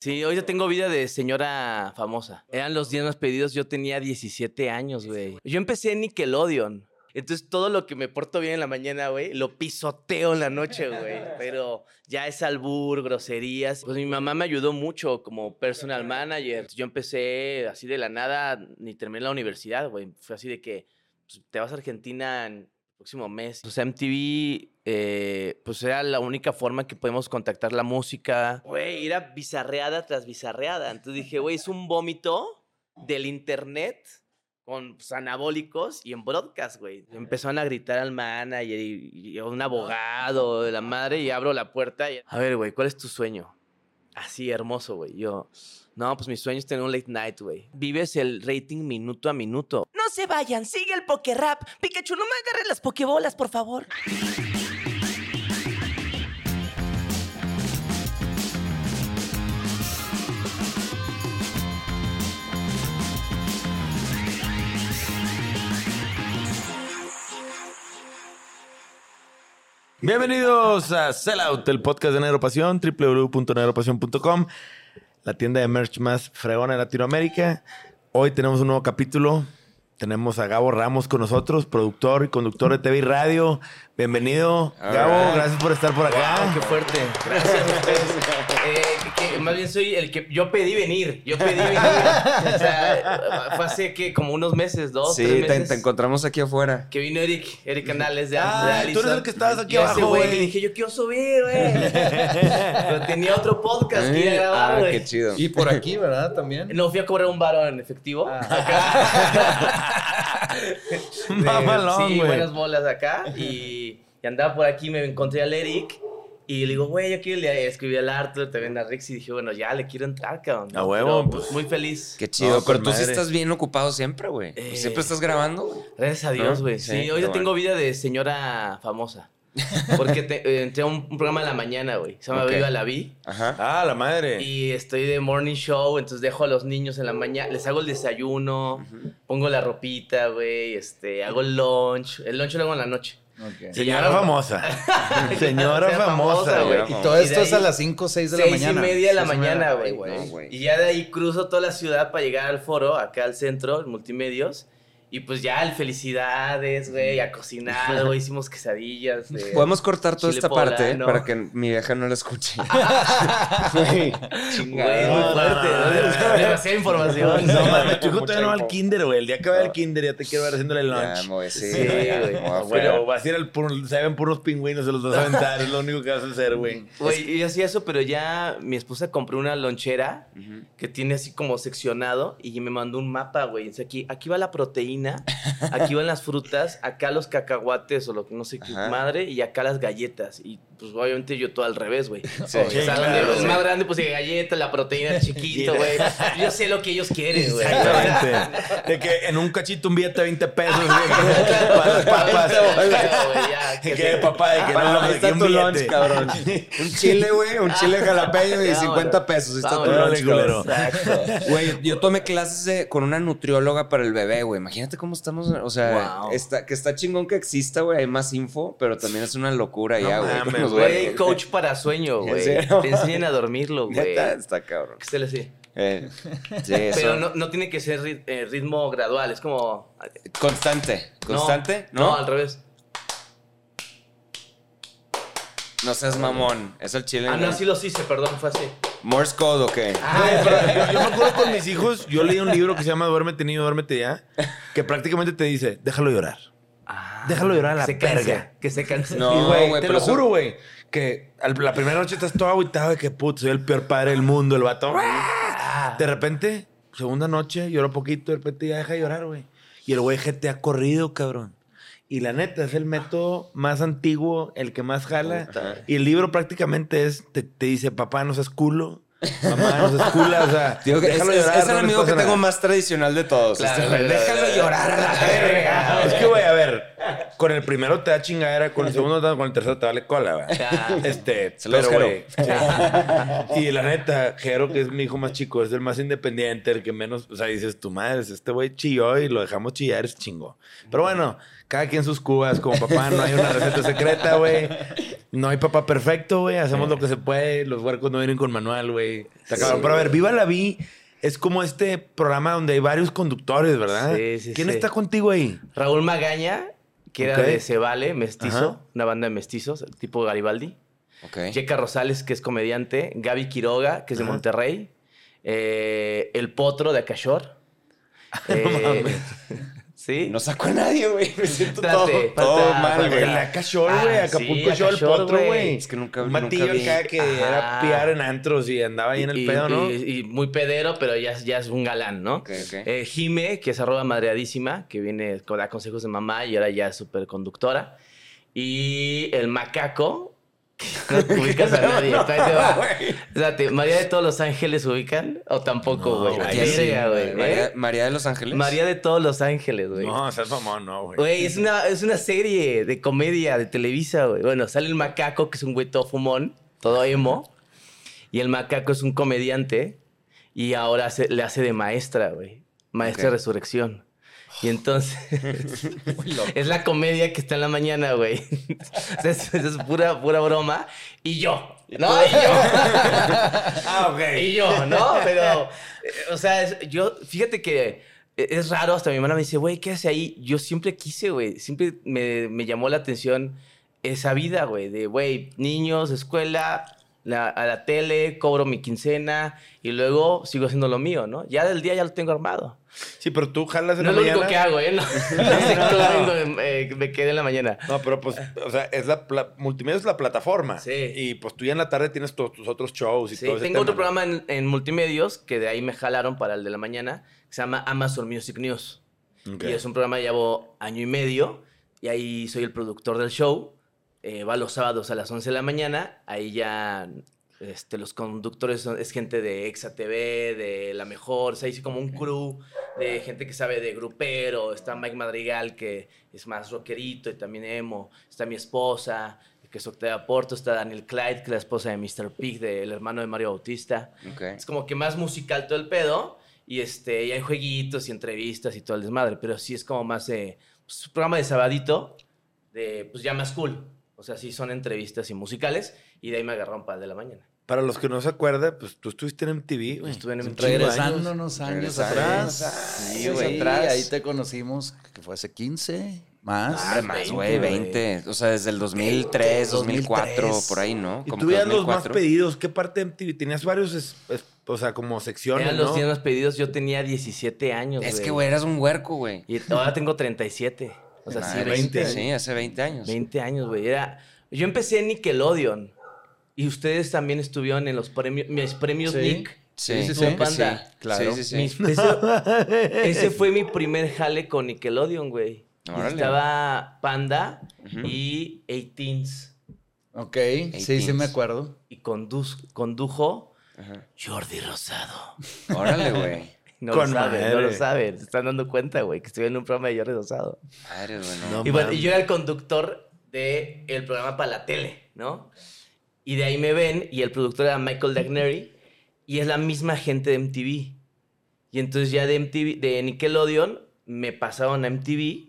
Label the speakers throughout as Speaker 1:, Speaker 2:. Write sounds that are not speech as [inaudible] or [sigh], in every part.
Speaker 1: Sí, hoy yo tengo vida de señora famosa. Eran los días más pedidos, yo tenía 17 años, güey. Yo empecé en Nickelodeon. Entonces todo lo que me porto bien en la mañana, güey, lo pisoteo en la noche, güey. [laughs] Pero ya es albur, groserías. Pues mi mamá me ayudó mucho como personal manager. Yo empecé así de la nada, ni terminé la universidad, güey. Fue así de que pues, te vas a Argentina en próximo mes. Sea, MTV, eh, pues era la única forma que podemos contactar la música. Güey, era bizarreada tras bizarreada. Entonces dije, güey, es un vómito del internet con pues, anabólicos y en broadcast, güey. Empezaron a gritar al manager y, y a un abogado de la madre y abro la puerta y... A ver, güey, ¿cuál es tu sueño? Así, hermoso, güey. Yo, no, pues mi sueño es tener un late night, güey. Vives el rating minuto a minuto.
Speaker 2: No se vayan, sigue el Pokerap. Pikachu, no me agarres las pokebolas, por favor.
Speaker 3: Bienvenidos a Sellout, el podcast de Negropasión, www.negropasión.com, la tienda de merch más fregona de Latinoamérica. Hoy tenemos un nuevo capítulo. Tenemos a Gabo Ramos con nosotros, productor y conductor de TV y Radio. Bienvenido, Gabo. Gracias por estar por acá.
Speaker 1: Wow, qué fuerte. Gracias a ustedes. Eh, más bien soy el que yo pedí venir. Yo pedí venir. O sea, fue hace que como unos meses, dos,
Speaker 4: Sí,
Speaker 1: tres
Speaker 4: te,
Speaker 1: meses.
Speaker 4: te encontramos aquí afuera.
Speaker 1: Que vino Eric, Eric Canales de,
Speaker 3: Ah,
Speaker 1: de
Speaker 3: tú eres el que estabas aquí abajo,
Speaker 1: güey. Le dije, yo quiero subir, güey. [laughs] Pero tenía otro podcast que iba a grabar,
Speaker 4: ah, qué chido.
Speaker 5: Y por aquí, [laughs] ¿verdad? También.
Speaker 1: No, fui a cobrar un varo en efectivo.
Speaker 3: Ah.
Speaker 1: Acá. [laughs]
Speaker 3: Mamalón,
Speaker 1: Sí,
Speaker 3: güey.
Speaker 1: buenas bolas acá. Y, y andaba por aquí, me encontré al Eric. Y le digo, güey, yo quiero le escribí al Arthur, también a Rix. Y dije, bueno, ya le quiero entrar, cabrón.
Speaker 3: A huevo,
Speaker 1: Pero,
Speaker 3: pues.
Speaker 1: Muy feliz.
Speaker 4: Qué chido.
Speaker 3: No,
Speaker 4: Pero tú sí
Speaker 3: madre.
Speaker 4: estás bien ocupado siempre, güey.
Speaker 1: Eh,
Speaker 4: Siempre estás grabando, güey.
Speaker 1: Gracias a Dios,
Speaker 4: ¿No?
Speaker 1: güey.
Speaker 4: Sí,
Speaker 1: Sí, hoy ya tengo vida de señora famosa. Porque te- eh, entré a un, un programa en la mañana, güey. Se llama
Speaker 4: Ok.
Speaker 1: Viva la Vi.
Speaker 4: Ajá.
Speaker 3: Ah, la madre.
Speaker 1: Y estoy de morning show, entonces dejo a los niños en la mañana, les hago el desayuno, pongo la ropita, güey, este, hago el lunch. El lunch lo hago en la noche.
Speaker 3: Señora famosa. [laughs] Señora famosa, güey.
Speaker 5: Y todo
Speaker 1: Y
Speaker 5: esto es a las 5 o 6 de la
Speaker 1: Seis
Speaker 5: mañana.
Speaker 1: y media de la mañana, güey.
Speaker 4: No, güey.
Speaker 1: Y ya de ahí cruzo toda la ciudad para llegar al foro, acá al centro, en multimedios. Y pues ya, el felicidades, güey, a cocinar, güey, hicimos quesadillas. de
Speaker 4: Podemos cortar toda esta parte para que mi vieja no la escuche. [laughs]
Speaker 1: Güey, muy
Speaker 3: No,
Speaker 1: fuerte,
Speaker 3: no,
Speaker 1: ¿no?
Speaker 3: no, no.
Speaker 1: Demasiada información.
Speaker 3: No
Speaker 4: Sí,
Speaker 3: mames, tu hijo todavía no va al kinder, güey. El día que vaya al kinder ya te quiero ver haciéndole el
Speaker 4: Ya,
Speaker 3: lunch.
Speaker 4: me voy, sí,
Speaker 1: Sí,
Speaker 4: ya,
Speaker 1: güey.
Speaker 3: Güey, vas a ir al puro, se ven puros pingüinos, se los vas a aventar, es lo único que vas a hacer, güey.
Speaker 1: Güey, yo hacía eso, pero ya mi esposa compró una lonchera que tiene así como seccionado y me mandó un mapa, güey. Aquí, aquí va la proteína, [laughs] aquí van las frutas, acá los cacahuates o lo que no sé qué
Speaker 4: Ajá.
Speaker 1: madre y acá las galletas. Y pues obviamente yo todo al revés, güey. [laughs]
Speaker 4: Sí,
Speaker 1: o sea,
Speaker 3: claro,
Speaker 1: es más grande, pues de galleta, la proteína es chiquito, güey. [laughs] Yo sé lo que ellos quieren, güey.
Speaker 3: Exactamente. [laughs] De que en un cachito un billete de 20 pesos, güey, para las papas.
Speaker 1: güey,
Speaker 3: Que papá de que no,
Speaker 4: lo está tu lunch, cabrón. Un chile, güey. Un chile jalapeño y
Speaker 1: Vámonos.
Speaker 4: 50 pesos. Está tu lunch, cabrón. Güey, yo tomé clases con una nutrióloga para el bebé, güey. Imagínate cómo estamos. O sea,
Speaker 1: Wow.
Speaker 4: está, que está chingón que exista, güey. Hay más info, pero también es una locura ya, güey. Los
Speaker 1: Güey, coach para sueño, [laughs]
Speaker 4: ¿En
Speaker 1: güey. Te enseñan a dormirlo, [laughs] güey.
Speaker 4: Neta, está cabrón.
Speaker 1: ¿Qué se le?
Speaker 4: Eh, sí. [laughs]
Speaker 1: Pero no, no tiene que ser rit- eh, ritmo gradual, es como...
Speaker 4: Constante. ¿Constante?
Speaker 1: No,
Speaker 4: ¿No?
Speaker 1: al revés.
Speaker 4: No seas mamón. Es el chile.
Speaker 1: Ah, no,
Speaker 4: ¿no?
Speaker 1: sí los hice, perdón, fue así.
Speaker 4: Morse code, ¿o qué?
Speaker 3: Güey, pero yo, yo me acuerdo con mis hijos, yo leí un libro que se llama Duérmete niño, duérmete ya, que prácticamente te dice, déjalo llorar. Déjalo llorar a la
Speaker 1: se canse,
Speaker 3: verga.
Speaker 1: Que se canse.
Speaker 4: No,
Speaker 3: güey, te lo
Speaker 4: eso-
Speaker 3: juro, güey, que al- la primera noche estás todo agüitado de que, putz, soy el peor padre del mundo, el vato. De repente, segunda noche, lloró poquito, de repente ya deja de llorar, güey. Y el güey te ha corrido, cabrón. Y la neta, es el método más antiguo, el que más jala. Y el libro prácticamente es, te, te dice, papá, no seas culo. Mamá, no seas culo. O sea,
Speaker 4: Digo que es,
Speaker 3: déjalo
Speaker 4: es-
Speaker 3: llorar,
Speaker 4: es el
Speaker 3: no
Speaker 4: amigo que tengo más tradicional de todos.
Speaker 1: Claro,
Speaker 4: Este, déjalo llorar a la verga.
Speaker 3: Es que, güey, a ver, con el primero te da chingadera, con el segundo, te- con el tercero te vale cola, güey. Este,
Speaker 4: Saludos,
Speaker 3: pero, güey. sí. Y la neta, Jero, que es mi hijo más chico, es el más independiente, el que menos, o sea, dices, tu madre, este güey chilló y lo dejamos chillar, es chingo. Pero bueno, cada quien sus cubas, como papá, no hay una receta secreta, güey. No hay papá perfecto, güey. Hacemos lo que se puede. Los huercos no vienen con manual, güey. Está
Speaker 1: Sí.
Speaker 3: Pero a ver. Viva la Vi es como este programa donde hay varios conductores, ¿verdad?
Speaker 1: Sí, sí,
Speaker 3: ¿Quién
Speaker 1: sí.
Speaker 3: está contigo ahí?
Speaker 1: Raúl Magaña, que era de Se Vale, mestizo,
Speaker 3: Ajá.
Speaker 1: una banda de mestizos, tipo Garibaldi.
Speaker 4: Ok.
Speaker 1: Checa Rosales, que es comediante. Gaby Quiroga, que es de
Speaker 3: Ajá.
Speaker 1: Monterrey. eh, el Potro de Acashor. [laughs] Eh, sí.
Speaker 4: No saco a nadie, güey. [laughs] Me siento
Speaker 1: Espérate,
Speaker 4: todo, mal, güey.
Speaker 3: El Acashore,
Speaker 1: Ah,
Speaker 3: güey.
Speaker 1: sí,
Speaker 3: Acapulco el potro,
Speaker 1: güey.
Speaker 4: Es que nunca-
Speaker 3: Un
Speaker 4: nunca
Speaker 3: matillo
Speaker 4: vi.
Speaker 3: acá que era piar en antros y andaba ahí en el
Speaker 1: y,
Speaker 3: pedo, ¿no?
Speaker 1: y- y muy pedero, pero ya, es- ya es un galán, ¿no? Eh, Jime, que es arroba madreadísima, que viene, da consejos de mamá y ahora ya es súper conductora. Y el macaco, no te ubicas a [laughs] nadie. Espérate, María de todos los ángeles ubican o tampoco,
Speaker 3: No,
Speaker 1: güey.
Speaker 3: sí,
Speaker 1: ¿eh?
Speaker 4: María de los Ángeles.
Speaker 1: María de todos los ángeles, güey.
Speaker 3: No, seas mamón, no, güey.
Speaker 1: Güey, es una, es una serie de comedia de Televisa, güey. Bueno, sale el macaco, que es un güey todo fumón, todo emo. Y el macaco es un comediante. Y ahora hace- le hace de maestra, güey. Maestra de resurrección. Y entonces. [laughs] es la comedia que está en la mañana, güey. O [laughs] sea, es, es pura, pura broma. Y yo. ¿No? Y yo. [laughs]
Speaker 3: Ah, ok.
Speaker 1: Y yo, ¿no? Pero, o sea, es- yo, fíjate que es raro, hasta mi hermana me dice, güey, ¿qué hace ahí? Yo siempre quise, güey, siempre me, me llamó la atención esa vida, güey, de, güey, niños, escuela, la- a la tele, cobro mi quincena y luego sigo haciendo lo mío, ¿no? Ya del día ya lo tengo armado.
Speaker 3: Sí, pero tú jalas en
Speaker 1: No
Speaker 3: la
Speaker 1: es lo único
Speaker 3: mañana.
Speaker 1: que hago, ¿eh? No, [laughs] no cómo eh, me quedé en la mañana.
Speaker 3: No, pero pues, o sea, es la multimedia es la plataforma.
Speaker 1: Sí.
Speaker 3: Y pues tú ya en la tarde tienes todos tus otros shows y
Speaker 1: Sí,
Speaker 3: todo ese
Speaker 1: tengo otro
Speaker 3: tema, ¿no?
Speaker 1: programa en, en multimedios que de ahí me jalaron para el de la mañana, que se llama Amazon Music News.
Speaker 3: Ok.
Speaker 1: Y es un programa que llevo año y medio. Y ahí soy el productor del show. Eh, va los sábados a las 11 de la mañana. Ahí ya este, los conductores son, es gente de Exa TV, de La Mejor. O sea, hice como un crew de gente que sabe de grupero. Está Mike Madrigal, que es más rockerito y también emo. Está mi esposa, que es Octavia Porto. Está Daniel Clyde, que es la esposa de Mr. Pig, del hermano de Mario Bautista. Es como que más musical todo el pedo. Y, este, y hay jueguitos y entrevistas y todo el desmadre. Pero sí es como más. Pues, un programa de sabadito. De, pues ya más cool. O sea, sí son entrevistas y musicales. Y de ahí me agarraron para el de la mañana.
Speaker 3: Para los que no se acuerdan, pues tú estuviste en MTV, güey.
Speaker 1: Estuve en MTV.
Speaker 3: de años.
Speaker 5: Regresando unos años atrás.
Speaker 4: Sí,
Speaker 5: Sí,
Speaker 4: güey.
Speaker 5: ahí te conocimos, que fue hace 15, más.
Speaker 4: Hombre, más,
Speaker 1: 20,
Speaker 4: güey,
Speaker 1: güey.
Speaker 4: 20. O sea, desde el 2003, 2004,
Speaker 5: 2003.
Speaker 4: por ahí, ¿no?
Speaker 3: Y
Speaker 4: Como
Speaker 3: tú
Speaker 4: que
Speaker 3: veías los más
Speaker 4: 2004.
Speaker 3: pedidos. ¿Qué parte de MTV? Tenías varios, es- es- o sea, como secciones,
Speaker 1: Eran
Speaker 3: ¿no?
Speaker 1: los días más pedidos. Yo tenía 17 años,
Speaker 4: Es que, güey, eras un huerco, güey.
Speaker 1: Y ahora tengo 37. O sea, sí,
Speaker 4: Madre,
Speaker 3: 20
Speaker 1: 20
Speaker 4: Sí, hace 20 años.
Speaker 1: 20 años, güey. Era... Yo empecé en Nickelodeon. Y ustedes también estuvieron en los premios... Mis premios
Speaker 5: Sí.
Speaker 1: Nick.
Speaker 4: Sí,
Speaker 1: Ese
Speaker 5: sí, sí.
Speaker 1: Panda.
Speaker 4: Sí,
Speaker 5: Claro.
Speaker 4: Sí, sí, sí.
Speaker 1: Mis- ese, [laughs] ese fue mi primer jale con Nickelodeon, güey.
Speaker 4: Órale.
Speaker 1: Estaba Panda
Speaker 4: Ujú.
Speaker 1: y 18s.
Speaker 5: Ok, sí, sí me acuerdo.
Speaker 1: Y conduz- condujo
Speaker 4: Ajá.
Speaker 1: Jordi Rosado.
Speaker 4: Órale, güey.
Speaker 1: No
Speaker 3: Con
Speaker 1: lo saben, no
Speaker 3: madre.
Speaker 1: lo saben. Se están dando cuenta, güey, que estoy en un programa de Jordi Rosado.
Speaker 4: Madre, güey,
Speaker 3: No
Speaker 4: no.
Speaker 1: Y bueno, y yo era el conductor del el programa para la tele, ¿no? Y de ahí me ven, y el productor era Michael Dagneri, y es la misma gente de MTV. Y entonces ya de MTV, de Nickelodeon, me pasaron a MTV,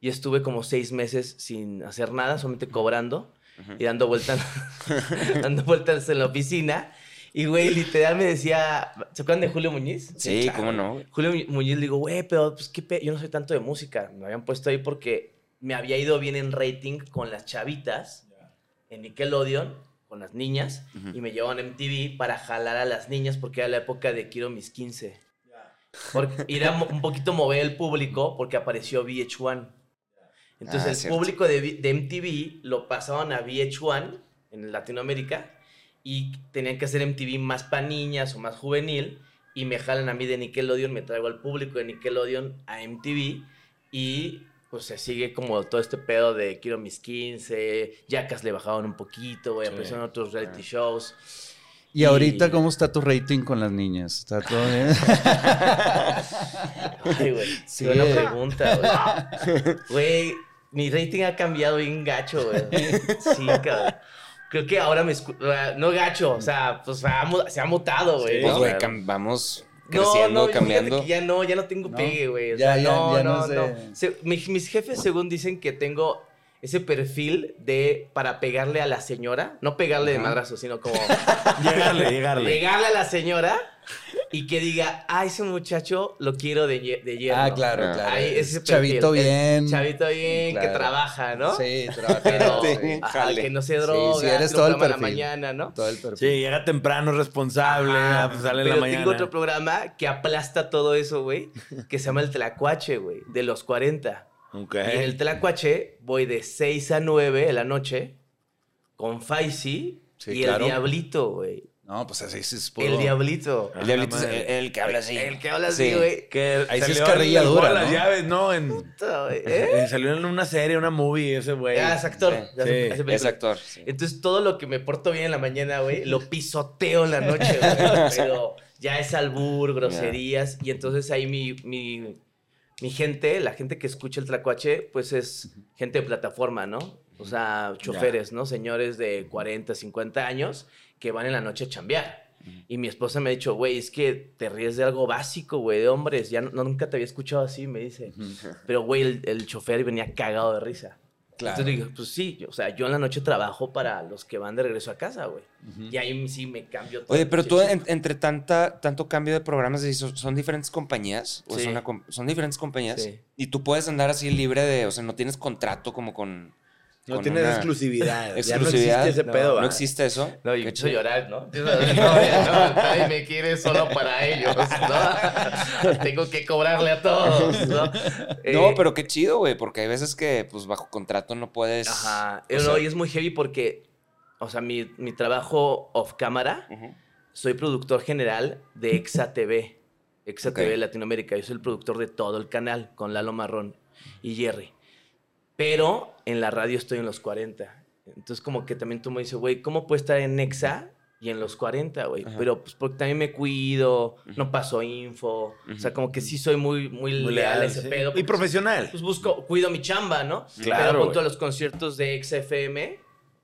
Speaker 1: y estuve como seis meses sin hacer nada, solamente cobrando, y dando vueltas, [laughs] dando vueltas en la oficina. Y, güey, literal me decía, ¿se acuerdan de Julio Muñiz?
Speaker 4: Sí, ¿cómo no?
Speaker 1: Julio Mu- Muñiz le digo, güey, pero pues qué pe- yo no soy tanto de música. Me habían puesto ahí porque me había ido bien en rating con las chavitas en Nickelodeon, con las niñas, y me llevaban a MTV para jalar a las niñas porque era la época de Quiero mis 15. Porque era un poquito mover el público porque apareció VH1. Entonces
Speaker 4: Ah,
Speaker 1: el
Speaker 4: cierto.
Speaker 1: público de, de MTV lo pasaban a VH1 en Latinoamérica y tenían que hacer MTV más para niñas o más juvenil y me jalan a mí de Nickelodeon, me traigo al público de Nickelodeon a MTV y pues se sigue como todo este pedo de quiero mis 15, Jackas le bajaban un poquito, güey, aparecieron otros reality shows.
Speaker 5: ¿Y ahorita cómo está tu rating con las niñas? ¿Está todo bien? [laughs]
Speaker 1: Ay, güey,
Speaker 5: Sí.
Speaker 1: qué buena pregunta, güey. Güey, mi rating ha cambiado bien gacho, güey. [laughs] Sí, cabrón. Creo que ahora me No gacho, o sea, pues se ha mutado, güey.
Speaker 4: Pues,
Speaker 1: ¿no?
Speaker 4: güey, vamos
Speaker 1: No,
Speaker 4: creciendo,
Speaker 1: no,
Speaker 4: cambiando.
Speaker 1: que ya no, ya no tengo
Speaker 5: ¿No?
Speaker 1: pegue, güey. O
Speaker 5: Ya,
Speaker 1: sea,
Speaker 5: ya,
Speaker 1: no,
Speaker 5: ya
Speaker 1: no,
Speaker 5: no
Speaker 1: no.
Speaker 5: sé.
Speaker 1: Se- mi- mis jefes, según dicen que tengo ese perfil de para pegarle a la señora, no pegarle de madrazo, sino como [laughs]
Speaker 3: Llegarle, llegarle.
Speaker 1: llegarle a la señora y que diga, ah, ese muchacho lo quiero de, ye- de hierro.
Speaker 5: Ah, claro,
Speaker 4: Ah.
Speaker 5: claro.
Speaker 1: Ese
Speaker 5: chavito
Speaker 1: perfil,
Speaker 5: bien.
Speaker 1: Chavito bien, que trabaja, ¿no?
Speaker 5: Sí, trabaja.
Speaker 1: Pero [laughs]
Speaker 4: Sí,
Speaker 1: ajá, que no se
Speaker 5: Sí,
Speaker 1: droga,
Speaker 5: sí, eres
Speaker 1: que
Speaker 5: todo el
Speaker 1: en la
Speaker 5: perfil.
Speaker 1: mañana, ¿no?
Speaker 5: Todo el perfil.
Speaker 3: Sí, llega temprano, responsable,
Speaker 1: Ajá,
Speaker 3: ah, pues sale en la mañana.
Speaker 1: tengo otro programa que aplasta todo eso, güey, que se llama El Tlacuache, güey, de los 40.
Speaker 3: Ok.
Speaker 1: Y en el Tlacuache voy de 6 a 9 de la noche con Faisy
Speaker 5: Sí,
Speaker 1: y
Speaker 5: claro.
Speaker 1: el Diablito, güey.
Speaker 5: No, pues así sí es puro.
Speaker 1: El Diablito.
Speaker 4: El diablito es el, el que habla así.
Speaker 1: El que habla así,
Speaker 4: Sí.
Speaker 1: güey.
Speaker 3: Que
Speaker 5: Ahí sí es
Speaker 3: salió
Speaker 5: carrilla dura,
Speaker 3: las
Speaker 5: ¿no?
Speaker 3: llaves, ¿no? En,
Speaker 1: Puta, güey, ¿eh?
Speaker 3: salió en una serie, una movie, ese güey.
Speaker 1: Ah, es actor.
Speaker 4: Sí.
Speaker 1: Hace- hace.
Speaker 4: Es actor. sí.
Speaker 1: Entonces todo lo que me porto bien en la mañana, güey, lo pisoteo en la [laughs] noche, güey. Pero ya es albur, groserías. Y entonces ahí mi, mi, mi gente, la gente que escucha el tlacuache, pues es gente de plataforma, ¿no? O sea, choferes, ¿no? Señores de 40, 50 años que van en la noche a chambear. Y mi esposa me ha dicho, güey, es que te ríes de algo básico, güey, de hombres. Ya no, nunca te había escuchado así, me dice. Pero, güey, el, el chofer venía cagado de risa.
Speaker 5: Claro.
Speaker 1: Entonces digo, pues sí, yo- o sea, yo en la noche trabajo para los que van de regreso a casa, güey. Y ahí sí me cambio todo.
Speaker 4: Oye, pero tú en- entre tanta, tanto cambio de programas, ¿sí ¿son, son diferentes compañías? ¿O
Speaker 1: Sí.
Speaker 4: una com- son diferentes compañías?
Speaker 1: Sí.
Speaker 4: Y tú puedes andar así libre de, o sea, no tienes contrato como con...
Speaker 3: No
Speaker 4: una
Speaker 3: exclusividad.
Speaker 4: exclusividad.
Speaker 3: Ya no existe ese
Speaker 1: No,
Speaker 3: pedo,
Speaker 4: ¿No
Speaker 3: ¿va?
Speaker 4: existe eso?
Speaker 1: No, yo
Speaker 4: chido.
Speaker 1: llorar, ¿no? [laughs] No, no, nadie me quiere solo para ellos, ¿no? [laughs] Tengo que cobrarle a todos, ¿no?
Speaker 4: No,
Speaker 1: Eh,
Speaker 4: pero qué chido, güey, porque hay veces que, pues, bajo contrato no puedes...
Speaker 1: Ajá.
Speaker 4: sea-
Speaker 1: no, y es muy heavy porque, o sea, mi, mi trabajo off cámara, soy productor general de Exa TV. Exa. TV Latinoamérica. Yo soy el productor de todo el canal con Lalo Marrón y Jerry. Pero en la radio estoy en los 40. Entonces, como que también tú me dices, güey, ¿cómo puedo estar en Exa y en los 40, güey? Pero pues porque también me cuido, no paso info. O sea, como que sí soy muy, muy,
Speaker 3: Muy
Speaker 1: leal a ese
Speaker 3: sí.
Speaker 1: pedo.
Speaker 3: Y
Speaker 1: porque,
Speaker 3: profesional.
Speaker 1: Pues busco, cuido mi chamba, ¿no?
Speaker 3: Claro,
Speaker 1: Pero
Speaker 3: güey.
Speaker 1: todos los conciertos de XFM,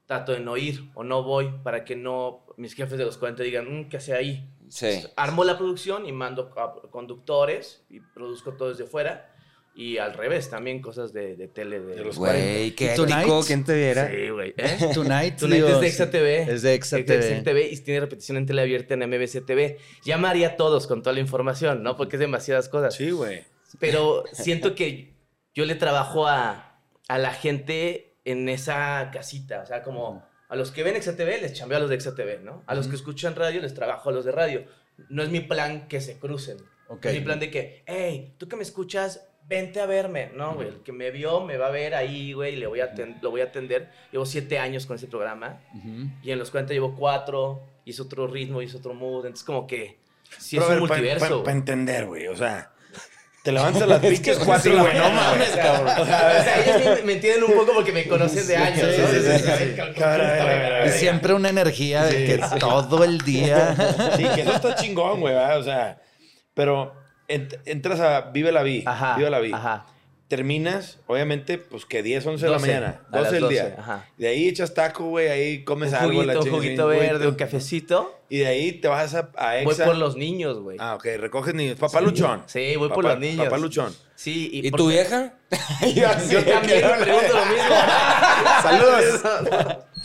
Speaker 1: trato de no ir o no voy para que no mis jefes de los 40 digan, "Mm, ¿qué hace ahí?
Speaker 4: Sí.
Speaker 1: Armo la producción y mando a conductores y produzco todo desde fuera. Y al revés, también cosas de, de tele. De,
Speaker 3: De los
Speaker 4: Güey, qué ético, ¿quién te viera?
Speaker 1: Sí, güey. ¿eh? [laughs]
Speaker 5: Tonight,
Speaker 1: Tonight es de Exa TV.
Speaker 5: Es de Exa
Speaker 1: Es de
Speaker 5: TV.
Speaker 1: TV y tiene repetición en tele abierta en MBC TV. Llamaría a todos con toda la información, ¿no? Porque es demasiadas cosas.
Speaker 3: Sí, güey.
Speaker 1: Pero siento que yo le trabajo a, a la gente en esa casita. O sea, como a los que ven XATV les chambeo a los de XATV, ¿no? A los que escuchan radio les trabajo a los de radio. No es mi plan que se crucen.
Speaker 5: Ok.
Speaker 1: Es mi plan de que, hey, tú que me escuchas, vente a verme. No, güey, el que me vio me va a ver ahí, güey, y le voy a lo voy a atender. Llevo siete años con ese programa.
Speaker 5: Ujú.
Speaker 1: Y en los 40 llevo cuatro. Hice otro ritmo, hice otro mood. Entonces, como que sí
Speaker 3: Pero
Speaker 1: es un
Speaker 3: ver, Para
Speaker 1: multiverso. güey.
Speaker 3: entender, güey. O sea, te [laughs] levantas a las pinches
Speaker 4: que
Speaker 3: cuatro
Speaker 4: güey, no mames, [laughs] cabrón.
Speaker 1: O sea, ellos me, me entienden un poco porque me conocen de años.
Speaker 5: Y siempre una energía de que todo el día. [laughs]
Speaker 3: Sí, que eso está chingón, güey, ¿verdad? O sea, pero ent- entras a Vive la Vi.
Speaker 1: Ajá.
Speaker 3: Vive la Vi.
Speaker 1: Ajá.
Speaker 3: Terminas, obviamente, pues que 10, 11 de la
Speaker 1: 12,
Speaker 3: mañana.
Speaker 1: a
Speaker 3: 12
Speaker 1: las
Speaker 3: del
Speaker 1: 12,
Speaker 3: día.
Speaker 1: ajá.
Speaker 3: De ahí echas taco, güey, ahí comes
Speaker 1: Un
Speaker 3: algo.
Speaker 1: juguito,
Speaker 3: la
Speaker 1: un juguito verde, un cafecito.
Speaker 3: Y de ahí te vas a, a
Speaker 1: Voy
Speaker 3: Exa.
Speaker 1: por los niños, güey.
Speaker 3: Ah, ok, recoges niños. Papá Luchón.
Speaker 1: Sí, voy por
Speaker 3: Papá-
Speaker 1: los niños.
Speaker 3: Papá Luchón.
Speaker 1: Sí, y,
Speaker 4: ¿Y
Speaker 1: por-
Speaker 4: tu vieja? [laughs]
Speaker 1: Yo [laughs] también me pregunto lo mismo. [laughs] Saludos.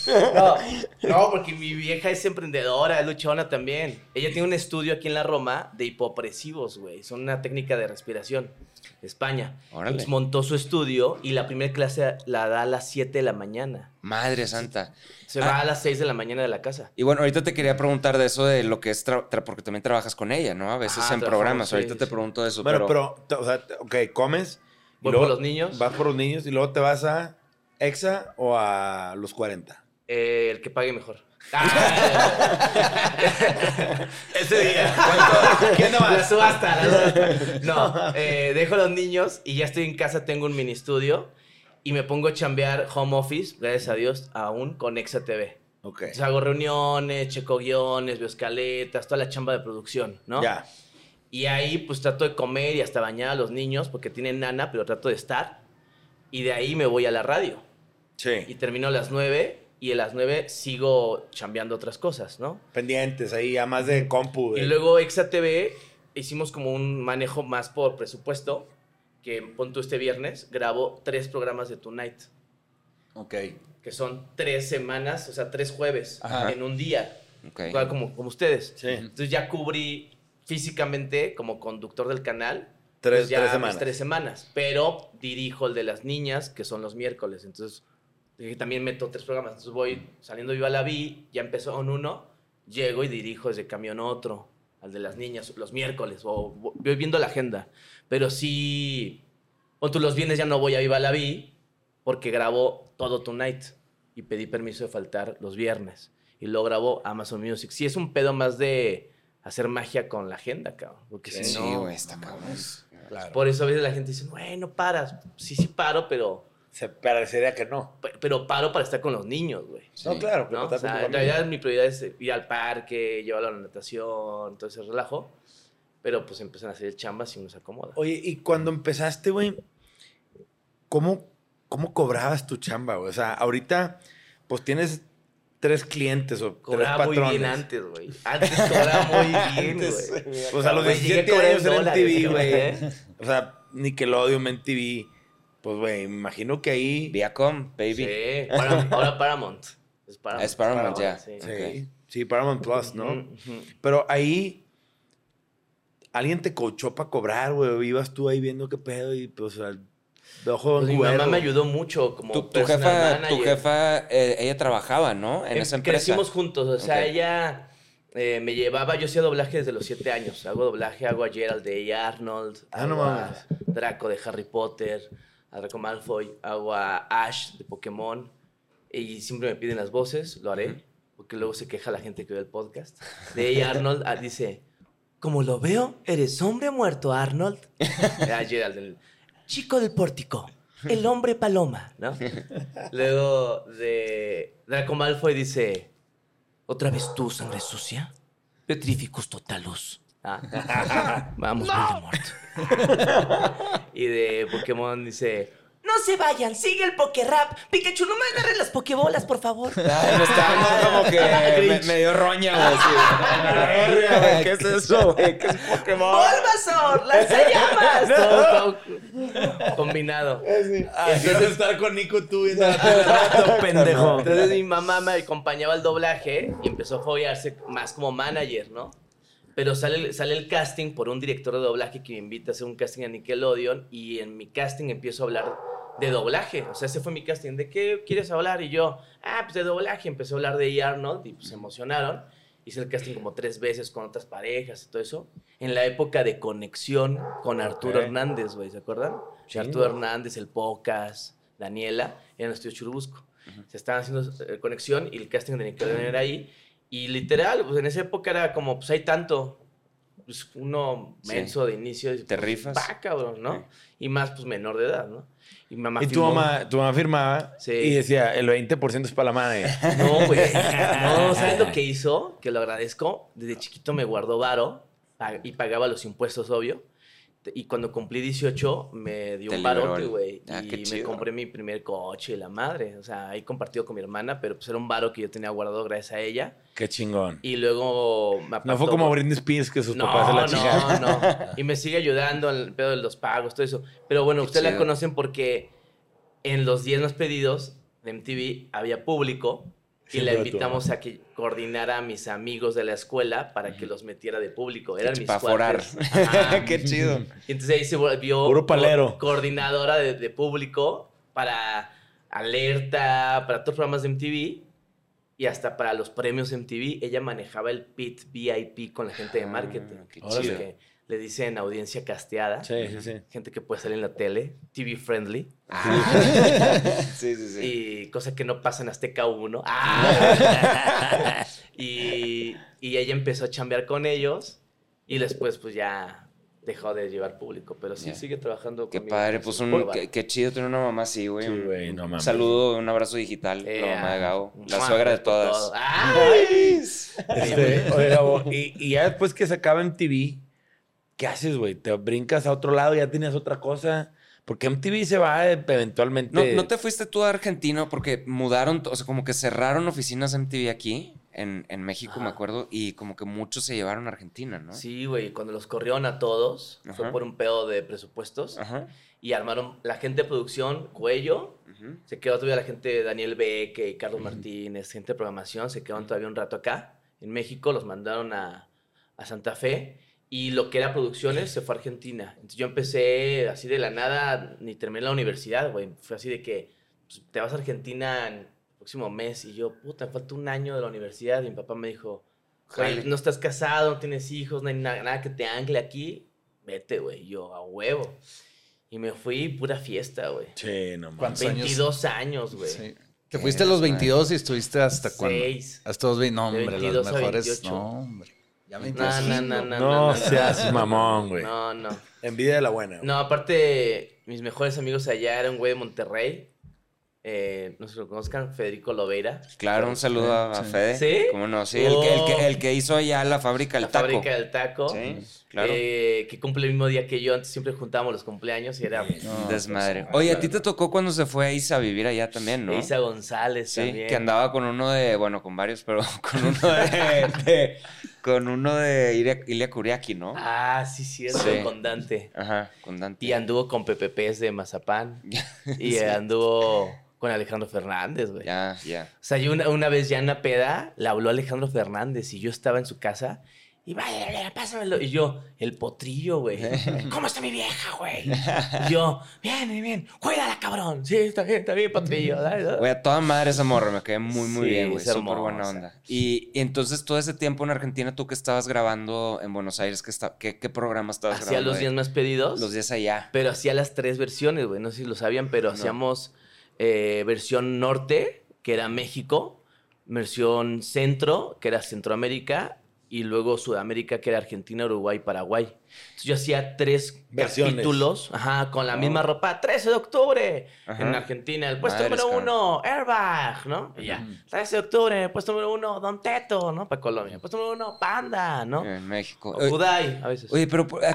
Speaker 1: No, no, porque mi vieja es emprendedora, es luchona también. Ella tiene un estudio aquí en la Roma de hipopresivos, güey. Son una técnica de respiración. España.
Speaker 4: Órale.
Speaker 1: Entonces montó su estudio y la primera clase la da a las 7 de la mañana.
Speaker 4: Madre santa.
Speaker 1: Se
Speaker 4: Ah.
Speaker 1: va a las 6 de la mañana de la casa.
Speaker 4: Y bueno, ahorita te quería preguntar de eso de lo que es, tra- tra- porque también trabajas con ella, ¿no? A veces
Speaker 1: Ajá,
Speaker 4: en programas.
Speaker 1: sí,
Speaker 4: ahorita te pregunto de eso.
Speaker 3: Bueno,
Speaker 4: pero,
Speaker 3: pero, o sea, ok, comes. luego
Speaker 1: por los niños.
Speaker 3: Vas por los niños y luego te vas a Exa o a los 40.
Speaker 1: Eh, el que pague mejor. [laughs] Ese día.
Speaker 3: ¿Quién no
Speaker 1: La subasta. la subasta. No, [laughs] eh, dejo a los niños y ya estoy en casa, tengo un mini estudio y me pongo a chambear home office, gracias a Dios, aún con Exa TV.
Speaker 3: Ok.
Speaker 1: Entonces hago reuniones, checo guiones, veo escaletas, toda la chamba de producción, ¿no?
Speaker 3: Ya.
Speaker 1: Y ahí pues trato de comer y hasta bañar a los niños porque tienen nana, pero trato de estar. Y de ahí me voy a la radio. Y
Speaker 3: Sí.
Speaker 1: termino a las 9 y a las 9 sigo chambeando otras cosas, ¿no?
Speaker 3: Pendientes ahí, ya más de compu. de-
Speaker 1: Y luego Exa TV hicimos como un manejo más por presupuesto, que pon tú este viernes, grabo tres programas de Tonight.
Speaker 5: Ok.
Speaker 1: que son tres semanas, o sea, tres jueves
Speaker 5: Ajá.
Speaker 1: en un día,
Speaker 4: Ok.
Speaker 1: igual como, como ustedes.
Speaker 3: Sí.
Speaker 1: Entonces ya cubrí físicamente como conductor del canal.
Speaker 3: Tres-
Speaker 1: pues ya
Speaker 3: tres semanas.
Speaker 1: tres semanas. Pero dirijo el de las niñas, que son los miércoles. Entonces eh, también meto tres programas. Entonces voy saliendo Viva la Vi, ya empezó en uno, llego y dirijo desde camión otro, al de las niñas, los miércoles. O vo- voy viendo la agenda. Pero sí, o tú los viernes ya no voy a Viva la Vi porque grabo todo Tonight y pedí permiso de faltar los viernes. Y lo grabó Amazon Music. Sí, es un pedo más de hacer magia con la agenda, cabrón. Porque si
Speaker 4: Sí,
Speaker 1: no,
Speaker 4: güey, está cabrón.
Speaker 3: Claro.
Speaker 1: por eso a veces la gente dice, güey, no paras. Sí, sí paro, pero,
Speaker 3: Se parecería que no.
Speaker 1: pe- pero paro para estar con los niños, güey.
Speaker 3: No, claro.
Speaker 1: ¿no?
Speaker 3: pero
Speaker 1: O sea, en realidad mi prioridad es ir al parque, llevarlo a la natación, todo ese relajo. Pero pues empiezan a hacer chambas y uno se acomoda.
Speaker 3: Oye, y cuando empezaste, güey, ¿cómo, ¿cómo cobrabas tu chamba, güey? O sea, ahorita, pues tienes tres clientes o
Speaker 1: Cobraba
Speaker 3: tres
Speaker 1: muy
Speaker 3: patrones.
Speaker 1: bien antes, güey. Antes cobraba muy [laughs] bien, güey.
Speaker 3: Pues a los
Speaker 1: Güey, llegué a
Speaker 3: 17
Speaker 1: cobrar
Speaker 3: años
Speaker 1: en
Speaker 3: MTV, güey.
Speaker 1: ¿eh?
Speaker 3: O sea, Nickelodeon, MTV. Pues, güey, me imagino que ahí...
Speaker 4: Viacom, baby.
Speaker 1: Sí, [laughs] Paramount- ahora Paramount. Es Paramount.
Speaker 4: Es Paramount, ya.
Speaker 1: Sí.
Speaker 3: Sí, Paramount Plus, ¿no? Pero ahí... ¿Alguien te coachó para cobrar, güey? ¿O ibas tú ahí viendo qué pedo y, pues, al de ojo
Speaker 1: Pues mi mamá me ayudó mucho como
Speaker 4: Tu, tu jefa, tu jefa eh, ella trabajaba, ¿no? En
Speaker 1: Em,
Speaker 4: esa empresa.
Speaker 1: Crecimos juntos, o sea, ella eh, me llevaba, yo hacía doblaje desde los siete años, hago doblaje, hago a Gerald de A. Arnold,
Speaker 3: Ah, no
Speaker 1: a. Draco de Harry Potter, a Draco Malfoy, hago a Ash de Pokémon, y siempre me piden las voces, lo haré, porque luego se queja la gente que ve el podcast. De A. Arnold ah, dice, como lo veo, eres hombre muerto, Arnold. a Gerald, el chico del pórtico. El hombre paloma, ¿no? Luego de Draco Malfoy dice, ¿otra vez tú, sangre sucia? Petrificus totalus. Ah. [laughs] Vamos, Voldemort. y de Pokémon dice,
Speaker 2: No se vayan, sigue el Pokérap. Pikachu, no me agarres las pokebolas, por favor.
Speaker 4: Ay, me está dando como que [laughs] me, me dio roña, güey. sí. ¿Qué es eso, güey? ¿Qué es Pokémon?
Speaker 2: ¡Bulbasaur! ¡Lanzallamas!
Speaker 1: todo, todo combinado.
Speaker 3: Entonces estar con Nico tú viendo [laughs] la pendejo.
Speaker 1: Entonces mi mamá me acompañaba al doblaje y empezó a follarse más como manager, ¿no? Pero sale, sale el casting por un director de doblaje que me invita a hacer un casting a Nickelodeon y en mi casting empiezo a hablar de doblaje. O sea, ese fue mi casting. ¿De qué quieres hablar? Y yo, ah, pues de doblaje. Empecé a hablar de E. Arnold y pues se emocionaron. Hice el casting como tres veces con otras parejas y todo eso. En la época de conexión con Arturo
Speaker 3: Ok.
Speaker 1: Hernández, güey, ¿se acuerdan?
Speaker 3: Chingo.
Speaker 1: Arturo Hernández, el Pocas, Daniela, eran estudio Churubusco. Se estaban haciendo eh, conexión y el casting de Nickelodeon era ahí. Y literal, pues en esa época era como, pues hay tanto. Pues uno
Speaker 4: Sí.
Speaker 1: menso de inicio.
Speaker 4: Te
Speaker 1: pues,
Speaker 4: rifas.
Speaker 1: Va, cabrón, ¿no? Y más, pues menor de edad, ¿no? Y mi mamá
Speaker 3: Y tu mamá, tu mamá firmaba
Speaker 1: Sí.
Speaker 3: y decía, el 20% es para la madre.
Speaker 1: No, güey. [laughs] No, ¿sabes lo que hizo? Que lo agradezco. Desde chiquito me guardó varo y pagaba los impuestos, obvio. Y cuando cumplí 18, me dio
Speaker 4: Te
Speaker 1: un barote,
Speaker 4: el-
Speaker 1: güey.
Speaker 4: Ah,
Speaker 1: y me compré mi primer coche la madre. O sea, ahí compartido con mi hermana, pero pues era un varo que yo tenía guardado gracias a ella.
Speaker 3: Qué chingón.
Speaker 1: Y luego me
Speaker 3: No
Speaker 1: apartó
Speaker 3: fue como Britney Spears que sus
Speaker 1: no,
Speaker 3: papás se la
Speaker 1: no,
Speaker 3: chingaron.
Speaker 1: no. Y me sigue ayudando el pedo de los pagos, todo eso. Pero bueno,
Speaker 4: Qué
Speaker 1: ustedes la conocen porque en los 10 más pedidos de MTV había público y la invitamos a que coordinara a mis amigos de la escuela para que los metiera de público. Eran mis
Speaker 4: Para. [laughs] Qué chido.
Speaker 1: Y entonces ahí se volvió
Speaker 3: Puro palero.
Speaker 1: co- coordinadora de, de público para Alerta, para todos los programas de MTV y hasta para los premios MTV. Ella manejaba el pit VIP con la gente de
Speaker 4: Ah,
Speaker 1: marketing.
Speaker 4: qué
Speaker 3: chido.
Speaker 1: Que le dicen audiencia casteada.
Speaker 3: Sí, sí, sí.
Speaker 1: Gente que puede salir en la tele, TV friendly. [laughs]
Speaker 4: Sí, sí, sí.
Speaker 1: Y cosa que no pasa en Azteca 1. Ah. [laughs] y, y ella empezó a chambear con ellos y después pues ya dejó de llevar público. Pero sí sigue trabajando
Speaker 4: Qué
Speaker 1: conmigo.
Speaker 4: padre, pues un, qué, qué chido tener una mamá así, güey.
Speaker 3: Sí,
Speaker 4: Un-
Speaker 3: güey, no
Speaker 4: un saludo, un abrazo digital,
Speaker 1: Eh,
Speaker 4: la mamá de Gao. La suegra de todas.
Speaker 1: todo. ¡Ay!
Speaker 3: Este, oye, Gabo, y, y ya después que se acaba MTV, ¿qué haces, güey? ¿Te brincas a otro lado? ¿Ya tienes otra cosa? Porque MTV se va eh, eventualmente...
Speaker 4: ¿No, ¿No te fuiste tú a Argentina porque mudaron, o sea, como que cerraron oficinas MTV aquí? en, en México, me acuerdo, y como que muchos se llevaron a Argentina, ¿no?
Speaker 1: Sí, güey, cuando los corrieron a todos, fue por un pedo de presupuestos
Speaker 4: Ajá.
Speaker 1: y armaron la gente de producción, Cuello, se quedó todavía la gente de Daniel Beque, Carlos Martínez, gente de programación, se quedaron todavía un rato acá, en México, los mandaron a, a Santa Fe y lo que era producciones se fue a Argentina. Entonces yo empecé así de la nada, ni terminé la universidad, güey, fue así de que pues, te vas a Argentina en el próximo mes y yo, puta, me falta un año de la universidad y mi papá me dijo, güey, no estás casado, no tienes hijos, no hay na- nada que te ancle aquí, vete, güey, Y yo a huevo. Y me fui pura fiesta, güey.
Speaker 3: Sí, no mames.
Speaker 5: ¿Cuántos años?
Speaker 1: 22 años, güey.
Speaker 5: Sí. Te fuiste a los 22 y estuviste hasta cuándo?
Speaker 1: Seis.
Speaker 5: Hasta los 20. No, hombre,
Speaker 1: 22
Speaker 5: los
Speaker 1: a
Speaker 5: mejores.
Speaker 1: 28.
Speaker 5: No, hombre. Ya
Speaker 1: No,
Speaker 5: 22.
Speaker 1: no, no, no.
Speaker 3: No seas [laughs] mamón, güey.
Speaker 1: No, no.
Speaker 3: Envidia de la buena. güey.
Speaker 1: No, aparte, mis mejores amigos allá eran un güey de Monterrey. Eh, no sé si lo conozcan, Federico Lobeira.
Speaker 4: Claro, un saludo a, a. Fede.
Speaker 1: ¿Sí?
Speaker 4: ¿Cómo no? Sí, el, que, el, que, el que hizo allá la fábrica del
Speaker 1: La
Speaker 4: taco.
Speaker 1: fábrica del taco.
Speaker 4: Sí, claro.
Speaker 1: Eh, que cumple el mismo día que yo. Antes siempre juntábamos los cumpleaños y era
Speaker 5: No,
Speaker 4: Desmadre.
Speaker 5: pues,
Speaker 4: Oye, a ti te tocó cuando se fue a Isa a vivir allá también, ¿no?
Speaker 1: Isa González
Speaker 4: Sí,
Speaker 1: también.
Speaker 4: que andaba con uno de, bueno, con varios, pero [laughs] con uno de, de- con uno de Ilia, Ilia Kuriaki, ¿no?
Speaker 1: Ah, sí, cierto,
Speaker 4: Sí.
Speaker 1: con Dante.
Speaker 4: Ajá, con Dante.
Speaker 1: Y anduvo con Pepe Pez de Mazapán. [laughs] Y anduvo con Alejandro Fernández, güey.
Speaker 4: Ya, ya.
Speaker 1: O sea, yo una, una vez ya en una peda le habló Alejandro Fernández y yo estaba en su casa y vaya, pásamelo. Y yo, el potrillo, güey. [laughs] ¿Cómo está mi vieja, güey? [laughs] Y yo, bien, bien, bien. Cuídala, cabrón. Sí, está bien, está bien, potrillo.
Speaker 4: Güey, a toda madre esa morra, me quedé muy, muy
Speaker 1: Sí,
Speaker 4: bien, güey. Súper buena onda. Y, y entonces, todo ese tiempo en Argentina, tú que estabas grabando en Buenos Aires, ¿qué, está, qué, qué programa estabas
Speaker 1: Hacía
Speaker 4: grabando?
Speaker 1: los
Speaker 4: ahí?
Speaker 1: días más pedidos,
Speaker 4: Los días allá.
Speaker 1: pero hacía las tres versiones, güey. No sé si lo sabían, pero
Speaker 4: No.
Speaker 1: hacíamos eh, versión norte, que era México, versión centro, que era Centroamérica, y luego Sudamérica, que era Argentina, Uruguay, Paraguay. Entonces yo hacía tres
Speaker 3: Versiones.
Speaker 1: capítulos, ajá, con la
Speaker 4: Oh.
Speaker 1: misma ropa, 13 de octubre,
Speaker 4: Ajá.
Speaker 1: en Argentina, el puesto número uno, Airbag, ¿no? Y ya, 13 de octubre, puesto número uno, Don Teto, ¿no? Para Colombia, puesto número uno, Panda, ¿no?
Speaker 4: En México.
Speaker 1: O
Speaker 4: Oye,
Speaker 1: Kudai, a veces.
Speaker 4: Oye, pero... acá-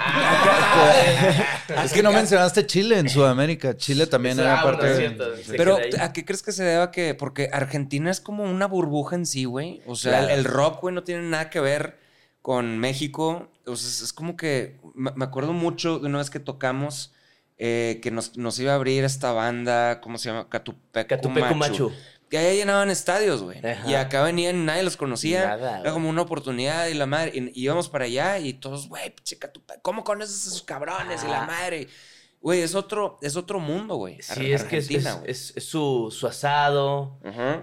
Speaker 1: Ah.
Speaker 5: Es que no [laughs] mencionaste Chile en Sudamérica. Chile también era parte de...
Speaker 1: cierto,
Speaker 4: Pero. ¿a qué crees que se deba que...? Porque Argentina es como una burbuja en sí, güey. O sea,
Speaker 1: Claro.
Speaker 4: el, el rock, güey, no tiene nada que ver con México. O sea, es- como que... Me acuerdo mucho de una vez que tocamos... eh, que nos, nos iba a abrir esta banda, ¿cómo se llama? Catupecu
Speaker 1: Catupecu Machu.
Speaker 4: Que allá llenaban estadios, güey. Y acá venían nadie los conocía.
Speaker 1: Nada,
Speaker 4: Era como una oportunidad y la madre. Y, íbamos para allá y todos, güey, pinche Catupecu, ¿cómo conoces a esos cabrones? Y la madre. Güey, es otro, es otro mundo, güey.
Speaker 1: Sí, es que es, su, su asado,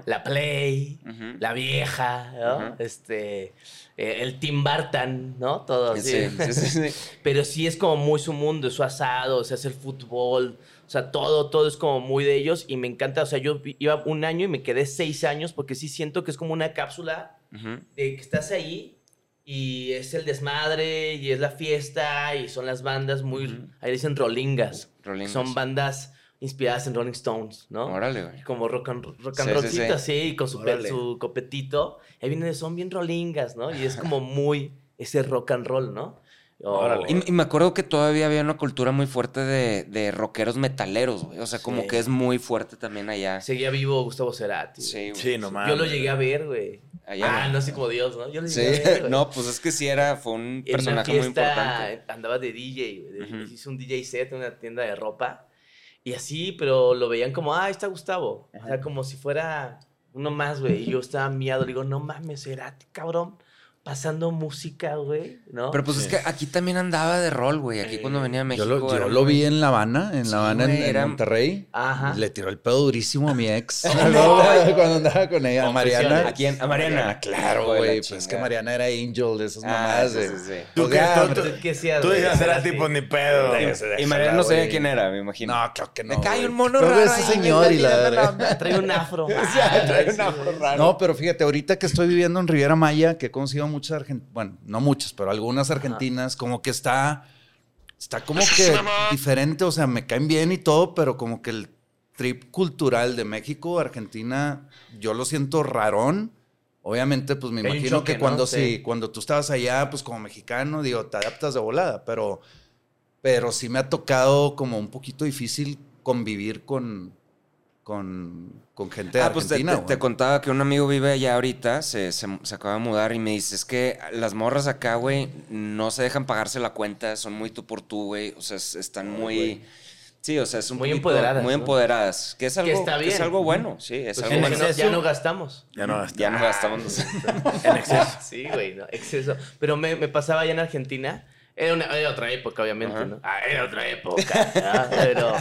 Speaker 1: la play, la vieja, ¿no? Este, eh, el Tim Burton, ¿no? Todo así.
Speaker 4: Sí, sí, sí. [laughs]
Speaker 1: Pero sí es como muy su mundo, es su asado, o sea, es el fútbol, o sea, todo, todo es como muy de ellos y me encanta, o sea, yo iba un año y me quedé seis años porque sí siento que es como una cápsula de que estás ahí y es el desmadre y es la fiesta y son las bandas muy, ahí dicen rolingas,
Speaker 4: Rolingas.
Speaker 1: son bandas inspiradas en Rolling Stones, ¿no?
Speaker 4: Órale, güey.
Speaker 1: Como rock and, rock and
Speaker 4: Sí, sí,
Speaker 1: rollcito,
Speaker 4: sí.
Speaker 1: así, y con su, su copetito. Ahí viene, son bien rolingas, ¿no? Y es como muy ese rock and roll, ¿no? O-
Speaker 3: Órale.
Speaker 4: Y, y me acuerdo que todavía había una cultura muy fuerte de, de rockeros metaleros, güey. O sea, como
Speaker 1: Sí.
Speaker 4: que es muy fuerte también allá.
Speaker 1: Seguía vivo Gustavo Cerati.
Speaker 4: Sí, güey.
Speaker 3: Sí, no mames.
Speaker 1: Yo lo llegué a ver, güey.
Speaker 4: Allá,
Speaker 1: ah,
Speaker 4: ¿no?
Speaker 1: no así como Dios, ¿no? Yo lo
Speaker 4: Sí,
Speaker 1: ver, [laughs]
Speaker 4: no, pues es que sí era, fue un
Speaker 1: En una
Speaker 4: personaje muy
Speaker 1: fiesta
Speaker 4: importante.
Speaker 1: andaba de DJ, güey. de-
Speaker 4: Ujú.
Speaker 1: Hizo un DJ set en una tienda de ropa. Y así, pero lo veían como, ah, ahí está Gustavo. O sea, como si fuera uno más, güey. Y yo estaba miado. Le digo, no mames, Cerati, cabrón. Pasando música, güey, ¿no?
Speaker 4: Pero pues es que aquí también andaba de rol, güey. Aquí cuando venía a
Speaker 5: Yo
Speaker 4: México.
Speaker 5: lo, yo
Speaker 4: era
Speaker 5: lo vi en La Habana, en
Speaker 4: Sí,
Speaker 5: La Habana, en-
Speaker 4: güey,
Speaker 5: en,
Speaker 4: era-
Speaker 5: Monterrey.
Speaker 1: Ajá.
Speaker 5: Le tiró el pedo durísimo a mi ex. [laughs]
Speaker 1: No. [laughs]
Speaker 5: Cuando andaba con ella, a Mariana.
Speaker 4: ¿A quién? A Mariana.
Speaker 5: Claro,
Speaker 4: de la
Speaker 5: güey. Pues es que. Mariana era angel de esas
Speaker 4: Ah,
Speaker 5: mamadas.
Speaker 4: sí,
Speaker 5: de-
Speaker 4: sí, sí.
Speaker 3: ¿Tú
Speaker 5: Pues
Speaker 3: ¿Tú-
Speaker 5: hombre,
Speaker 3: tú-
Speaker 1: ¿Qué hacías,
Speaker 3: Tú era
Speaker 1: Así.
Speaker 3: tipo ni pedo.
Speaker 4: Y Mariana no sabía quién era, me imagino.
Speaker 5: No, claro que no.
Speaker 4: Me cae un mono raro
Speaker 5: ese señor
Speaker 4: me
Speaker 5: y la.
Speaker 1: Trae un afro. [laughs]
Speaker 4: trae
Speaker 1: Ah,
Speaker 4: un afro raro.
Speaker 5: No, pero fíjate, ahorita que estoy viviendo en Riviera Maya, que he conocido muchas argentinas, bueno, no muchas, pero algunas argentinas, como que está, está como que diferente, o sea, me caen bien y todo, pero como que el trip cultural de México, Argentina, yo lo siento rarón. Obviamente, pues me imagino
Speaker 1: choque,
Speaker 5: que
Speaker 1: ¿no?
Speaker 5: cuando
Speaker 1: Sí.
Speaker 5: sí, cuando tú estabas allá, pues como mexicano, digo, te adaptas de volada, pero, pero sí me ha tocado como un poquito difícil convivir con, con, con gente de
Speaker 4: Ah, pues te,
Speaker 5: Argentina.
Speaker 4: te- te contaba que un amigo vive allá ahorita, se, se, se acaba de mudar y me dice, es que las morras acá, güey, no se dejan pagarse la cuenta, son muy tú por tú, güey, o sea, es- están muy... Sí, o sea, es un
Speaker 1: Muy
Speaker 4: poquito-
Speaker 1: empoderadas,
Speaker 4: Muy
Speaker 1: ¿no?
Speaker 4: empoderadas, que es algo,
Speaker 1: está
Speaker 4: que es
Speaker 1: bien.
Speaker 4: algo bueno, sí, es
Speaker 1: Pues
Speaker 4: algo
Speaker 1: en
Speaker 4: bueno.
Speaker 1: exceso ya no gastamos.
Speaker 3: Ya no gasta.
Speaker 4: Ya no gastamos. [laughs]
Speaker 3: En exceso.
Speaker 1: Sí, güey, no, exceso. Pero me, me pasaba allá en Argentina. Era, una, era otra época, obviamente,
Speaker 4: Ajá.
Speaker 1: ¿no? Ah, era otra época. ¿no? [laughs] Pero,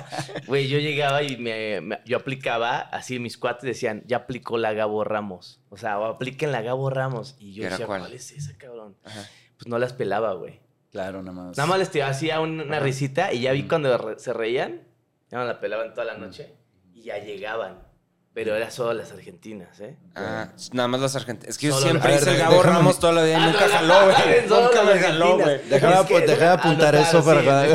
Speaker 1: güey, yo llegaba y me, me- yo aplicaba, así mis cuates decían, ya aplicó la Gabo Ramos. O sea, o apliquen la Gabo Ramos. Y yo
Speaker 4: ¿Y era
Speaker 1: decía,
Speaker 4: cuál?
Speaker 1: ¿cuál? es esa, cabrón?
Speaker 4: Ajá.
Speaker 1: Pues no las pelaba, güey.
Speaker 5: Claro, nada más.
Speaker 1: Nada más les tiraba- hacía un- una risita y ya vi cuando re- se reían, ya no la pelaban toda la noche y ya llegaban. Pero era solo las argentinas, ¿eh?
Speaker 4: Ah, nada más las argentinas. Es que yo
Speaker 1: Solo-
Speaker 4: siempre
Speaker 5: a ver,
Speaker 4: hice el
Speaker 5: de-
Speaker 4: Gabo
Speaker 5: déjame-
Speaker 4: Ramos toda la vida y
Speaker 1: Ah,
Speaker 4: nunca jaló, güey.
Speaker 1: solo
Speaker 4: Nunca
Speaker 1: las
Speaker 4: me jaló, güey.
Speaker 1: argentinas.
Speaker 5: Déjame,
Speaker 1: Es que- [laughs]
Speaker 5: apu- déjame apuntar eso para
Speaker 1: sí,
Speaker 5: cuando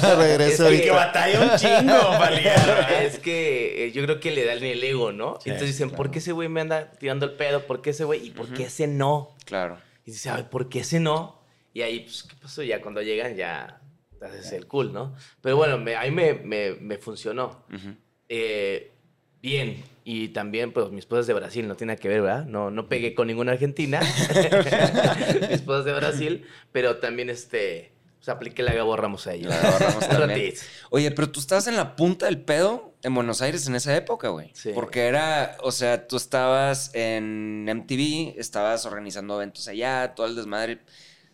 Speaker 1: sí.
Speaker 5: regreso
Speaker 1: Es que-
Speaker 5: ahorita.
Speaker 3: batalla un chingo [laughs] ligar.
Speaker 1: Es que eh, yo creo que le dan el ego, ¿no?
Speaker 3: Sí,
Speaker 1: Entonces dicen, ¿por qué ese güey me anda tirando el pedo? ¿Por qué ese güey? ¿Y por qué ese no?
Speaker 4: Claro.
Speaker 1: Y dice, ay, ¿por qué ese no? Y ahí, pues, ¿qué pasó? Ya cuando llegan, ya haces el cool, ¿no? Pero bueno, me, ahí me, me, me funcionó.
Speaker 4: Ujú.
Speaker 1: Eh, bien. Y también, pues, mi esposa es de Brasil, no tiene nada que ver, ¿verdad? No, no pegué con ninguna argentina. [laughs] mi esposa es de Brasil, pero también, este, pues, apliqué la Gabo Ramos a ella.
Speaker 4: La Gabo Ramos [laughs] también. Oye, pero tú estabas en la punta del pedo en Buenos Aires en esa época, güey.
Speaker 1: Sí.
Speaker 4: Porque era, o sea, tú estabas en MTV, estabas organizando eventos allá, todo el desmadre.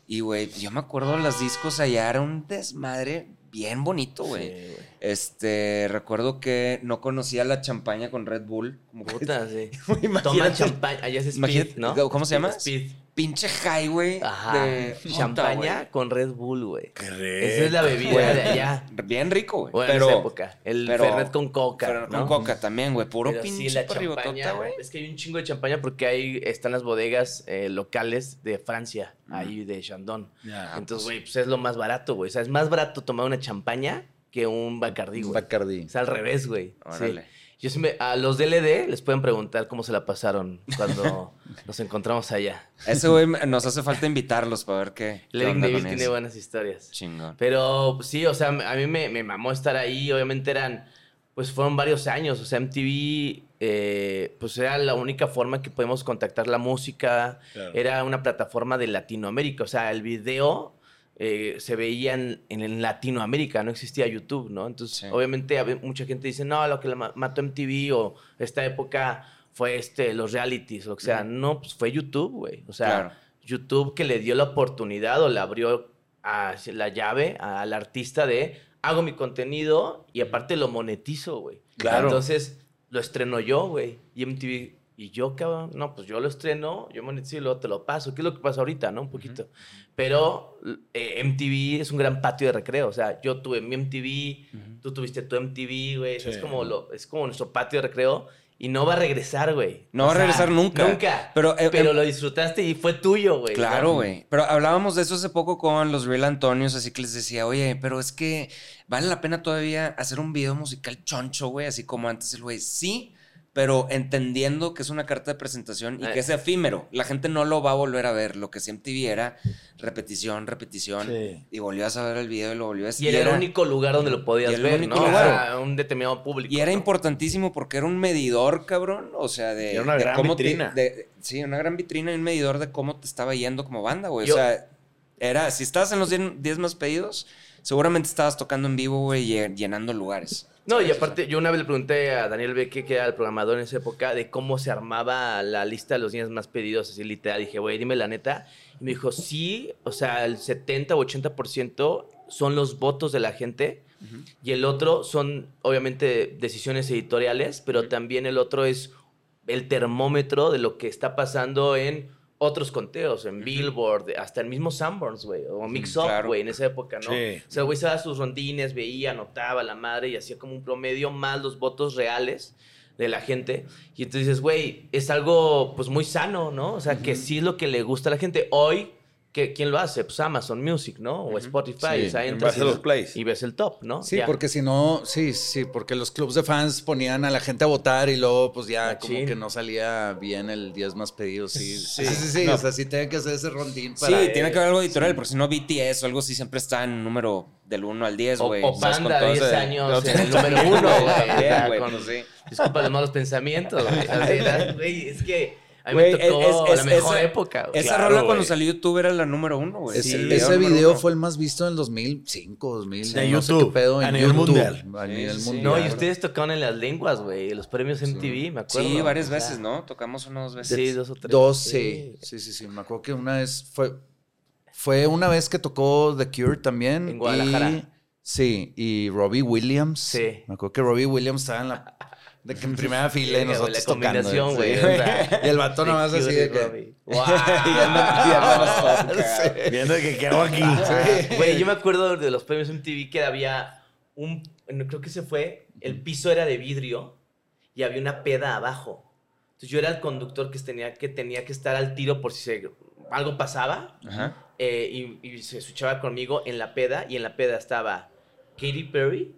Speaker 4: Y, güey, yo me acuerdo los discos allá, era un desmadre bien bonito, güey.
Speaker 1: Sí.
Speaker 4: Este, recuerdo que no conocía la champaña con Red Bull. Como
Speaker 1: Puta, sí. [laughs] Toman champaña. Allá es Speed, ¿no?
Speaker 4: ¿cómo se llama?
Speaker 1: Speed.
Speaker 4: Pinche high, güey.
Speaker 1: Ajá.
Speaker 4: de
Speaker 1: champaña
Speaker 4: güey.
Speaker 1: con Red Bull, güey.
Speaker 3: Qué
Speaker 1: Esa es la bebida
Speaker 4: Güey.
Speaker 1: de allá.
Speaker 4: Bien rico, güey.
Speaker 1: Bueno, en
Speaker 4: pero,
Speaker 1: esa época. El
Speaker 4: pero-
Speaker 1: Fernet con coca.
Speaker 4: Fernet
Speaker 1: ¿no?
Speaker 4: con coca también, güey. Puro
Speaker 1: Pero
Speaker 4: pinche
Speaker 1: sí, la champaña,
Speaker 4: güey.
Speaker 1: Es que hay un chingo de champaña porque ahí están las bodegas eh, locales de Francia, ahí de Chandon.
Speaker 3: Ya.
Speaker 1: Entonces, güey, pues es lo más barato, güey. O sea, es más barato tomar una champaña que un Bacardí, güey.
Speaker 5: Bacardi.
Speaker 1: Es al revés, güey. Sí. Yo sí me- a los DLD les pueden preguntar cómo se la pasaron cuando [laughs] nos encontramos allá.
Speaker 4: Ese güey nos hace falta invitarlos para ver qué.
Speaker 1: Davis
Speaker 4: con
Speaker 1: tiene
Speaker 4: eso.
Speaker 1: buenas historias.
Speaker 4: Chingón.
Speaker 1: Pero pues, sí, o sea, a mí me, me mamó estar ahí. Obviamente eran, pues fueron varios años. O sea, MTV, eh, pues era la única forma que podemos contactar la música.
Speaker 3: Claro.
Speaker 1: Era una plataforma de Latinoamérica. O sea, el video eh, se veía en, Latinoamérica, no existía YouTube, ¿no? Entonces,
Speaker 4: Sí.
Speaker 1: obviamente, mucha gente dice, no, lo que la ma- mató MTV o esta época fue este, los realities, o que sea. No, pues fue YouTube, güey. O sea,
Speaker 4: Claro.
Speaker 1: YouTube que le dio la oportunidad o le abrió a- la llave al artista de hago mi contenido y aparte lo monetizo, güey.
Speaker 3: Claro.
Speaker 1: Entonces lo estreno yo, güey. Y MTV, y yo, cabrón, no, pues yo lo estreno, yo monetizo y luego te lo paso. ¿Qué es lo que pasa ahorita, no? Un poquito. Pero eh, MTV es un gran patio de recreo. O sea, yo tuve mi MTV, tú tuviste tu MTV, güey.
Speaker 3: Sí.
Speaker 1: Es, como lo, es como nuestro patio de recreo. Y no va a regresar, güey.
Speaker 4: No va a regresar nunca.
Speaker 1: Nunca.
Speaker 4: Pero, eh,
Speaker 1: Pero
Speaker 4: em-
Speaker 1: lo disfrutaste y fue tuyo, güey.
Speaker 4: Claro,
Speaker 1: ¿no?
Speaker 4: güey. Pero hablábamos de eso hace poco con los Real Antonios, así que les decía, oye, pero es que vale la pena todavía hacer un video musical choncho, güey, así como antes el güey. Sí, pero entendiendo que es una carta de presentación y
Speaker 1: Eh.
Speaker 4: que es efímero. La gente no lo va a volver a ver. Lo que sí MTV era repetición, repetición.
Speaker 3: Sí.
Speaker 4: Y volvías a ver el video y lo volvías
Speaker 1: Y era el único lugar donde lo
Speaker 4: y
Speaker 1: podías
Speaker 4: era el
Speaker 1: ver,
Speaker 4: único
Speaker 1: ¿no?
Speaker 4: lugar.
Speaker 1: Sea, un determinado público.
Speaker 4: Y era
Speaker 1: ¿no?
Speaker 4: importantísimo porque era un medidor, cabrón. O sea, de.
Speaker 3: Era una
Speaker 4: de
Speaker 3: gran
Speaker 4: cómo te-
Speaker 3: vitrina.
Speaker 4: de- sí, una gran vitrina y un medidor de cómo te estaba yendo como banda, güey.
Speaker 1: Yo-
Speaker 4: O sea, era. Si estabas en los 10 más pedidos, seguramente estabas tocando en vivo, güey, y llenando lugares.
Speaker 1: No, y aparte, yo una vez le pregunté a Daniel Beque, que era el programador en esa época, de cómo se armaba la lista de los días más pedidos, así literal. Dije, güey, dime la neta. Y me dijo, sí, o sea, el 70 o 80% son los votos de la gente. Y el otro son, obviamente, decisiones editoriales, pero también el otro es el termómetro de lo que está pasando en otros conteos, en Billboard, hasta el mismo Sanborns, güey, o Mix Up,
Speaker 4: claro.
Speaker 1: güey, en esa época, ¿no?
Speaker 3: Sí.
Speaker 1: O sea, güey se daba sus rondines, veía, anotaba la madre y hacía como un promedio más los votos reales de la gente. Y entonces dices, güey, es algo pues muy sano, ¿no? O sea, que sí es lo que le gusta a la gente. Hoy, ¿qué- ¿quién lo hace? Pues Amazon Music, ¿no? O Spotify.
Speaker 5: Sí,
Speaker 1: o sea,
Speaker 3: en
Speaker 1: entras y,
Speaker 3: a los plays.
Speaker 1: y ves el top, ¿no?
Speaker 5: Sí,
Speaker 1: Ya.
Speaker 5: porque si no, sí, sí, porque los clubs de fans ponían a la gente a votar y luego pues ya como que no salía bien el 10 más pedidos. Sí, sí,
Speaker 1: Sí.
Speaker 5: sí, sí,
Speaker 4: No.
Speaker 5: o sea, sí tenía que hacer ese rondín
Speaker 4: Sí,
Speaker 5: para...
Speaker 4: tiene que haber algo editorial, porque si no BTS o algo así siempre está en número del 1 al 10,
Speaker 1: O,
Speaker 4: güey.
Speaker 1: o.
Speaker 4: Con
Speaker 1: Panda,
Speaker 4: todo
Speaker 1: 10
Speaker 4: ese-
Speaker 1: años
Speaker 4: No,
Speaker 1: en el [laughs] número uno, güey. o
Speaker 4: sí.
Speaker 1: Disculpa los malos pensamientos, güey. Así, ¿verdad? [laughs] Güey, es que a mí
Speaker 4: Güey,
Speaker 1: me tocó
Speaker 4: es- es-
Speaker 1: la mejor
Speaker 4: esa-
Speaker 1: época.
Speaker 4: Esa
Speaker 3: Claro,
Speaker 4: rola cuando salió YouTube era la número uno, güey.
Speaker 5: Ese,
Speaker 1: Sí,
Speaker 5: ese
Speaker 4: número
Speaker 5: video
Speaker 4: uno.
Speaker 5: fue el más visto en el 2005, 2000.
Speaker 3: De
Speaker 5: no sé
Speaker 3: YouTube,
Speaker 5: qué pedo,
Speaker 3: a
Speaker 5: en
Speaker 3: nivel
Speaker 5: YouTube,
Speaker 3: mundial.
Speaker 5: A nivel mundial.
Speaker 1: No, y ustedes tocaron en las lenguas, güey. Los premios MTV, me acuerdo.
Speaker 4: Sí, varias veces, ¿no? Tocamos una o dos veces.
Speaker 1: Sí, dos o tres.
Speaker 5: Dos, sí. Sí, sí, sí. Me acuerdo que una vez fue. Fue una vez que tocó The Cure también.
Speaker 1: En Guadalajara.
Speaker 5: y- sí, y Robbie Williams.
Speaker 1: Sí.
Speaker 5: Me acuerdo que Robbie Williams estaba en la. De que en primera fila y
Speaker 1: Sí, güey,
Speaker 5: nosotros
Speaker 1: la
Speaker 5: tocando.
Speaker 1: combinación,
Speaker 5: sí.
Speaker 1: güey. o sea, [laughs]
Speaker 5: Y el vato
Speaker 1: The
Speaker 5: nomás así de que. [laughs]
Speaker 1: ¡Wow! [laughs]
Speaker 3: Viendo que quedó aquí.
Speaker 1: Güey, yo me acuerdo de los premios MTV que había un. no, Creo que se fue. El piso era de vidrio y había una peda abajo. Entonces yo era el conductor que tenía que, tenía que estar al tiro por si se- algo pasaba.
Speaker 4: Ajá.
Speaker 1: eh, y, y se escuchaba conmigo en la peda. Y en la peda estaba Katy Perry,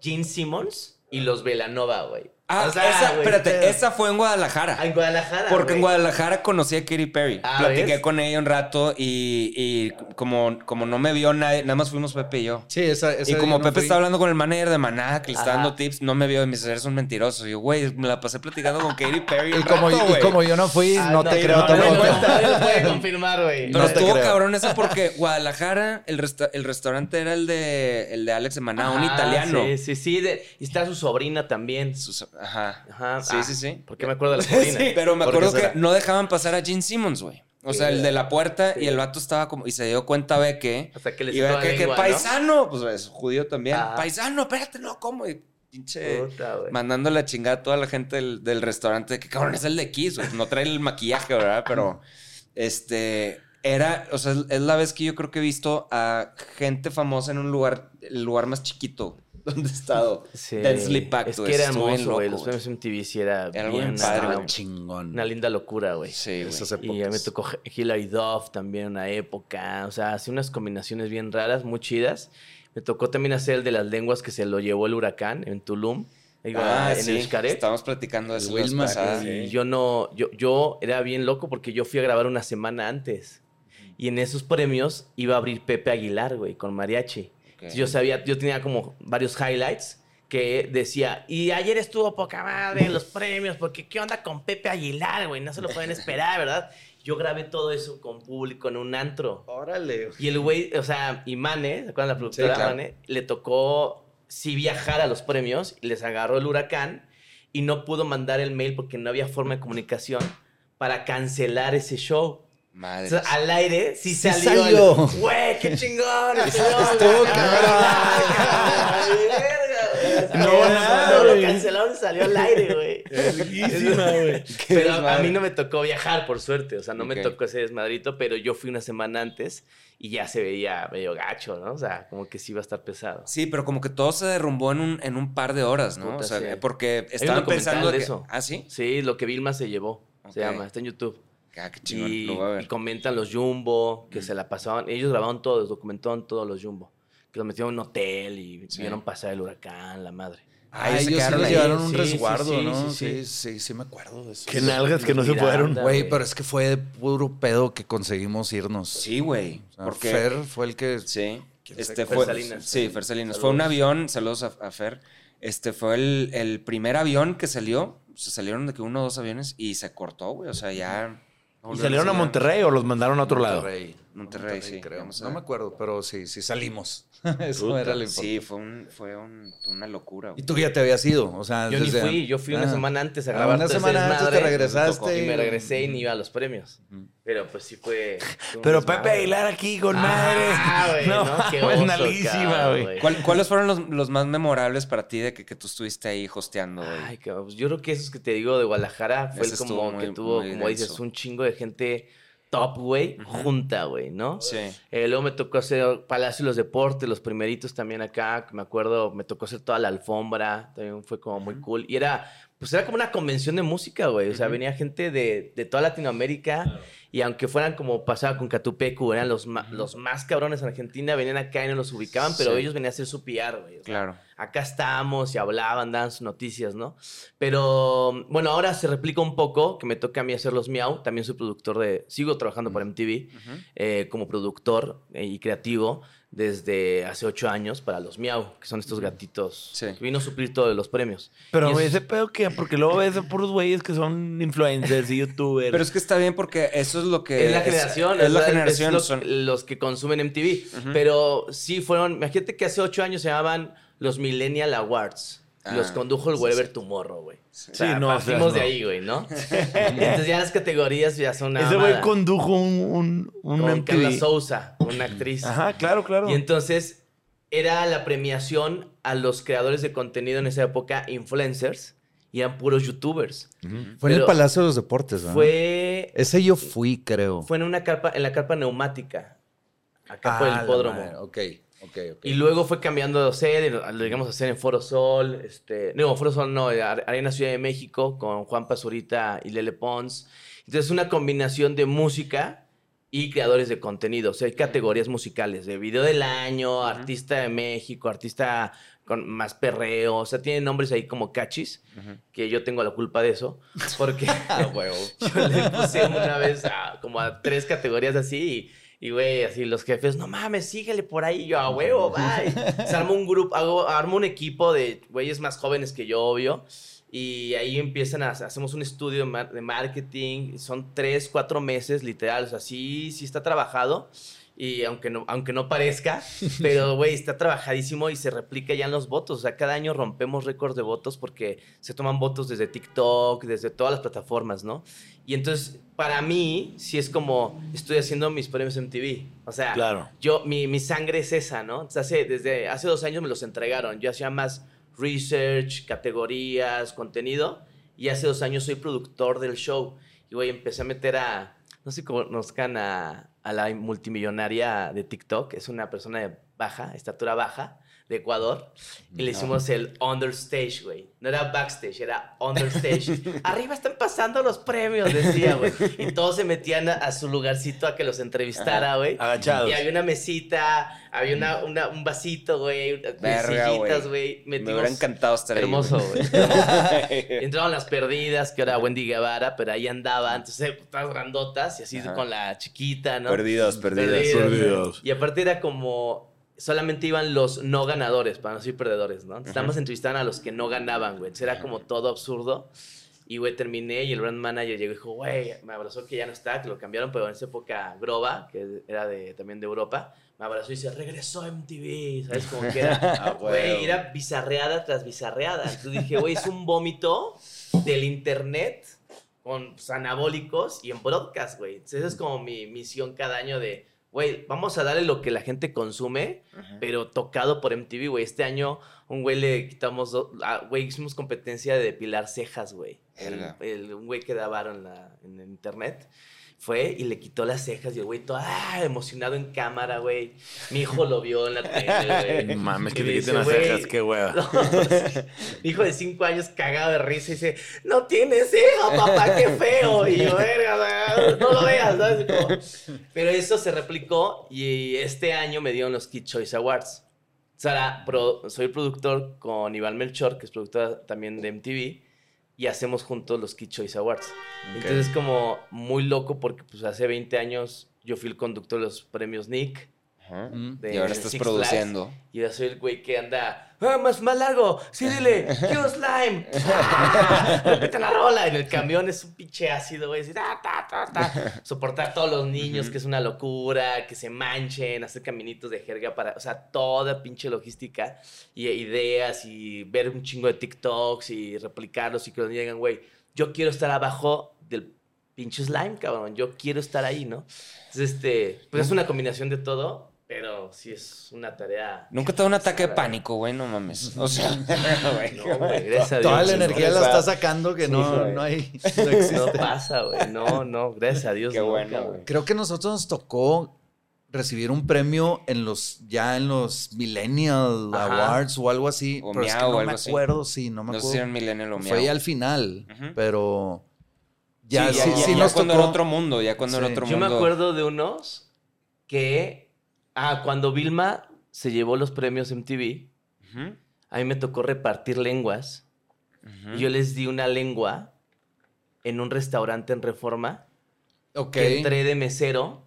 Speaker 1: Gene Simmons y los Velanova, güey.
Speaker 4: Ah,
Speaker 1: O sea,
Speaker 4: esa,
Speaker 1: güey,
Speaker 4: espérate,
Speaker 1: pero-
Speaker 4: esa fue en Guadalajara.
Speaker 1: Ah, en Guadalajara.
Speaker 4: Porque en. Guadalajara conocí a Katy Perry.
Speaker 1: Ah,
Speaker 4: Platiqué
Speaker 1: ¿ves?
Speaker 4: con ella un rato y, y como, como no me vio nadie, nada más fuimos Pepe y yo.
Speaker 5: Sí, esa. esa
Speaker 4: y como
Speaker 5: no
Speaker 4: Pepe
Speaker 5: fui.
Speaker 4: estaba hablando con el manager de Maná, que le está dando tips, no me vio y me dice, eres un mentiroso. Y yo, güey, me la pasé platicando con Katy Perry. [laughs]
Speaker 5: Y como,
Speaker 4: rato,
Speaker 5: y
Speaker 4: güey.
Speaker 5: como yo no fui,
Speaker 1: Ah,
Speaker 5: no te creo
Speaker 1: no,
Speaker 5: tampoco.
Speaker 1: No, no, no puede confirmar, güey.
Speaker 4: Pero
Speaker 5: No te
Speaker 4: estuvo cabrón eso porque [laughs] Guadalajara, el, resta- el restaurante era el de, el de Alex de Maná, un italiano.
Speaker 1: Sí, sí, sí. y está su sobrina también.
Speaker 4: Sus- ajá.
Speaker 1: Ajá.
Speaker 4: Sí,
Speaker 1: ah,
Speaker 4: sí, sí.
Speaker 1: ¿Por qué me acuerdo de la [laughs] sobrina?
Speaker 4: Pero me
Speaker 5: ¿Por qué
Speaker 4: acuerdo que no dejaban pasar a Gene Simmons, güey. O sea, el de la puerta y el vato estaba como. Y se dio cuenta, ve que.
Speaker 1: Hasta que le
Speaker 4: Y ve que, que
Speaker 1: ¿no?
Speaker 4: paisano. Pues es judío también. Paisano, espérate, no, ¿cómo? Y pinche.
Speaker 1: Puta, güey.
Speaker 4: Mandando la chingada a toda la gente del, del restaurante. Que cabrón es el de Kiss, güey. No trae el maquillaje, ¿verdad? Pero. Este. Era. O sea, es la vez que yo creo que he visto a gente famosa en un lugar. El lugar más chiquito [laughs] donde he estado.
Speaker 1: Sí.
Speaker 4: Densely packed,
Speaker 1: Es que era hermoso, güey.
Speaker 4: loco,
Speaker 1: Los premios MTV sí era,
Speaker 4: Era
Speaker 1: bien
Speaker 4: padre,
Speaker 1: una-
Speaker 5: chingón.
Speaker 1: Una linda locura, güey.
Speaker 4: Sí, güey.
Speaker 1: Y a mí me tocó Hilary Duff también una época. O sea, hacía unas combinaciones bien raras, muy chidas. Me tocó también hacer el de las lenguas que se lo llevó el huracán en Tulum. Iba
Speaker 4: Ah,
Speaker 1: en
Speaker 4: sí.
Speaker 1: el.
Speaker 4: Estábamos platicando de eso
Speaker 5: Wilma,
Speaker 4: pasada.
Speaker 1: Y yo no, yo, yo era bien loco porque yo fui a grabar una semana antes. Y en esos premios iba a abrir Pepe Aguilar, güey, con mariachi. Yo sabía, yo tenía como varios highlights que decía, y ayer estuvo poca madre en los [laughs] premios, porque ¿qué onda con Pepe Aguilar, güey? No se lo pueden esperar, ¿verdad? Yo grabé todo eso con público en un antro.
Speaker 5: Órale.
Speaker 1: Y el güey, o sea, y Mane, ¿se acuerdan de la productora
Speaker 4: Sí, claro.
Speaker 1: Mane? Le tocó sí viajar a los premios, les agarró el huracán y no pudo mandar el mail porque no había forma de comunicación para cancelar ese show.
Speaker 4: Madre.
Speaker 1: Entonces, al aire sí,
Speaker 5: Sí
Speaker 1: salió. Güey, qué chingón. [laughs]
Speaker 5: Estuvo
Speaker 1: No,
Speaker 3: No,
Speaker 1: no, lo cancelaron y salió al aire, güey. [laughs] Pero a mí no me tocó viajar, por suerte. O sea, no me tocó ese desmadrito, pero yo fui una semana antes y ya se veía medio gacho, ¿no? O sea, como que sí iba a estar pesado.
Speaker 4: Sí, pero como que todo se derrumbó en un, en un par de horas, ¿no?
Speaker 1: Puta,
Speaker 4: o sea,
Speaker 1: sí.
Speaker 4: porque estaban pensando
Speaker 1: de
Speaker 4: que-
Speaker 1: eso.
Speaker 4: ¿Ah, sí?
Speaker 1: Sí, lo que Vilma se llevó. Se llama, está en YouTube.
Speaker 4: Ah, qué chingón.
Speaker 1: Y,
Speaker 4: lo voy a ver.
Speaker 1: y comentan los Jumbo, que se la pasaban. Ellos grabaron todos, documentaron todos los Jumbo. Que los metieron en un hotel y
Speaker 4: Sí.
Speaker 1: vieron pasar el huracán, la madre.
Speaker 5: Ah,
Speaker 4: Ahí se
Speaker 5: ellos sí les llevaron un
Speaker 1: Sí,
Speaker 5: resguardo,
Speaker 1: sí,
Speaker 5: ¿no?
Speaker 1: sí,
Speaker 5: Sí,
Speaker 1: sí.
Speaker 5: sí, sí, me acuerdo de eso.
Speaker 3: Qué nalgas que no se fueron.
Speaker 5: Güey, pero es que fue de puro pedo que conseguimos irnos.
Speaker 4: Sí, güey.
Speaker 5: O sea,
Speaker 4: porque...
Speaker 5: Fer fue el que...
Speaker 4: Sí.
Speaker 5: ¿Quién
Speaker 4: Este fue,
Speaker 1: Fer Salinas.
Speaker 4: Sí, Fer Salinas. Fue un avión, saludos a, a Fer. Este fue el, el primer avión que salió. Se salieron de que uno o dos aviones y se cortó, güey. O sea, ya.
Speaker 3: ¿Y salieron a Monterrey o los mandaron a otro lado?
Speaker 5: Monterrey.
Speaker 4: Monterrey, sí,
Speaker 5: creo. No
Speaker 4: ver.
Speaker 5: me acuerdo, pero sí, sí salimos. [laughs] Eso
Speaker 3: Puta,
Speaker 5: era lo importante.
Speaker 4: Sí, fue, un, fue un- una locura,
Speaker 5: Y tú ya te habías ido, o sea,
Speaker 1: Yo ni fui, yo fui una
Speaker 5: Ah.
Speaker 1: semana antes a
Speaker 5: Ah,
Speaker 1: grabar
Speaker 5: una semana antes te regresaste
Speaker 1: Y me regresé y ni iba a los premios. Pero pues sí fue.
Speaker 3: Pero. Pepe Aguilar aquí con
Speaker 1: Ah,
Speaker 3: madre.
Speaker 1: güey,
Speaker 3: no,
Speaker 1: no, qué [laughs]
Speaker 3: es
Speaker 1: oso,
Speaker 3: güey.
Speaker 4: ¿Cuál- ¿Cuáles fueron los, los más memorables para ti de que, que tú estuviste ahí hosteando, güey?
Speaker 1: Ay, cabrón, pues yo creo que esos que te digo de Guadalajara fue el como que tuvo, como dices, un chingo de gente top, güey, junta, güey, ¿no?
Speaker 4: Sí.
Speaker 1: Eh, luego me tocó hacer Palacio de los Deportes, los primeritos también acá, me acuerdo, me tocó hacer toda la alfombra, también fue como muy cool. Y era, pues era como una convención de música, güey, o sea, venía gente de, de toda Latinoamérica Y aunque fueran como pasaba con Catupecu, eran los, los más cabrones en Argentina, venían acá y no los ubicaban, pero
Speaker 4: Sí.
Speaker 1: ellos venían a hacer su PR, güey. Sea,
Speaker 4: Claro.
Speaker 1: Acá estábamos y hablaban, daban sus noticias, ¿no? Pero bueno, ahora se replica un poco, que me toca a mí hacer los Miau. También soy productor de. Sigo trabajando para MTV eh, como productor eh, y creativo desde hace ocho años para los Miau, que son estos gatitos
Speaker 4: Sí.
Speaker 1: que vino a suplir todos los premios.
Speaker 3: Pero,
Speaker 1: eso-
Speaker 3: ese pedo que, porque luego ves a puros güeyes que son influencers y youtubers.
Speaker 4: Pero es que está bien porque eso es lo que...
Speaker 1: Es la generación,
Speaker 4: Es, la
Speaker 1: es
Speaker 4: generación.
Speaker 1: lo-
Speaker 4: son-
Speaker 1: los que consumen MTV. Pero sí fueron, imagínate que hace ocho años se llamaban los Millennial Awards.
Speaker 4: Ah,
Speaker 1: los condujo el
Speaker 4: sí,
Speaker 1: Whatever
Speaker 4: sí.
Speaker 1: Tomorrow, güey.
Speaker 3: Sí,
Speaker 1: O sea,
Speaker 3: no, o sea,
Speaker 1: partimos de
Speaker 3: no.
Speaker 1: ahí, güey, ¿no? [laughs] Entonces ya las categorías ya son
Speaker 3: ese güey condujo un, un, un
Speaker 1: Con. Carla Souza, una actriz.
Speaker 3: Ajá, claro, claro.
Speaker 1: Y entonces era la premiación a los creadores de contenido en esa época, influencers, y eran puros youtubers.
Speaker 5: Fue en el Palacio de los Deportes, ¿verdad?
Speaker 1: Fue,
Speaker 5: Ese yo fui, creo.
Speaker 1: fue en una carpa, en la carpa neumática, acá por
Speaker 5: Ah,
Speaker 1: el hipódromo.
Speaker 5: Ok, ok, ok.
Speaker 1: Y luego fue cambiando de sede, lo llegamos a hacer en Foro Sol, este, no, Foro Sol no, Ar- Arena Ciudad de México con Juan Pazurita y Lele Pons. Entonces una combinación de música y creadores de contenido. O sea, hay categorías musicales de video del año, artista de México, artista con más perreo. O sea, tienen nombres ahí como cachis, que yo tengo la culpa de eso. Porque [laughs] [laughs] yo le puse una vez a, como a tres categorías así y, y, güey, así los jefes, no mames, síguele por ahí. Y yo, a huevo, bye. [laughs] Se armó un grupo, hago, armo un equipo de güeyes más jóvenes que yo, obvio. Y ahí empiezan a, hacemos un estudio de, mar- de marketing. Son tres, cuatro meses, literal. O sea, sí, sí está trabajado. Y aunque no, aunque no parezca, [laughs] pero güey, está trabajadísimo y se replica ya en los votos. O sea, cada año rompemos récords de votos porque se toman votos desde TikTok, desde todas las plataformas, ¿no? Y entonces, para mí, sí es como estoy haciendo mis premios MTV. O sea,
Speaker 3: Claro.
Speaker 1: yo, mi, mi sangre es esa, ¿no? Entonces, hace, desde hace dos años me los entregaron. Yo hacía más research, categorías, contenido. Y hace dos años soy productor del show. Y, güey, empecé a meter a, no sé si conozcan a, a la multimillonaria de TikTok. Es una persona de baja, estatura baja, de Ecuador. Y le hicimos el understage, güey. No era backstage, era understage. [laughs] Arriba están pasando los premios, decía, güey. Y todos se metían a, a su lugarcito a que los entrevistara, güey.
Speaker 3: Agachados.
Speaker 1: Y había una mesita, había una, una- un vasito, güey, sillitas,
Speaker 4: güey. Me
Speaker 1: Metimos-
Speaker 4: hubiera encantado estar ahí.
Speaker 1: Hermoso,
Speaker 4: güey. [laughs]
Speaker 1: Entraron las perdidas, que era Wendy Guevara, pero ahí andaba. Entonces, todas grandotas y así
Speaker 4: Ajá.
Speaker 1: con la chiquita, ¿no?
Speaker 4: Perdidos, perdidos.
Speaker 1: Perdidos.
Speaker 3: Perdidos.
Speaker 1: Y aparte era como. Solamente iban los no ganadores, para no decir perdedores, ¿no? Entonces, nada más entrevistaban a los que no ganaban, güey. Entonces, era como todo absurdo. Y, güey, terminé y el brand manager llegó y dijo, güey, me abrazó que ya no está, que lo cambiaron, pero en esa época Groba, que era de, también de Europa, me abrazó y dice, regresó a MTV, ¿sabes? Como que era, [laughs]
Speaker 5: Ah,
Speaker 1: güey, era bizarreada tras bizarreada. Entonces dije, güey, es un vómito del internet con pues, anabólicos y en broadcast, güey. Entonces, esa es como mi misión cada año de, güey, vamos a darle lo que la gente consume, pero tocado por MTV, güey. Este año, un güey le quitamos, ah, güey, hicimos competencia de depilar cejas, güey. El, el- un güey que daba en, la, en el internet. Fue y le quitó las cejas y el güey todo ah, emocionado en cámara, güey. Mi hijo lo vio en la tele, güey.
Speaker 3: No mames, que
Speaker 1: me
Speaker 3: quiten las
Speaker 1: "Güey,
Speaker 3: cejas, qué hueva. [laughs]
Speaker 1: no, mi hijo de cinco años cagado de risa y dice, no tiene ceja, papá, qué feo. Y yo, verga, no lo veas, ¿sabes? Como- Pero eso se replicó y este año me dieron los Kid Choice Awards. Era pro- soy productor con Iván Melchor, que es productor también de MTV, y hacemos juntos los Kid Choice Awards. Entonces es como muy loco porque pues hace 20 años yo fui el conductor de los premios Nick.
Speaker 5: Mm.
Speaker 1: de
Speaker 4: Y ahora estás
Speaker 1: Six
Speaker 4: produciendo.
Speaker 1: Flags, y yo soy el güey que anda, "Ah, más, más largo, sí, dile, quiero slime. [laughs] Repite la rola. En el camión es un pinche ácido, güey. así, ta, ta, ta, ta. Soportar a todos los niños, que es una locura, que se manchen, hacer caminitos de jerga para, o sea, toda pinche logística y ideas y ver un chingo de TikToks y replicarlos y que nos digan, güey, yo quiero estar abajo del pinche slime, cabrón. Yo quiero estar ahí, ¿no? Entonces, este, pues es una combinación de todo, pero sí es una tarea.
Speaker 4: Nunca te da un ataque de pánico, güey, no mames. O sea, [laughs] [laughs] güey,
Speaker 1: No, güey, gracias a Dios.
Speaker 5: Toda la
Speaker 1: no,
Speaker 5: energía la está sacando que no, no hay. [laughs] No existe.
Speaker 1: No pasa, güey. No, no, gracias a Dios.
Speaker 4: Qué
Speaker 1: no,
Speaker 4: bueno, güey.
Speaker 5: Creo que a nosotros nos tocó recibir un premio en los ya en los Millennial
Speaker 1: Ajá.
Speaker 5: Awards o algo así.
Speaker 4: O
Speaker 5: pero es que
Speaker 4: Miau o
Speaker 5: no
Speaker 4: algo
Speaker 5: me
Speaker 4: así.
Speaker 5: acuerdo, sí, no me
Speaker 4: no sé si
Speaker 5: acuerdo.
Speaker 4: era Millennial o
Speaker 5: Fue ahí
Speaker 4: Miau.
Speaker 5: al final, pero Ya,
Speaker 4: Sí,
Speaker 5: sí,
Speaker 4: ya,
Speaker 5: sí
Speaker 4: ya
Speaker 5: nos
Speaker 4: cuando
Speaker 5: tocó.
Speaker 4: era otro mundo, ya cuando era otro
Speaker 1: Yo
Speaker 4: mundo.
Speaker 1: me acuerdo de unos que. Ah, cuando Vilma se llevó los premios MTV,
Speaker 4: Ujú,
Speaker 1: a mí me tocó repartir lenguas. Y Yo les di una lengua en un restaurante en Reforma.
Speaker 5: Ok.
Speaker 1: Que entré de mesero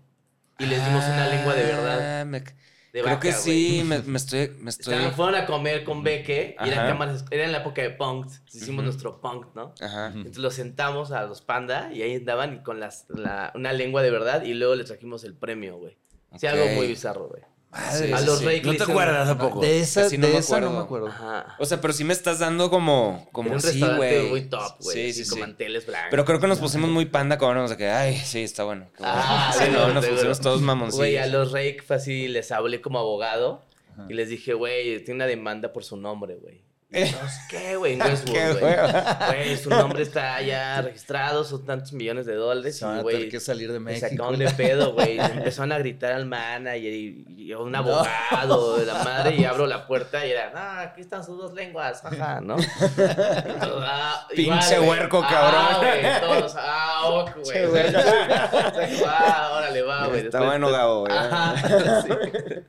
Speaker 1: y les dimos una lengua de verdad.
Speaker 4: Ah, me-
Speaker 1: De
Speaker 4: Creo que sí, me, me estoy. Me estoy...
Speaker 1: Estaban- fueron a comer con Beque y cámaras, era en la época de punk, hicimos nuestro punk, ¿no?
Speaker 4: Ajá.
Speaker 1: Entonces los sentamos a los panda y ahí andaban con las, la- una lengua de verdad y luego les trajimos el premio, güey. Sí, algo muy bizarro, güey.
Speaker 5: Madre,
Speaker 1: a
Speaker 4: sí,
Speaker 1: los
Speaker 4: sí.
Speaker 1: Rake
Speaker 3: ¿No te acuerdas tampoco?
Speaker 5: De esa,
Speaker 4: Casi no
Speaker 5: de
Speaker 4: me
Speaker 5: esa no
Speaker 4: acuerdo.
Speaker 5: me acuerdo.
Speaker 1: Ajá.
Speaker 4: O sea, pero sí me estás dando como. como
Speaker 1: Era un
Speaker 4: sí,
Speaker 1: restaurante
Speaker 4: güey.
Speaker 1: muy top, güey.
Speaker 4: Sí,
Speaker 1: así
Speaker 4: sí,
Speaker 1: con
Speaker 4: sí.
Speaker 1: manteles blancos.
Speaker 4: Pero creo que nos pusimos muy panda como nos de que, ay, sí, está bueno.
Speaker 1: Ah,
Speaker 4: sí, no, nos
Speaker 1: seguro.
Speaker 4: pusimos todos mamoncillos.
Speaker 1: Güey, a los Rake fue así, les hablé como abogado y les dije, güey, tiene una demanda por su nombre, güey. Y, "No, ¿Qué, güey? En [laughs] Westwood,
Speaker 4: Qué
Speaker 1: güey.
Speaker 4: hueva.
Speaker 1: Güey, su nombre está ya registrado, son tantos millones de dólares.
Speaker 5: Se van
Speaker 1: y,
Speaker 5: a
Speaker 1: güey,
Speaker 5: tener que salir de
Speaker 1: Me
Speaker 5: México.
Speaker 1: sacaron de pedo, güey. [laughs] Empezaron a gritar al manager y, y a un abogado de la madre y [laughs] abro la puerta y era, ah, aquí están sus dos lenguas, ajá, ¿no? Ah,
Speaker 4: Pinche huerco,
Speaker 1: Ah,
Speaker 4: cabrón.
Speaker 1: güey, todos, ah, ok, güey. Ah, órale, va, güey.
Speaker 4: Está
Speaker 1: Después-
Speaker 4: bueno, Gabo, güey.
Speaker 1: Ajá,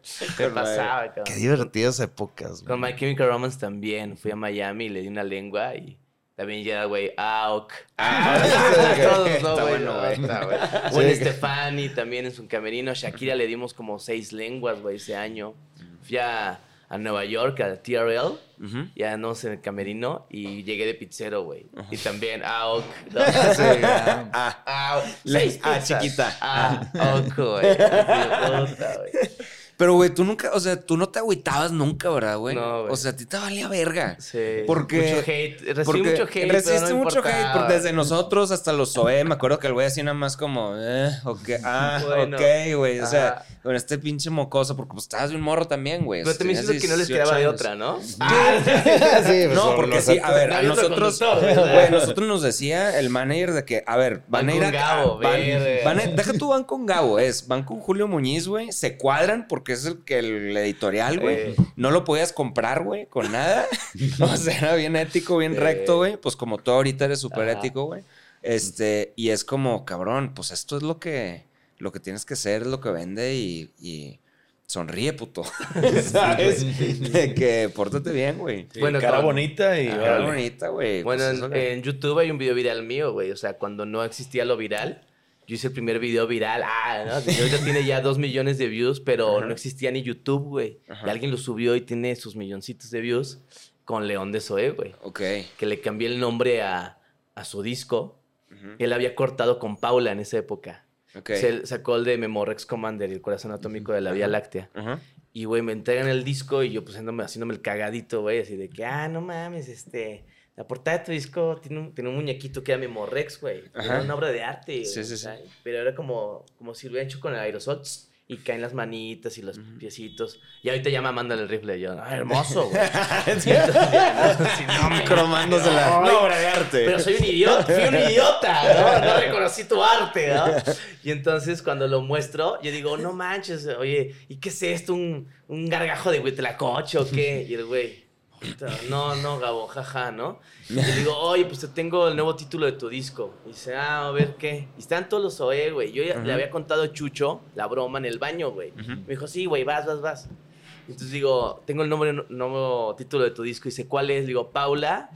Speaker 1: sí. Me pasaba, cabrón.
Speaker 5: Qué divertidas épocas,
Speaker 1: Con
Speaker 5: güey.
Speaker 1: My Chemical Romance también. Fui a Miami y le di una lengua y también ya, güey, AOK. [laughs] Todos,
Speaker 4: Está
Speaker 1: no, güey,
Speaker 4: bueno,
Speaker 1: no,
Speaker 4: güey.
Speaker 1: está, güey. [laughs] Gwen Stefani también en su camerino. Shakira le dimos como seis lenguas, güey, ese año. Fui a, a Nueva York, a TRL.
Speaker 4: Ujú.
Speaker 1: Ya no sé, el camerino y llegué de pizzero, güey. Y también AOK. ¿no? [laughs]
Speaker 4: Ah,
Speaker 1: Ah,
Speaker 4: ah,
Speaker 1: pizzas.
Speaker 4: chiquita.
Speaker 1: Ah, güey.
Speaker 4: Pero, güey, tú nunca, o sea, tú no te agüitabas nunca, ¿verdad, güey?
Speaker 1: No, güey.
Speaker 4: O sea, a ti te valía verga.
Speaker 1: Sí.
Speaker 4: Porque-
Speaker 1: Mucho hate. Recibí
Speaker 4: Porque
Speaker 1: mucho hate.
Speaker 4: recibiste
Speaker 1: no
Speaker 4: mucho hate porque desde nosotros hasta los SOE, me acuerdo que el güey así nada más como, eh, ok, ah,
Speaker 1: Bueno.
Speaker 4: ok, güey. O sea,
Speaker 1: Ajá.
Speaker 4: Con este pinche mocoso, porque pues estabas de un morro también, güey.
Speaker 1: Pero también siento que no les
Speaker 4: 18
Speaker 1: quedaba de otra, ¿no? [laughs]
Speaker 5: Sí, pues,
Speaker 4: No, porque sí, a ver, a nosotros, güey, nosotros nos decía el manager de que, a ver, van,
Speaker 1: Van
Speaker 4: a ir
Speaker 1: con
Speaker 4: a
Speaker 1: Gabo,
Speaker 4: van, van a- deja tú van con Gabo, es, van con Julio Muñiz, güey, se cuadran porque es el que el editorial, güey,
Speaker 1: Eh.
Speaker 4: no lo podías comprar, güey, con nada, [laughs] o sea, era bien ético, bien
Speaker 1: Eh.
Speaker 4: recto, güey, pues como tú ahorita eres súper ético, güey, este, y es como, cabrón, pues esto es lo que, lo que tienes que ser, es lo que vende y, y sonríe, puto, [laughs] ¿sabes? De que pórtate bien, güey.
Speaker 1: Bueno,
Speaker 3: cara
Speaker 1: con-
Speaker 3: bonita y.
Speaker 4: Cara bonita, güey.
Speaker 1: Bueno,
Speaker 4: pues
Speaker 1: en,
Speaker 4: que-
Speaker 1: en YouTube hay un video viral mío, güey. O sea, cuando no existía lo viral, yo hice el primer video viral. Ah, ¿no? Ahorita tiene ya dos millones de views, pero no existía ni YouTube, güey. Y alguien lo subió y tiene sus milloncitos de views con León de Zoé, güey.
Speaker 4: Ok.
Speaker 1: Que le cambié el nombre a, a su disco. Él había cortado con Paula en esa época.
Speaker 4: Ok.
Speaker 1: Se sacó el de Memorex Commander, el corazón atómico de la Vía Láctea.
Speaker 4: Ajá.
Speaker 1: Y, güey, me entregan el disco y yo pues haciéndome, haciéndome el cagadito, güey, así de que, ah, no mames, este, la portada de tu disco tiene un, tiene un muñequito que era Memorex, güey. Era una obra de arte, güey,
Speaker 4: Sí, sí, sí.
Speaker 1: Pero era como, como si lo hubieran hecho con el aerosol tss, y caen las manitas y los piecitos. Y ahorita ya mamándole el rifle, yo, ah, hermoso, güey. [laughs] No, [laughs] sí, no, [laughs] me-
Speaker 4: Cromándosela.
Speaker 1: Ay,
Speaker 4: Una obra de arte.
Speaker 1: pero soy un idiota, fui un idiota, ¿no? No reconocí tu arte, ¿no? Y entonces cuando lo muestro, yo digo, no manches, oye, ¿y qué es esto? ¿Un, un gargajo de Huitlacoche o qué? Y el güey, "Puta, no, no, Gabo, jaja, ¿no? Y le digo, oye, pues te tengo el nuevo título de tu disco. Y dice, ah, a ver qué. Y están todos los OE, güey. Yo ya le había contado a Chucho la broma en el baño, güey. Me dijo, sí, güey, vas, vas, vas. Entonces digo, tengo el nombre, nuevo título de tu disco. Y dice, ¿cuál es? Digo, Paula,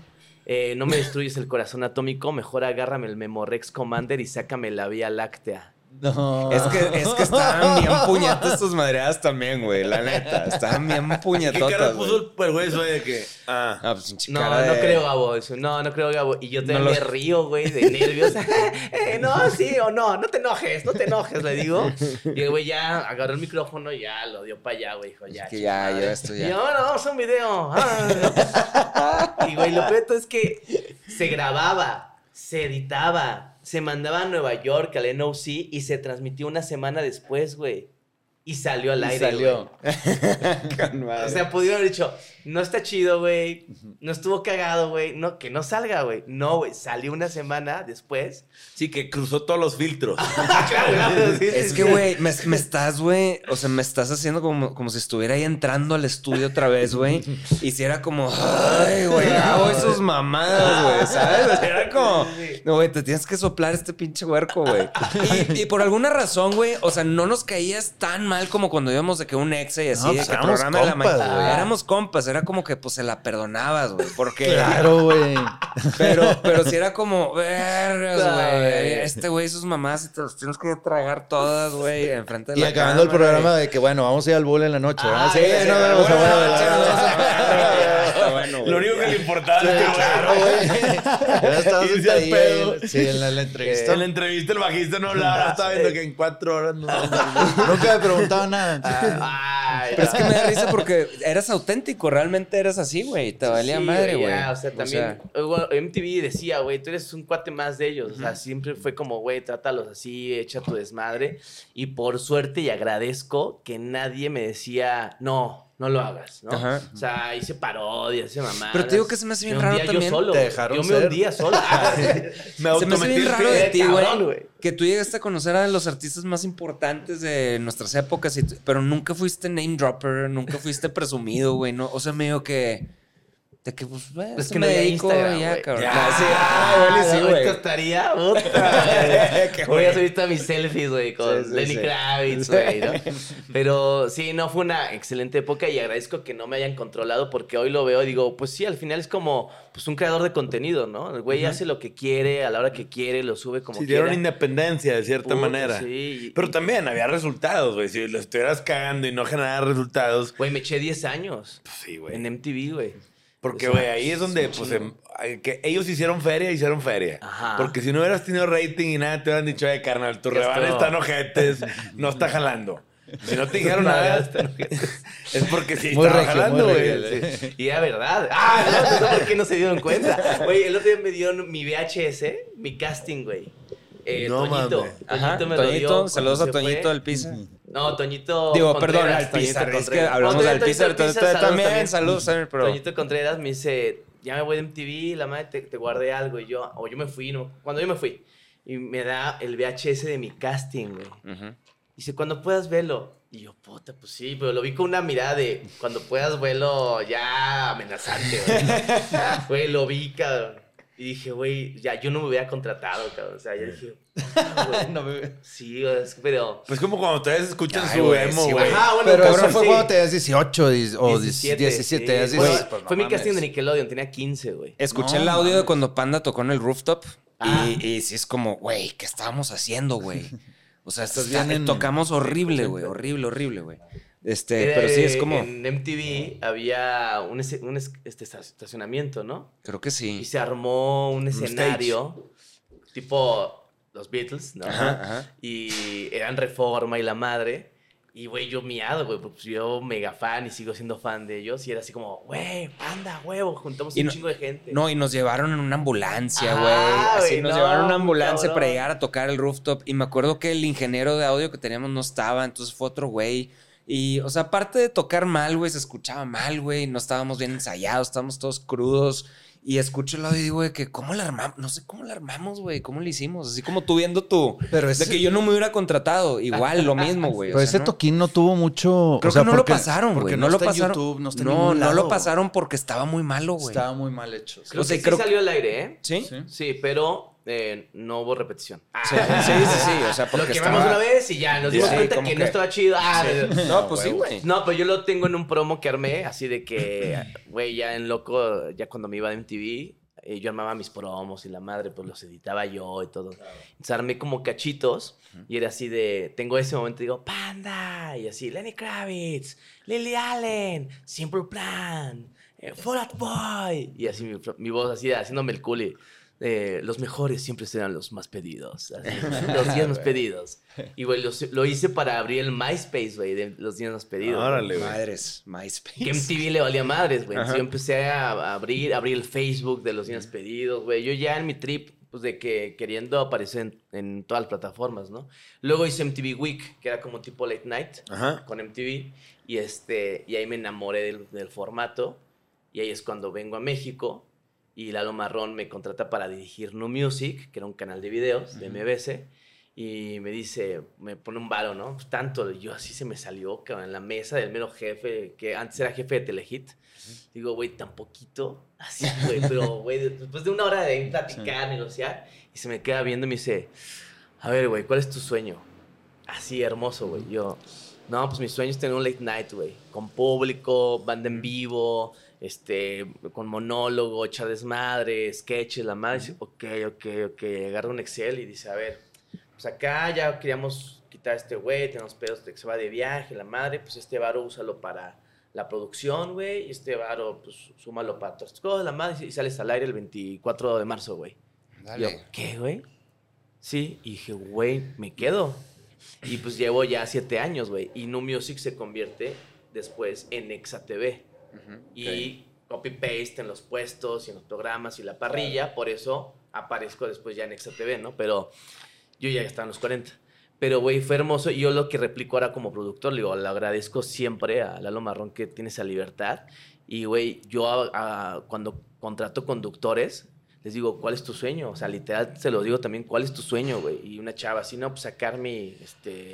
Speaker 1: eh, no me destruyes el corazón atómico, mejor agárrame el Memorex Commander y sácame la Vía Láctea.
Speaker 5: No.
Speaker 4: Es que, es que estaban bien puñetas tus madreadas también, güey. La neta. Estaban bien
Speaker 3: ¿Qué cara
Speaker 4: puñetotas,
Speaker 3: puso el güey eso de que. Ah.
Speaker 4: Ah, pues
Speaker 1: No, no creo, Gabo. No, no creo, Gabo. Y yo también
Speaker 4: No lo-
Speaker 1: me río, güey, de nervios. [laughs] Eh, no, sí o no, no te enojes, no te enojes, le digo. Y el güey ya agarró el micrófono y ya lo dio para allá, güey. Dijo, ya.
Speaker 4: que
Speaker 1: chingada
Speaker 4: ya, ya, esto ya.
Speaker 1: Y bueno, vamos a un video. Ah. [laughs] y güey, lo peor es que se grababa, se editaba, se mandaba a Nueva York al NOC y se transmitió una semana después, güey. Y salió al
Speaker 5: Y
Speaker 1: aire,
Speaker 5: salió. [laughs]
Speaker 1: O sea, pudieron haber dicho, no está chido, güey. No estuvo cagado, güey. No, que no salga, güey. No, güey. Salió una semana después.
Speaker 3: Sí, que cruzó todos los filtros. [laughs]
Speaker 1: claro, claro, sí,
Speaker 4: Es
Speaker 1: sí,
Speaker 4: que,
Speaker 1: sí.
Speaker 4: güey, me, me estás, güey, o sea, me estás haciendo como, como si estuviera ahí entrando al estudio otra vez, güey. [laughs] Y si era como, ay, güey, hago esos mamadas, güey, ¿sabes? O sea, Era como, no, güey, te tienes que soplar este pinche huerco, güey. Y, y por alguna razón, güey, o sea, no nos caías tan mal como cuando íbamos de que un exe y así,
Speaker 5: No,
Speaker 4: de
Speaker 5: pues
Speaker 4: que
Speaker 5: éramos
Speaker 4: programa de la mañana. Éramos compas, era como que, pues, se la perdonabas, güey, porque...
Speaker 5: Claro, güey.
Speaker 4: Pero, pero si era como, vergas,
Speaker 1: No,
Speaker 4: güey. Este güey, sus mamás, y te los tienes que tragar todas, güey, enfrente de
Speaker 5: Y
Speaker 4: la
Speaker 5: acabando el programa de que, bueno, vamos a ir al bowl en la noche.
Speaker 1: Ah,
Speaker 5: sí, nos vemos
Speaker 1: bueno, [laughs]
Speaker 4: Bueno,
Speaker 3: Lo único que le importaba es que,
Speaker 5: Claro, güey. Ya ahí, [laughs]
Speaker 3: pedo.
Speaker 5: en- Sí, en la, en la entrevista.
Speaker 3: En la entrevista el bajista no hablaba, estaba viendo que en cuatro horas no. [laughs]
Speaker 5: Nunca me preguntaba nada.
Speaker 1: Ay,
Speaker 4: Pero es que me da risa porque eras auténtico, realmente eras así, güey. Te valía
Speaker 1: Sí,
Speaker 4: madre, güey.
Speaker 1: ya, O sea, también MTV decía, güey, tú eres un cuate más de ellos. O sea, siempre fue como, güey, trátalos así, echa tu desmadre. Y por suerte y agradezco que nadie me decía, no, no lo hagas, ¿no?
Speaker 4: Ajá.
Speaker 1: O sea, hice parodias, hice mamadas.
Speaker 4: Pero te digo que se me hace bien
Speaker 1: Me
Speaker 4: raro también.
Speaker 1: Yo solo.
Speaker 5: Te dejaron
Speaker 1: Yo me
Speaker 5: ser.
Speaker 1: hundía solo. [laughs] Ah,
Speaker 3: Me
Speaker 4: Se me hace bien raro de ti, güey. Que tú llegaste a conocer a los artistas más importantes de nuestras épocas, y pero nunca fuiste name dropper, nunca fuiste presumido, güey. No, o sea, medio que. De que, pues, güey,
Speaker 1: Es que
Speaker 4: me
Speaker 1: no
Speaker 4: dedico ya, cabrón.
Speaker 1: Ya.
Speaker 4: Ah, sí. Ah, y sí, [laughs] güey.
Speaker 1: Ahorita estaría, puta. Voy a subir todas mis selfies, güey, con
Speaker 4: Sí, sí,
Speaker 1: Lenny
Speaker 4: sí.
Speaker 1: Kravitz, güey, ¿no? [laughs] Pero sí, no, fue una excelente época y agradezco que no me hayan controlado porque hoy lo veo y digo, pues sí, al final es como pues un creador de contenido, ¿no? El güey hace lo que quiere, a la hora que quiere, lo sube como
Speaker 3: Sí,
Speaker 1: quiera.
Speaker 3: dieron independencia de cierta
Speaker 1: Puta,
Speaker 3: manera.
Speaker 1: sí.
Speaker 3: Pero también había resultados, güey. Si lo estuvieras cagando y no generara resultados,
Speaker 1: Güey, me eché 10 años
Speaker 3: pues sí, güey.
Speaker 1: en MTV, güey.
Speaker 3: Porque,
Speaker 1: O sea,
Speaker 3: güey, ahí es donde, pues, em, que ellos hicieron feria, hicieron feria.
Speaker 1: Ajá.
Speaker 3: Porque si no hubieras tenido rating y nada, te hubieran dicho, eh, carnal, rebanes
Speaker 1: estuvo.
Speaker 3: están ojetes, no está [laughs] jalando. Si no te dijeron [laughs] nada, [laughs] es porque sí
Speaker 5: Muy
Speaker 3: estaba
Speaker 5: regio,
Speaker 3: jalando, güey.
Speaker 1: Sí. Y era verdad. Ah, no, no sé por qué no se dieron cuenta. Güey, el otro día me dieron mi VHS, mi casting, güey. Eh,
Speaker 3: No
Speaker 1: Toñito. Toñito me lo dio
Speaker 4: Toñito, saludos a Toñito del Pisa.
Speaker 1: No, Toñito.
Speaker 4: Digo,
Speaker 1: Contreras,
Speaker 4: perdón,
Speaker 1: Toñito.
Speaker 4: Es que hablamos
Speaker 1: No,
Speaker 4: del
Speaker 1: Toñito
Speaker 4: Pizar.
Speaker 1: Pizar,
Speaker 4: También, saludos también, pero.
Speaker 1: Toñito Contreras me dice, ya me voy de MTV, la madre, te, te guardé algo. Y yo, o yo me fui, no, cuando yo me fui. Y me da el VHS de mi casting, güey.
Speaker 4: Ujú.
Speaker 1: Dice, cuando puedas verlo. Y yo, puta, pues sí, pero lo vi con una mirada de, cuando puedas verlo ya amenazante, güey. [laughs] Güey, lo vi, cabrón. Y dije, güey, ya yo no me hubiera contratado, cabrón. O sea, ya dije, [laughs] ah, güey.
Speaker 5: No me-
Speaker 1: Sí, güey, es- pero...
Speaker 3: Pues como cuando ustedes escuchan
Speaker 4: Ay,
Speaker 3: su
Speaker 4: güey,
Speaker 3: emo, güey.
Speaker 1: Ajá, bueno,
Speaker 5: Pero
Speaker 1: cabrón,
Speaker 5: eso fue
Speaker 1: sí.
Speaker 5: cuando tenías 18 dis- o
Speaker 1: 17,
Speaker 5: 17.
Speaker 1: sí.
Speaker 5: ya
Speaker 1: Fue,
Speaker 5: dices, pues, no
Speaker 1: fue mi casting de Nickelodeon, tenía 15, güey.
Speaker 4: Escuché
Speaker 5: No,
Speaker 4: el audio de cuando Panda tocó en el rooftop
Speaker 1: Ah.
Speaker 4: y, y sí es como, güey, ¿qué estábamos haciendo, güey? [laughs] O sea,
Speaker 5: Estás
Speaker 4: está-
Speaker 5: bien en-
Speaker 4: tocamos horrible, güey, horrible, horrible, güey. Este, pero sí es como,
Speaker 1: En MTV había un, ese- un es- este, esta- estacionamiento, ¿no?
Speaker 4: creo que
Speaker 1: Y
Speaker 4: sí.
Speaker 1: se armó un escenario tipo los Beatles, ¿no?
Speaker 4: Ajá, ajá.
Speaker 1: Y eran Reforma y la madre. Y, güey, yo miado, güey, pues yo mega fan y sigo siendo fan de ellos. Y era así como, güey, panda, huevo, juntamos
Speaker 4: Y
Speaker 1: un
Speaker 4: no-
Speaker 1: chingo de gente.
Speaker 4: No, y nos llevaron en una ambulancia,
Speaker 1: Ah,
Speaker 4: güey. Así
Speaker 1: güey,
Speaker 4: nos
Speaker 1: no,
Speaker 4: llevaron en una ambulancia
Speaker 1: cabrón.
Speaker 4: para llegar a tocar el rooftop. Y me acuerdo que el ingeniero de audio que teníamos no estaba, entonces fue otro güey. Y, o sea, aparte de tocar mal, güey, se escuchaba mal, güey. No estábamos bien ensayados, estábamos todos crudos. Y escucho el audio y digo, güey, que cómo la armamos, no sé cómo la armamos, güey, cómo le hicimos. Así como tú viendo tú.
Speaker 5: Pero
Speaker 4: De
Speaker 5: ese,
Speaker 4: que yo no me hubiera contratado. Igual, lo mismo, güey. o
Speaker 5: pero
Speaker 4: sea,
Speaker 5: ese
Speaker 4: ¿no?
Speaker 5: toquín no tuvo mucho.
Speaker 4: Creo
Speaker 5: o sea,
Speaker 4: que no
Speaker 5: porque-
Speaker 4: lo pasaron,
Speaker 5: porque
Speaker 4: güey. No, lo
Speaker 5: está en
Speaker 4: pasaron.
Speaker 5: YouTube, no está en
Speaker 4: no, no lo pasaron porque estaba muy malo, güey.
Speaker 5: Estaba muy mal hecho.
Speaker 1: Creo
Speaker 4: o sea,
Speaker 1: que
Speaker 4: creo
Speaker 1: sí
Speaker 4: que-
Speaker 1: salió al aire, ¿eh?
Speaker 4: ¿Sí?
Speaker 5: Sí.
Speaker 1: Sí, pero eh, no hubo repetición.
Speaker 4: Sí, sí, sí, sí, O sea,
Speaker 1: Lo
Speaker 4: porque
Speaker 1: quemamos
Speaker 4: estaba...
Speaker 1: una vez y ya nos dimos
Speaker 4: Sí,
Speaker 1: cuenta que,
Speaker 4: que-
Speaker 1: no estaba chido. Ah,
Speaker 4: No, pues sí, güey.
Speaker 1: No, pero yo lo tengo en un promo que armé, así de que, [laughs] güey, ya en loco, ya cuando me iba de MTV, eh, yo armaba mis promos y la madre, pues los editaba yo y todo. Entonces armé como cachitos y era así de, tengo ese momento, digo, Panda, y así, Lenny Kravitz, Lily Allen, Simple Plan, eh, Fall Out Boy, y así mi, mi voz así, haciéndome el cool y, eh, los mejores siempre serán los más pedidos. así, [laughs] los 10 más pedidos. Y, güey, lo, lo hice para abrir el MySpace, güey, de los 10 más pedidos.
Speaker 3: Órale, güey.
Speaker 4: Madres, MySpace.
Speaker 1: Que MTV le valía madres, güey. Yo empecé a abrir, abrir el Facebook de los 10 más pedidos, güey. Yo ya en mi trip pues de que queriendo aparecer en, en todas las plataformas, ¿no? Luego hice MTV Week, que era como tipo late night
Speaker 3: Ajá.
Speaker 1: con MTV y este y ahí me enamoré del, del formato y ahí es cuando vengo a México y Lalo Marrón me contrata para dirigir New Music, que era un canal de videos de MBS y me dice, me pone un varo, ¿no? Pues tanto, yo así se me salió, cabrón, en la mesa del mero jefe, que antes era jefe de Telehit. Digo, güey, tan poquito, así, güey, pero, güey, después de una hora de platicar, negociar, y se me queda viendo y me dice, a ver, güey, ¿cuál es tu sueño? Así, hermoso, güey. Yo, no, pues mi sueño es tener un late night, güey, con público, banda en vivo, este, con monólogo, echar desmadre, sketches, la madre. Dice, ok, ok, ok. Agarra un Excel y dice, a ver, pues acá ya queríamos quitar a este güey, tenemos pedos de que se va de viaje, la madre, pues este varo úsalo para la producción, güey, y este varo, pues súmalo para todas estas cosas, la madre, y sales al aire el 24 de marzo, güey. Yo. ¿qué, güey? Sí, y dije, güey, me quedo. Y pues llevo ya siete años, güey. Y No Music se convierte después en Exa TV. Y copy-paste en los puestos y en los programas y la parrilla. Por eso aparezco después ya en Exa TV, ¿no? Pero yo ya estaba en los 40. Pero, güey, fue hermoso. Y yo lo que replico ahora como productor, le digo, le agradezco siempre a Lalo Marrón que tiene esa libertad. Y, güey, yo a- a- cuando contrato conductores, les digo, ¿cuál es tu sueño? O sea, literal, se lo digo también, ¿cuál es tu sueño, güey? Y una chava, así, no, pues sacar mi, este,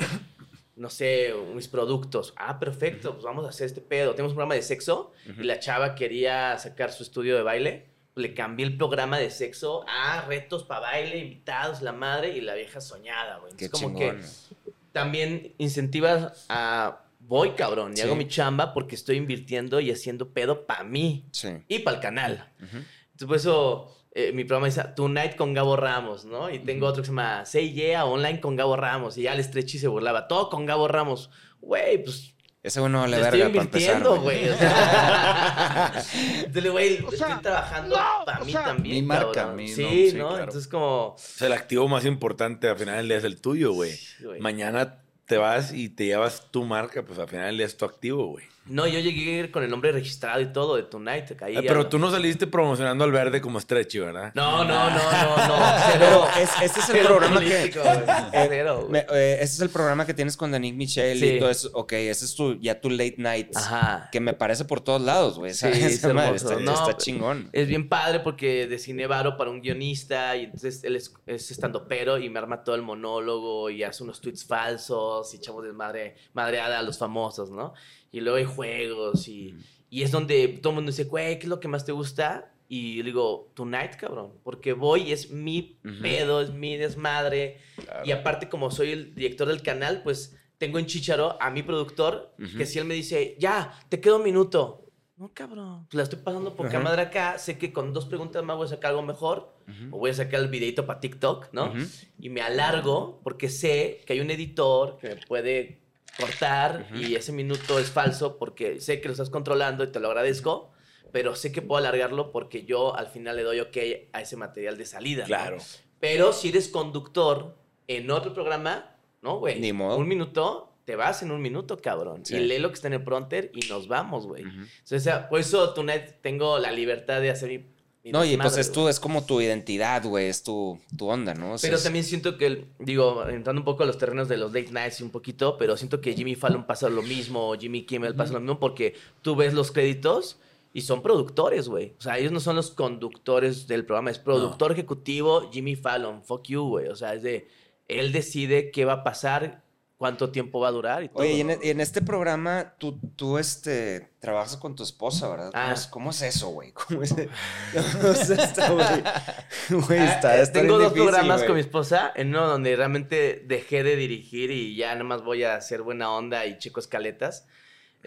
Speaker 1: no sé, mis productos. Ah, perfecto, pues vamos a hacer este pedo. Tenemos un programa de sexo y la chava quería sacar su estudio de baile. Le cambié el programa de sexo a retos para baile, invitados, la madre y la vieja soñada, güey.
Speaker 4: Qué
Speaker 1: Entonces, como
Speaker 4: chingón.
Speaker 1: que también incentivas a voy, cabrón, y
Speaker 4: Sí.
Speaker 1: hago mi chamba porque estoy invirtiendo y haciendo pedo para mí
Speaker 4: Sí.
Speaker 1: y para el canal. Entonces, por eso eh, mi programa dice Tonight con Gabo Ramos, ¿no? Y tengo otro que se llama Say Yeah Online con Gabo Ramos. Y ya el estrechi se burlaba. Todo con Gabo Ramos. Güey, pues
Speaker 4: Ese no vale
Speaker 1: le
Speaker 4: verga para empezar.
Speaker 1: invirtiendo,
Speaker 4: güey.
Speaker 1: güey. o sea. [laughs] Entonces, güey, estoy trabajando para mí también.
Speaker 5: mi marca,
Speaker 1: cabrón.
Speaker 5: mi-
Speaker 1: sí,
Speaker 5: no,
Speaker 1: ¿no?
Speaker 5: sí, claro.
Speaker 1: Entonces, como.
Speaker 3: O sea, el activo más importante al final del día es el tuyo, güey.
Speaker 1: güey.
Speaker 3: Mañana te vas y te llevas tu marca, pues al final del día es tu activo, güey.
Speaker 1: No, yo llegué con el nombre registrado y todo de Tonight. Ahí
Speaker 3: Ah, pero
Speaker 1: no-
Speaker 3: tú no saliste promocionando al verde como Stretchy, ¿verdad?
Speaker 1: No, no, no, no, no. [laughs]
Speaker 4: Pero es, este es el
Speaker 1: Cero
Speaker 4: programa que. [laughs]
Speaker 1: güey. Cero, güey.
Speaker 4: Me- eh, este es el programa que tienes con Danick Michelle
Speaker 1: Sí.
Speaker 4: y todo eso. Ok, ese es tu, ya tu late night.
Speaker 1: Ajá.
Speaker 4: Que me parece por todos lados, güey. [laughs]
Speaker 1: Sí, es
Speaker 4: madre está,
Speaker 1: No,
Speaker 4: está
Speaker 1: pero-
Speaker 4: chingón.
Speaker 1: Es bien padre porque designé varo para un guionista y entonces él es, es estando pero y me arma todo el monólogo y hace unos tweets falsos y echamos desmadre, madreada a los famosos, ¿no? Y luego hay juegos y, y es donde todo el mundo dice, güey, ¿qué es lo que más te gusta? Y yo digo, Tonight, cabrón, porque voy es mi
Speaker 4: Ujú.
Speaker 1: pedo, es mi desmadre. Y aparte, como soy el director del canal, pues tengo en Chicharo a mi productor, que si él me dice, ya, te queda un minuto. No, cabrón. La estoy pasando poca
Speaker 4: Ajá.
Speaker 1: madre acá. Sé que con dos preguntas más voy a sacar algo mejor. O voy a sacar el videito para TikTok, ¿no? Y me alargo porque sé que hay un editor que me puede cortar y ese minuto es falso porque sé que lo estás controlando y te lo agradezco. Pero sé que puedo alargarlo porque yo al final le doy ok a ese material de salida. ¿no?
Speaker 3: Claro.
Speaker 1: Pero si eres conductor en otro programa, no, güey.
Speaker 4: Ni modo.
Speaker 1: Un minuto, te vas en un minuto, cabrón.
Speaker 4: Sí.
Speaker 1: Y lee lo que está en el pronter y nos vamos, güey. O sea, por eso Tunet tengo la libertad de hacer mi.
Speaker 4: No, y pues es, tu, es como tu identidad, güey. Es tu, tu onda, ¿no? O sea,
Speaker 1: Pero también siento que, el- digo, entrando un poco a los terrenos de los late nights y un poquito, pero siento que Jimmy Fallon pasa lo mismo, Jimmy Kimmel pasa lo mismo, porque tú ves los créditos y son productores, güey. O sea, ellos no son los conductores del programa, es productor ejecutivo Jimmy Fallon, fuck you, güey. O sea, es de, él decide qué va a pasar, cuánto tiempo va a durar y todo.
Speaker 4: Oye, y en, este programa tú, tú este, trabajas con tu esposa, ¿verdad? ¿Cómo,
Speaker 1: Ah.
Speaker 4: es, cómo es eso, güey? ¿Cómo es, [laughs] cómo es esto, güey? Güey,
Speaker 1: Ah,
Speaker 4: está, está
Speaker 1: Tengo dos
Speaker 4: difícil,
Speaker 1: programas
Speaker 4: güey.
Speaker 1: con mi esposa, en uno donde realmente dejé de dirigir y ya nada más voy a hacer buena onda y checo escaletas.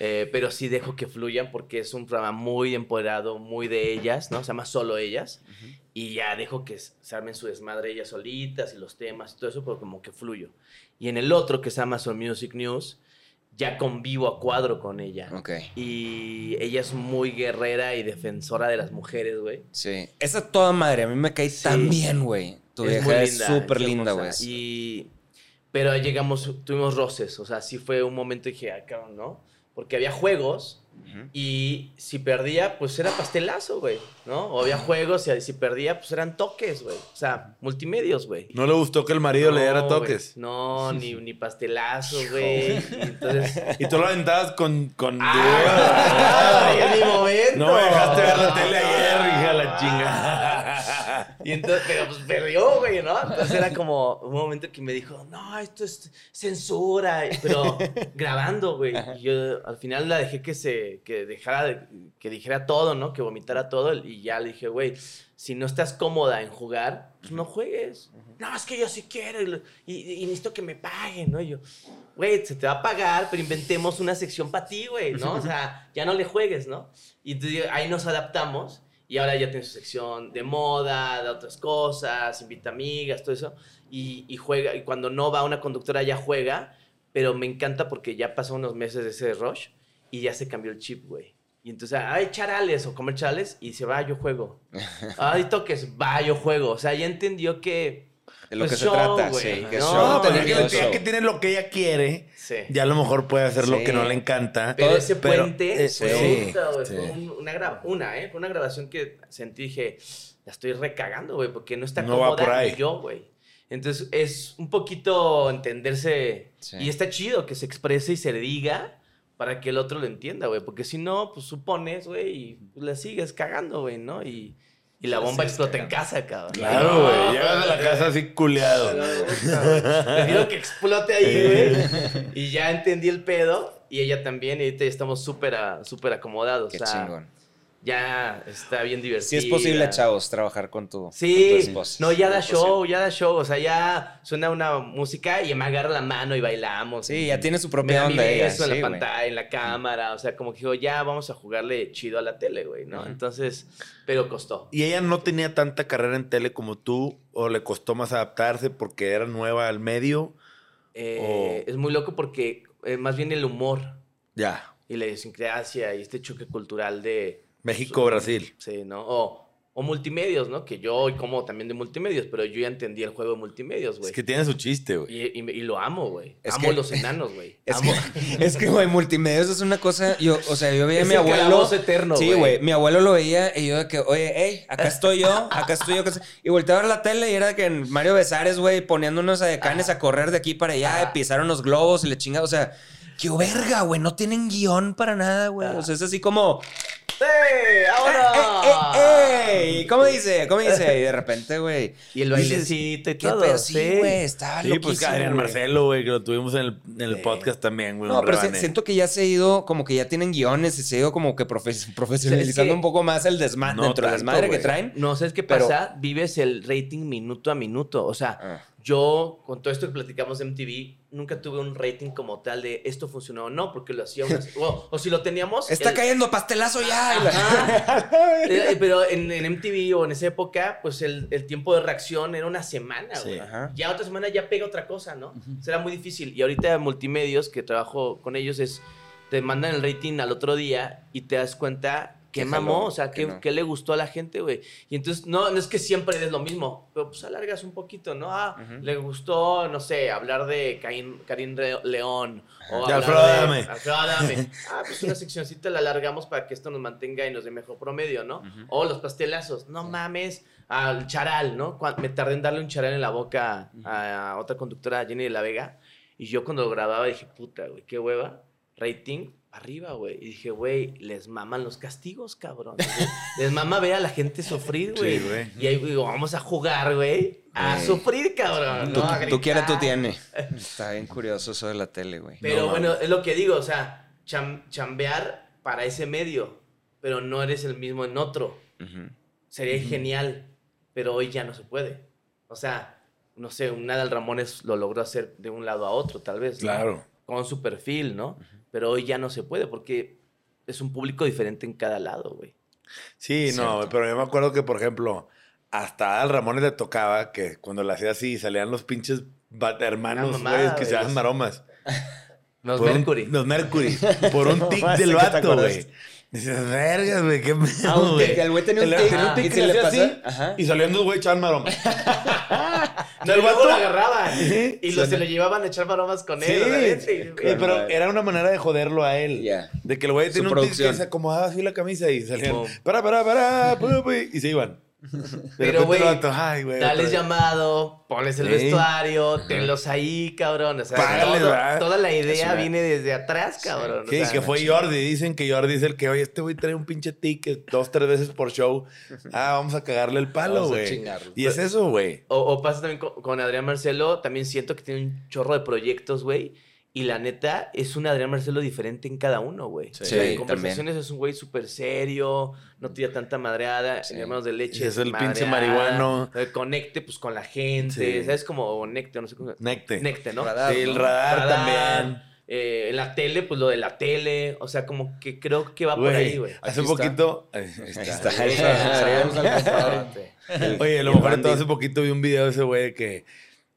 Speaker 1: Eh, pero sí dejo que fluyan porque es un programa muy empoderado, muy de ellas, ¿no? Se llama Solo Ellas. Y ya dejo que se armen su desmadre ellas solitas y los temas y todo eso, pero como que fluyo. Y en el otro, que se llama Son Music News, ya convivo a cuadro con ella.
Speaker 4: Ok,
Speaker 1: Y ella es muy guerrera y defensora de las mujeres, güey.
Speaker 4: sí. Esa toda madre, a mí me cae
Speaker 1: Sí.
Speaker 4: tan bien, güey. Tu
Speaker 1: Es
Speaker 4: vieja es súper
Speaker 1: es
Speaker 4: linda, güey.
Speaker 1: Y... Pero ahí llegamos, tuvimos roces. O sea, sí fue un momento y dije, ah, cabrón, ¿no? Porque había juegos Y si perdía, pues era pastelazo, güey, ¿no? O había juegos y si perdía, pues eran toques, güey. O sea, multimedios, güey.
Speaker 3: No le gustó que el marido le diera
Speaker 1: No,
Speaker 3: toques.
Speaker 1: güey. No, ni, [laughs] ni pastelazo, güey. Y Entonces. [laughs]
Speaker 3: Y tú lo aventabas con... con
Speaker 1: ¡Ah! en mi momento.
Speaker 3: no me dejaste ver la tele ayer, hija la chinga. [laughs] [laughs]
Speaker 1: Y entonces, pero pues perdió, güey, ¿no? Entonces era como un momento que me dijo, no, esto es censura, pero [laughs] grabando, güey. Y yo al final la dejé que se, que dejara, de- que dijera todo, ¿no? Que vomitara todo y ya le dije, güey, si no estás cómoda en jugar, pues no juegues. No, es que yo sí quiero y- y necesito que me paguen, ¿no? Y yo, güey, se te va a pagar, pero inventemos una sección para ti, güey, ¿no? O sea, ya no le juegues, ¿no? Y entonces ahí nos adaptamos y ahora ya tiene su sección de moda, de otras cosas, invita amigas, todo eso. Y, y juega, y cuando no va una conductora ya juega, pero me encanta porque ya pasó unos meses de ese rush y ya se cambió el chip, güey. Y entonces, ay, charales o comer charales y se va, yo juego. [laughs] Ay, toques, va, yo juego. O sea, ya entendió que...
Speaker 4: De lo
Speaker 1: pues,
Speaker 4: que se
Speaker 1: show,
Speaker 4: trata,
Speaker 1: güey,
Speaker 4: sí. Que es
Speaker 1: ¿no?
Speaker 4: show,
Speaker 3: pues que, ya
Speaker 4: show.
Speaker 3: que tiene lo que ella quiere,
Speaker 1: Sí.
Speaker 3: ya a lo mejor puede hacer lo
Speaker 4: Sí.
Speaker 3: que no le encanta.
Speaker 1: Pero
Speaker 4: Todo-
Speaker 1: ese
Speaker 3: pero,
Speaker 1: puente
Speaker 3: eh,
Speaker 1: fue,
Speaker 3: sí,
Speaker 1: fue un- una, gra- una, ¿eh? Fue una grabación que sentí, dije, la estoy recagando, güey, porque no está
Speaker 3: No va
Speaker 1: cómoda
Speaker 3: por ahí.
Speaker 1: yo, güey. Entonces es un poquito entenderse
Speaker 4: Sí.
Speaker 1: y está chido que se exprese y se diga para que el otro lo entienda, güey, porque si no, pues supones, güey, y la sigues cagando, güey, ¿no? Y, y la bomba explota en casa, cabrón.
Speaker 3: Claro, güey. Llegas a la casa así culeado.
Speaker 1: Prefiero que explote ahí, güey. Y ya entendí el pedo. Y ella también. Y ahorita ya estamos súper a- súper acomodados.
Speaker 4: Qué
Speaker 1: o sea,
Speaker 4: chingón.
Speaker 1: Ya está bien
Speaker 4: Sí
Speaker 1: divertido.
Speaker 4: es posible, chavos, trabajar con tu, con tu
Speaker 1: Sí,
Speaker 4: esposa.
Speaker 1: no, ya da show, ya da show. O sea, ya suena una música y me agarra la mano y bailamos.
Speaker 4: Sí, ya tiene su propia onda ella.
Speaker 1: beso en
Speaker 4: sí,
Speaker 1: la
Speaker 4: güey.
Speaker 1: pantalla, en la cámara. O sea, como que dijo, ya vamos a jugarle chido a la tele, güey, ¿no? Entonces, pero costó.
Speaker 3: Y ella no tenía tanta carrera en tele como tú, o le costó más adaptarse porque era nueva al medio.
Speaker 1: Eh, Es muy loco porque eh, más bien el humor
Speaker 3: Ya.
Speaker 1: y la idiosincrasia y este choque cultural de...
Speaker 3: México, Brasil.
Speaker 1: Sí, ¿no? O, o multimedios, ¿no? Que yo hoy como también de multimedios, pero yo ya entendí el juego de multimedios, güey.
Speaker 3: Es que tiene su chiste, güey.
Speaker 1: y, y y lo amo, güey. Amo
Speaker 4: que-
Speaker 1: los enanos, güey. [laughs]
Speaker 4: Es
Speaker 1: Amo.
Speaker 4: que, es que, güey, multimedios es una cosa. Yo, o sea, yo veía a mi
Speaker 1: el
Speaker 4: abuelo.
Speaker 1: eterno,
Speaker 4: Sí,
Speaker 1: güey.
Speaker 4: Mi abuelo lo veía y yo de que, oye, hey, acá estoy yo, acá estoy yo. acá estoy-". Y volteaba a ver la tele y era que Mario Besares, güey, poniendo unos adecanes a correr de aquí para allá, pisaron los globos y le chingada. O sea, qué verga, güey. No tienen guion para nada, güey. O sea, es así como.
Speaker 1: ¡Eh! ¡Ahora!
Speaker 4: ¡Eh, eh, eh! ¿Cómo dice? ¿Cómo dice? Y de repente, güey.
Speaker 1: Y el bailecito y
Speaker 4: ¿Qué
Speaker 1: todo.
Speaker 4: pedo? Sí, güey, estaba
Speaker 3: Sí, pues Adrián. Marcelo, güey, que lo tuvimos en el, en el podcast también, güey.
Speaker 4: No, pero se- siento que ya se ha ido, como que ya tienen guiones y se ha ido como que profe- [laughs] profesionalizando
Speaker 1: que-
Speaker 4: un poco más el desmadre,
Speaker 3: No
Speaker 4: dentro del desmadre que traen.
Speaker 1: No, ¿sabes qué
Speaker 4: Pero-
Speaker 1: pasa? Vives el rating minuto a minuto. O sea,
Speaker 4: Ah.
Speaker 1: Yo, con todo esto que platicamos de MTV, nunca tuve un rating como tal de esto funcionó o no, porque lo hacía una... [laughs] o, o si lo teníamos...
Speaker 4: Está
Speaker 1: el-
Speaker 4: cayendo pastelazo ya. la-. [laughs]
Speaker 1: Eh, [laughs] Pero en, en MTV o en esa época, pues el, el tiempo de reacción era una semana,
Speaker 3: Sí.
Speaker 1: güey.
Speaker 4: Ajá.
Speaker 1: Ya otra semana ya pega otra cosa, ¿no? Será muy difícil. Y ahorita multimedios, que trabajo con ellos, es te mandan el rating al otro día y te das cuenta Que mamó, o sea,
Speaker 4: no.
Speaker 1: que le gustó a la gente, güey. Y entonces, no, no es que siempre des lo mismo, pero pues alargas un poquito, ¿no? Ah, le gustó, no sé, hablar de Karim Re- León. O
Speaker 3: De Alfredo Adame. [laughs]
Speaker 1: Ah, pues una seccioncita la alargamos para que esto nos mantenga y nos dé mejor promedio, ¿no? O los pastelazos. No mames. Al charal, ¿no? Me tardé en darle un charal en la boca a, otra conductora, Jenny de la Vega. Y yo cuando lo grababa dije, puta, güey, qué hueva. Rating arriba, güey. Y dije, güey, les maman los castigos, cabrón. les mama ver a la gente sufrir, güey.
Speaker 3: Sí, güey.
Speaker 1: y ahí digo, vamos a jugar, güey. A sufrir, cabrón.
Speaker 4: Tú,
Speaker 1: ¿no? A
Speaker 4: tú quieres, tú tienes. [laughs] Está bien curioso eso de la tele, güey.
Speaker 1: Pero
Speaker 3: No,
Speaker 1: bueno, es lo que digo, o sea, cham- chambear para ese medio, pero no eres el mismo en otro. Sería genial, pero hoy ya no se puede. O sea, no sé, un Nadal Ramones lo logró hacer de un lado a otro, tal vez. ¿no?
Speaker 3: Claro.
Speaker 1: Con su perfil, ¿no? Pero hoy ya no se puede porque es un público diferente en cada lado, güey.
Speaker 3: Sí, no,
Speaker 4: Cierto.
Speaker 3: pero yo me acuerdo que, por ejemplo, hasta al Ramones le tocaba que cuando le hacía así salían los pinches hermanos,
Speaker 1: Una mamada,
Speaker 3: güey, que se llaman maromas. [laughs]
Speaker 1: Los
Speaker 3: Por un-
Speaker 1: Mercury.
Speaker 3: los Mercury. [laughs] Por un tic del vato, güey. Dices, vergas, güey, qué pedo,
Speaker 4: Ah, tic,
Speaker 3: güey.
Speaker 4: el güey tenía un
Speaker 3: El-
Speaker 4: tic,
Speaker 3: tenía un tic
Speaker 4: y
Speaker 3: que
Speaker 4: se
Speaker 3: le hacía
Speaker 4: pasa-
Speaker 3: así,
Speaker 4: ajá.
Speaker 3: Y saliendo dos güey echaban maroma. [laughs]
Speaker 1: No, y luego lo agarraban.
Speaker 3: Sí.
Speaker 1: Y lo, se lo llevaban a echar maromas con él. obviamente,
Speaker 3: Sí,
Speaker 1: güey.
Speaker 3: pero era una manera de joderlo a él.
Speaker 4: Ya.
Speaker 3: De que el güey
Speaker 4: Su
Speaker 3: tiene un tic
Speaker 4: producción.
Speaker 3: que se acomodaba así la camisa y salían.
Speaker 1: Pum.
Speaker 3: Para, para, para, pu, pu, y se iban. [laughs]
Speaker 1: Pero, güey. Dales llamado, pones el vestuario, tenlos ahí, cabrón. O sea,
Speaker 3: Págales,
Speaker 1: todo-
Speaker 3: ¿verdad?
Speaker 1: toda la idea viene desde atrás, cabrón. o
Speaker 3: Sí,
Speaker 1: sea,
Speaker 3: que fue Jordi. Dicen que Jordi es el que, oye, este güey trae un pinche ticket dos, tres veces por show. [laughs] Ah, vamos a cagarle el palo, güey. Y es eso, güey.
Speaker 1: O, o pasa también con, con Adrián Marcelo, también siento que tiene un chorro de proyectos, güey. Y la neta, es un Adrián Marcelo diferente en cada uno, güey.
Speaker 5: Sí,
Speaker 1: O sea, en
Speaker 4: también.
Speaker 1: conversaciones es un güey súper serio, no tira tanta madreada.
Speaker 4: Sí.
Speaker 1: En Hermanos de Leche
Speaker 3: Y es el pinche marihuano.
Speaker 1: eh, Conecte, pues, con la gente.
Speaker 3: Sí.
Speaker 1: ¿Sabes? Como Necte, no sé cómo.
Speaker 3: Necte.
Speaker 1: Necte, ¿no?
Speaker 5: Radar,
Speaker 3: Sí, el radar,
Speaker 1: Radar,
Speaker 3: también.
Speaker 1: eh, en la tele, pues lo de la tele. O sea, como que creo que va por ahí, güey.
Speaker 3: hace
Speaker 5: está.
Speaker 3: poquito. Ahí está.
Speaker 5: compadre.
Speaker 3: Oye, a lo mejor hace poquito vi un video de ese güey de que,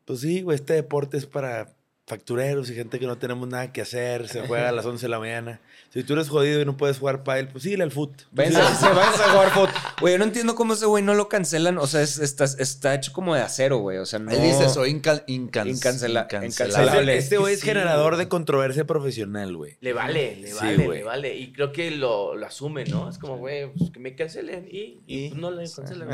Speaker 3: pues sí, güey, este deporte es para factureros y gente que no tenemos nada que hacer, se [laughs] juega a las 11 de la mañana. Si tú eres jodido y no puedes jugar pádel, pues sí, al foot.
Speaker 4: Váyanse, [laughs] se váyanse a jugar fútbol. [laughs] Güey, yo no entiendo cómo ese güey no lo cancelan. O sea, es- está, está hecho como de acero, güey. O sea, no...
Speaker 5: Él dice, soy inca- incance-
Speaker 4: Incancela-
Speaker 3: Este,
Speaker 4: incancelable.
Speaker 3: este güey es
Speaker 1: Sí,
Speaker 3: generador
Speaker 1: güey.
Speaker 3: de controversia profesional, güey.
Speaker 1: Le vale, le
Speaker 3: Sí,
Speaker 1: vale, le vale. Y creo que lo, lo asume, ¿no? Es como, güey, pues que me cancelen y, y,
Speaker 3: Y-
Speaker 1: pues, no le cancelen.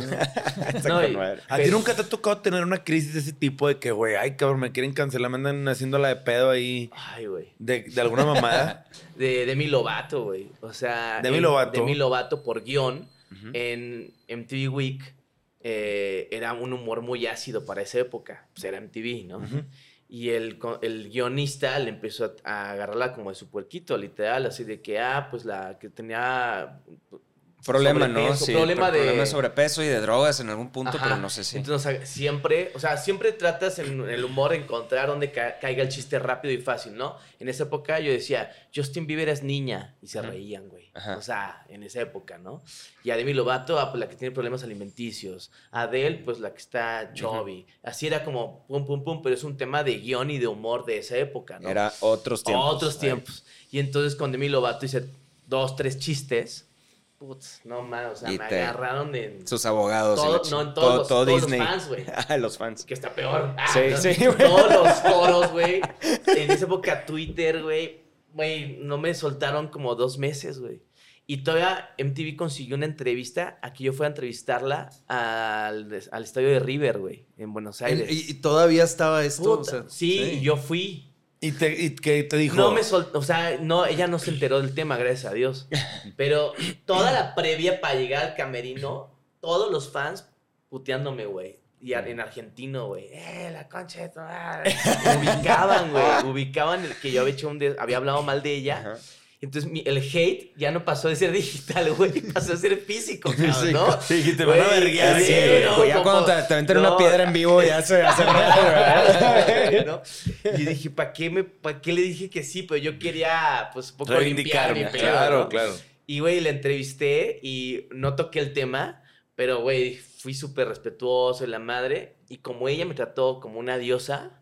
Speaker 1: ¿no? Y-.
Speaker 3: ¿A ti nunca te ha tocado tener una crisis de ese tipo de que, güey, ay, cabrón, me quieren cancelar, me andan haciendo la de pedo ahí
Speaker 1: Ay, güey.
Speaker 3: de, de alguna mamada? [laughs]
Speaker 1: De Demi Lovato, güey. O sea.
Speaker 3: Demi
Speaker 1: en-
Speaker 3: Lovato.
Speaker 1: Demi Lovato por guion.
Speaker 4: Ujú.
Speaker 1: En MTV Week eh, era un humor muy ácido para esa época. Pues era MTV, ¿no? Y el, el guionista le empezó a, a agarrarla como de su puerquito, literal, así de que, ah, pues la que tenía
Speaker 4: Problema, ¿no? Sí,
Speaker 1: problema
Speaker 4: pro-
Speaker 1: de-
Speaker 4: problema de sobrepeso y de drogas en algún punto,
Speaker 1: Ajá.
Speaker 4: pero no sé si.
Speaker 1: Entonces, o sea, siempre, o sea, siempre tratas en el humor de encontrar donde ca- caiga el chiste rápido y fácil, ¿no? En esa época yo decía, Justin Bieber es niña, y se reían, güey.
Speaker 4: Ajá.
Speaker 1: O sea, en esa época, ¿no? Y a Demi Lovato, ah, pues la que tiene problemas alimenticios. Adele, pues la que está chubby. Así era como pum, pum, pum, pero es un tema de guion y de humor de esa época, ¿no?
Speaker 4: Era otros tiempos.
Speaker 1: Otros tiempos. Y entonces con Demi Lovato hice dos, tres chistes. Putz, no más, o sea,
Speaker 4: Y
Speaker 1: me
Speaker 4: te-
Speaker 1: agarraron en...
Speaker 4: Sus abogados.
Speaker 1: Todo- no, en todos
Speaker 4: todo,
Speaker 1: los-
Speaker 4: todo
Speaker 1: todos los
Speaker 4: Disney.
Speaker 1: fans, güey.
Speaker 4: Ah, [laughs] los fans.
Speaker 1: Que está peor. Ah,
Speaker 4: Sí, sí, güey.
Speaker 1: Todos los [laughs] foros, güey. En esa época Twitter, güey. Güey, no me soltaron como dos meses, güey. Y todavía MTV consiguió una entrevista a que yo fuera a entrevistarla al, al estadio de River, güey, en Buenos Aires.
Speaker 5: Y, y todavía estaba esto. o sea,
Speaker 1: sí, y yo fui.
Speaker 3: ¿Y, te, y que te dijo?
Speaker 1: No me soltó, o sea, no, ella no se enteró del tema, gracias a Dios. Pero toda la previa para llegar al camerino, todos los fans puteándome, güey. Y en argentino, güey. Eh, la concha de tu madre. [laughs] Ubicaban, güey. Ubicaban el que yo había hecho un de- había hablado mal de ella.
Speaker 4: Ajá.
Speaker 1: Entonces mi- el hate ya no pasó de ser digital, [laughs] güey, pasó a ser físico, cabrón, ¿no? [laughs]
Speaker 3: Sí, dijiste, van a verguear,
Speaker 1: sí,
Speaker 3: güey.
Speaker 1: no,
Speaker 4: Güey, ya
Speaker 1: como-
Speaker 4: cuando te, te aventan
Speaker 1: no.
Speaker 4: una piedra en vivo, ya se hace [laughs] real,
Speaker 1: ¿no? Y dije, ¿para qué, me, ¿para qué le dije que sí? Pero yo quería, pues, un poco limpiar mi pedo,
Speaker 3: Claro,
Speaker 1: ¿no?
Speaker 3: claro.
Speaker 1: Y, güey, la entrevisté y no toqué el tema, pero, güey, fui súper respetuoso y la madre. Y como ella me trató como una diosa,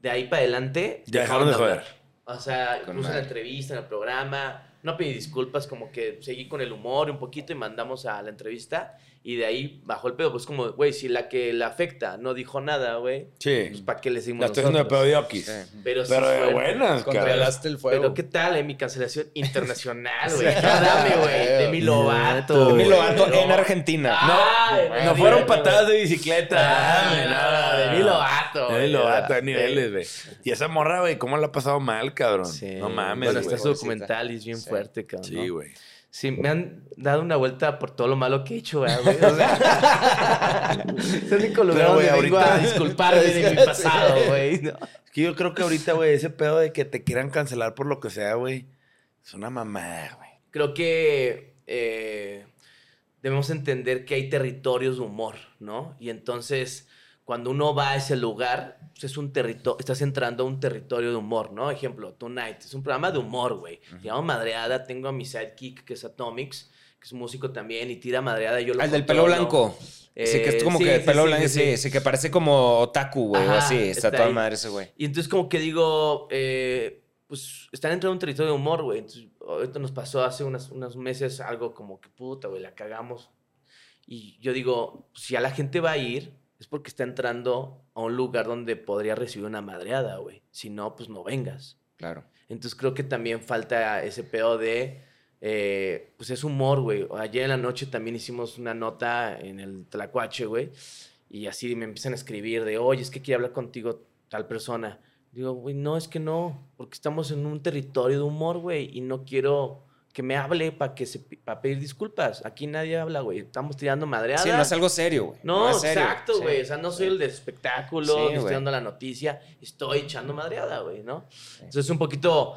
Speaker 1: de ahí para adelante...
Speaker 3: Ya dejaron de joder.
Speaker 1: O sea,
Speaker 4: Con
Speaker 1: incluso en la entrevista, en el programa, no pedí disculpas, como que seguí con el humor un poquito y mandamos a la entrevista. Y de ahí bajó el pedo. Pues como, güey, si la que la afecta no dijo nada, güey,
Speaker 3: Sí.
Speaker 1: pues ¿para qué le decimos
Speaker 3: La estoy haciendo de pedo de Oquis.
Speaker 4: Sí.
Speaker 1: Pero, sí
Speaker 3: Pero de
Speaker 1: fue-
Speaker 3: buenas, cabrón.
Speaker 5: Controlaste el fuego.
Speaker 1: Pero qué tal, eh, mi cancelación [laughs] internacional, güey. Dame, güey, [laughs] de mi Lovato.
Speaker 4: Demi
Speaker 1: güey.
Speaker 4: Lovato en
Speaker 1: No.
Speaker 4: Argentina.
Speaker 1: Ay,
Speaker 3: No
Speaker 1: güey,
Speaker 3: fueron patadas de bicicleta.
Speaker 1: Ah,
Speaker 3: nada,
Speaker 1: no, de mi Lovato.
Speaker 3: De mi hay
Speaker 1: Sí.
Speaker 3: niveles, güey. Y esa morra, güey, ¿cómo la ha pasado mal, cabrón?
Speaker 1: Sí.
Speaker 3: No mames,
Speaker 1: Bueno, está su documental y es bien
Speaker 4: Sí.
Speaker 1: fuerte, cabrón.
Speaker 3: Sí,
Speaker 1: ¿no?
Speaker 3: güey.
Speaker 1: Sí, me han dado una vuelta por todo lo malo que he hecho, ¿verdad, güey. O sea, [laughs] es el único lugar
Speaker 3: Pero, güey,
Speaker 1: donde vengo
Speaker 3: ahorita-
Speaker 1: a disculparme de [laughs] mi pasado, güey. ¿no?
Speaker 3: Es que yo creo que ahorita, güey, ese pedo de que te quieran cancelar por lo que sea, güey, es una mamada, güey.
Speaker 1: Creo que eh, debemos entender que hay territorios de humor, ¿no? Y entonces, cuando uno va a ese lugar, pues, es un territorio, estás entrando a un territorio de humor, ¿no? Ejemplo, Tonight, es un programa de humor, güey. Se llama Madreada, tengo a mi sidekick, que es Atomics, que es músico también, y tira madreada, y yo lo
Speaker 4: Al del pelo blanco. sí, que es
Speaker 1: Eh,
Speaker 4: como
Speaker 1: sí,
Speaker 4: que
Speaker 1: sí,
Speaker 4: pelo
Speaker 1: sí,
Speaker 4: blanco,
Speaker 1: sí,
Speaker 4: que parece como otaku, güey, o así. Está,
Speaker 1: está
Speaker 4: toda
Speaker 1: ahí.
Speaker 4: madre ese güey.
Speaker 1: Y entonces como que digo, eh, pues están entrando en un territorio de humor, güey. Ahorita nos pasó hace unas- unos meses algo como que puta, güey, la cagamos. Y yo digo, si a la gente va a ir, es porque está entrando a un lugar donde podría recibir una madreada, güey. Si no, pues no vengas.
Speaker 4: Claro.
Speaker 1: Entonces creo que también falta ese pedo de, eh, pues es humor, güey. Ayer en la noche también hicimos una nota en el Tlacuache, güey. Y así me empiezan a escribir de, oye, es que quiero hablar contigo tal persona. Digo, güey, no, es que no, porque estamos en un territorio de humor, güey, y no quiero que me hable para que se para pedir disculpas. Aquí nadie habla, güey. Estamos tirando madreadas.
Speaker 4: Sí, no es algo serio, güey.
Speaker 1: No,
Speaker 4: es serio.
Speaker 1: exacto,
Speaker 4: Sí.
Speaker 1: güey. O sea, no soy el de espectáculo,
Speaker 4: Sí,
Speaker 1: ni estoy dando la noticia, estoy echando madreada, güey, ¿no? Entonces, un poquito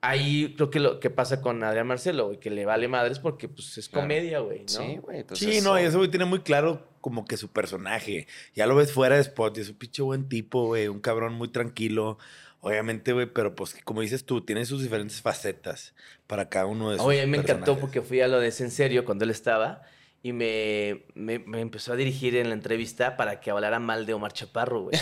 Speaker 1: ahí creo que lo que pasa con Adrián Marcelo, güey, que le vale madres porque pues es
Speaker 4: Claro.
Speaker 1: comedia, güey, ¿no?
Speaker 4: Sí, güey.
Speaker 3: Sí, no, y ese güey tiene muy claro como que su personaje. Ya lo ves fuera de spot y es un pinche buen tipo, güey. Un cabrón muy tranquilo. Obviamente, güey, pero pues como dices tú, tiene sus diferentes facetas para cada uno de sus
Speaker 1: Oye, a mí me encantó porque fui a lo de Es en serio cuando él estaba y me, me, me empezó a dirigir en la entrevista para que hablara mal de Omar Chaparro, güey.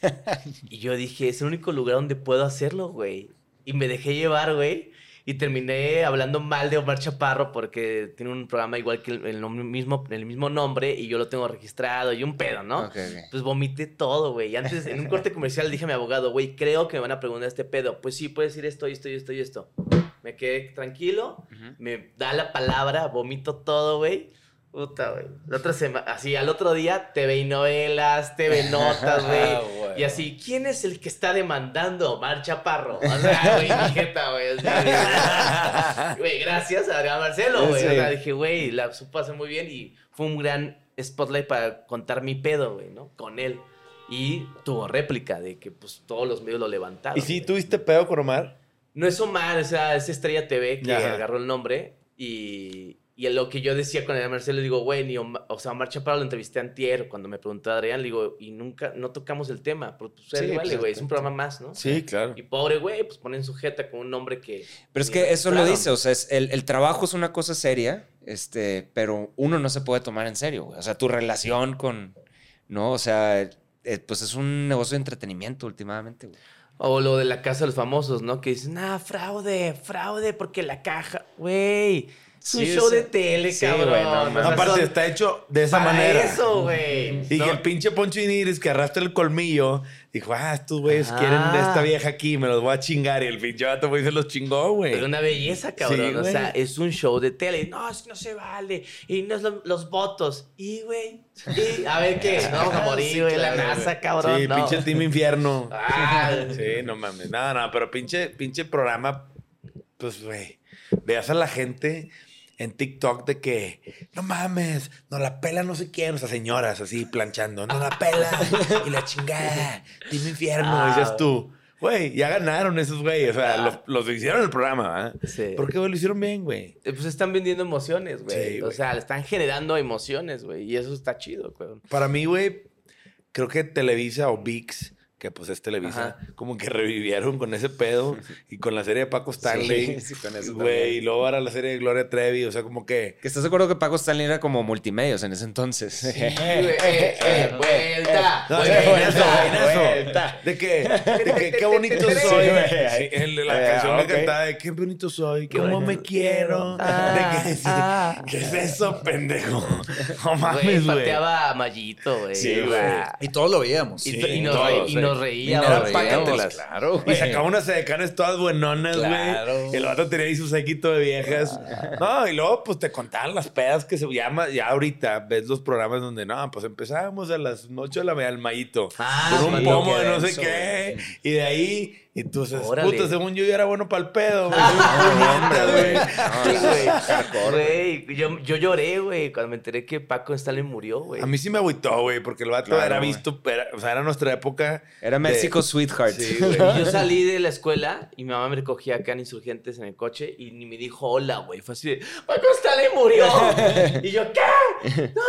Speaker 1: [laughs] y yo dije, es el único lugar donde puedo hacerlo, güey. Y me dejé llevar, güey. Y terminé hablando mal de Omar Chaparro porque tiene un programa igual que el, el mismo, el mismo nombre y yo lo tengo registrado y un pedo, ¿no?
Speaker 4: Ok, ok.
Speaker 1: Pues vomité todo, güey. Y antes, en un corte comercial, dije a mi abogado, güey, creo que me van a preguntar este pedo. Pues sí, puedes decir esto, y esto y esto y esto. Me quedé tranquilo, me da la palabra, vomito todo, güey. Puta, güey. La otra semana, así, al otro día, TV y novelas, TV [laughs] notas,
Speaker 5: Ah,
Speaker 1: güey.
Speaker 5: güey.
Speaker 1: y así, ¿quién es el que está demandando a Omar Chaparro? O sea, güey, mi jeta, güey. o sea, Güey, [laughs] gracias a Adrián Marcelo, güey. O
Speaker 4: Sí.
Speaker 1: sea, dije, güey, la supo hacer muy bien y fue un gran spotlight para contar mi pedo, güey, ¿no? Con él. Y tuvo réplica de que, pues, todos los medios lo levantaron.
Speaker 3: ¿Y si tuviste pedo con Omar?
Speaker 1: No es Omar, o sea, es Estrella TV que
Speaker 3: Ajá.
Speaker 1: agarró el nombre y, y lo que yo decía con el Marcelo, le digo, güey, ni Omar- o sea, Omar Chaparro lo entrevisté antier cuando me preguntó Adrián, le digo, y nunca, no tocamos el tema, pues, pues,
Speaker 4: Sí,
Speaker 1: vale,
Speaker 4: pues,
Speaker 1: güey, es un programa más, ¿no?
Speaker 3: Sí, claro.
Speaker 1: Y pobre güey, pues ponen sujeta con un nombre que...
Speaker 4: Pero es que eso lo dice, o sea, es- el, el trabajo es una cosa seria, este, pero uno no se puede tomar en serio, güey. O sea, tu relación con, ¿no? O sea, eh, pues es un negocio de entretenimiento últimamente, güey.
Speaker 1: O lo de la casa de los famosos, ¿no? Que dicen, ah, fraude, fraude, porque la caja, güey. Es un
Speaker 4: Sí,
Speaker 1: show de tele,
Speaker 4: Sí,
Speaker 1: cabrón.
Speaker 4: no,
Speaker 3: Aparte,
Speaker 1: son-
Speaker 3: está hecho de esa
Speaker 1: para
Speaker 3: manera.
Speaker 1: eso, güey.
Speaker 3: Y
Speaker 1: ¿no?
Speaker 3: que el pinche Poncho Iniris que arrastra el colmillo, dijo, ah, estos güeyes
Speaker 1: Ah.
Speaker 3: quieren de esta vieja aquí, me los voy a chingar. Y el pinche vato güey se los chingó, güey.
Speaker 1: Es una belleza, cabrón.
Speaker 3: Sí,
Speaker 1: o
Speaker 3: güey.
Speaker 1: sea, es un show de tele. No, es que no se vale. Y no es lo- los votos. Y, güey. y, a ver qué. No vamos a morir,
Speaker 4: Sí,
Speaker 1: güey. la NASA, cabrón.
Speaker 3: Sí,
Speaker 1: no.
Speaker 3: pinche Team [laughs] Infierno.
Speaker 1: Ah,
Speaker 3: Sí, no mames. No, no, pero pinche, pinche programa, pues, güey, veas a la gente en TikTok de que, no mames, no la pela no sé quién, o sea, señoras así planchando, no la pela y la chingada, Team Infierno,
Speaker 1: Ah,
Speaker 3: dices tú. Güey, ya ganaron esos güey. O sea, los, los hicieron el programa, ¿eh?
Speaker 1: Sí.
Speaker 3: ¿Por qué? Lo hicieron bien, güey.
Speaker 1: Eh, Pues están vendiendo emociones, güey.
Speaker 3: Sí,
Speaker 1: o sea, le están generando emociones, güey. Y eso está chido, güey.
Speaker 3: Para mí, güey, creo que Televisa o VIX, que pues es Televisa,
Speaker 1: Ajá.
Speaker 3: como que revivieron con ese pedo y con la serie de Paco [laughs] Stanley. [laughs]
Speaker 4: sí, con eso
Speaker 3: Güey,
Speaker 4: también.
Speaker 3: y luego ahora la serie de Gloria Trevi, o sea, como que.
Speaker 4: Que estás de acuerdo que Paco Stanley era como multimedios en ese entonces. [laughs]
Speaker 1: Eh, eh, eh, vuelta.
Speaker 3: No,
Speaker 1: vuelta.
Speaker 3: De que, de que qué bonito soy. La
Speaker 4: Eh,
Speaker 3: canción
Speaker 4: ok.
Speaker 3: que cantaba de qué bonito soy,
Speaker 1: Qué
Speaker 3: cómo
Speaker 1: bueno.
Speaker 3: me quiero.
Speaker 1: Ah,
Speaker 3: de que, sí,
Speaker 1: ah.
Speaker 3: ¿Qué es eso, pendejo? No mames, güey.
Speaker 1: pateaba a Mallito, güey.
Speaker 3: Sí, güey.
Speaker 5: Y todos lo veíamos.
Speaker 1: Y,
Speaker 3: Sí,
Speaker 1: y nos,
Speaker 3: todos,
Speaker 1: y. nos reía,
Speaker 3: Era
Speaker 1: güey.
Speaker 3: pácatelas.
Speaker 5: Claro,
Speaker 3: Y sacaba unas edecanes todas buenonas, güey.
Speaker 5: Claro.
Speaker 3: Y el vato tenía ahí su séquito de viejas. No, y luego, pues, te contaban las pedas que se llama. Ya ahorita ves los programas donde, no, pues, empezábamos a las 8 de la mañana al mayito.
Speaker 1: Ah,
Speaker 3: con un pomo de no sé
Speaker 4: eso,
Speaker 3: qué. Y de ahí... Dices,
Speaker 1: Órale.
Speaker 3: puta, según yo, yo era bueno para el pedo, [laughs] güey. Güey.
Speaker 1: Sí, güey. Güey, yo, yo lloré, güey, cuando me enteré que Paco Stanley murió, güey.
Speaker 3: A mí sí me agüitó, güey, porque el vato
Speaker 4: Claro,
Speaker 3: era
Speaker 4: güey.
Speaker 3: visto, era- o sea, era nuestra época.
Speaker 4: Era
Speaker 3: de-
Speaker 4: México Sweetheart.
Speaker 3: Sí, güey.
Speaker 1: Y [laughs] yo salí de la escuela y mi mamá me recogía acá en Insurgentes en el coche y ni me dijo hola, güey. Fue así de, Paco Stanley murió. [laughs] y yo, ¿qué? No,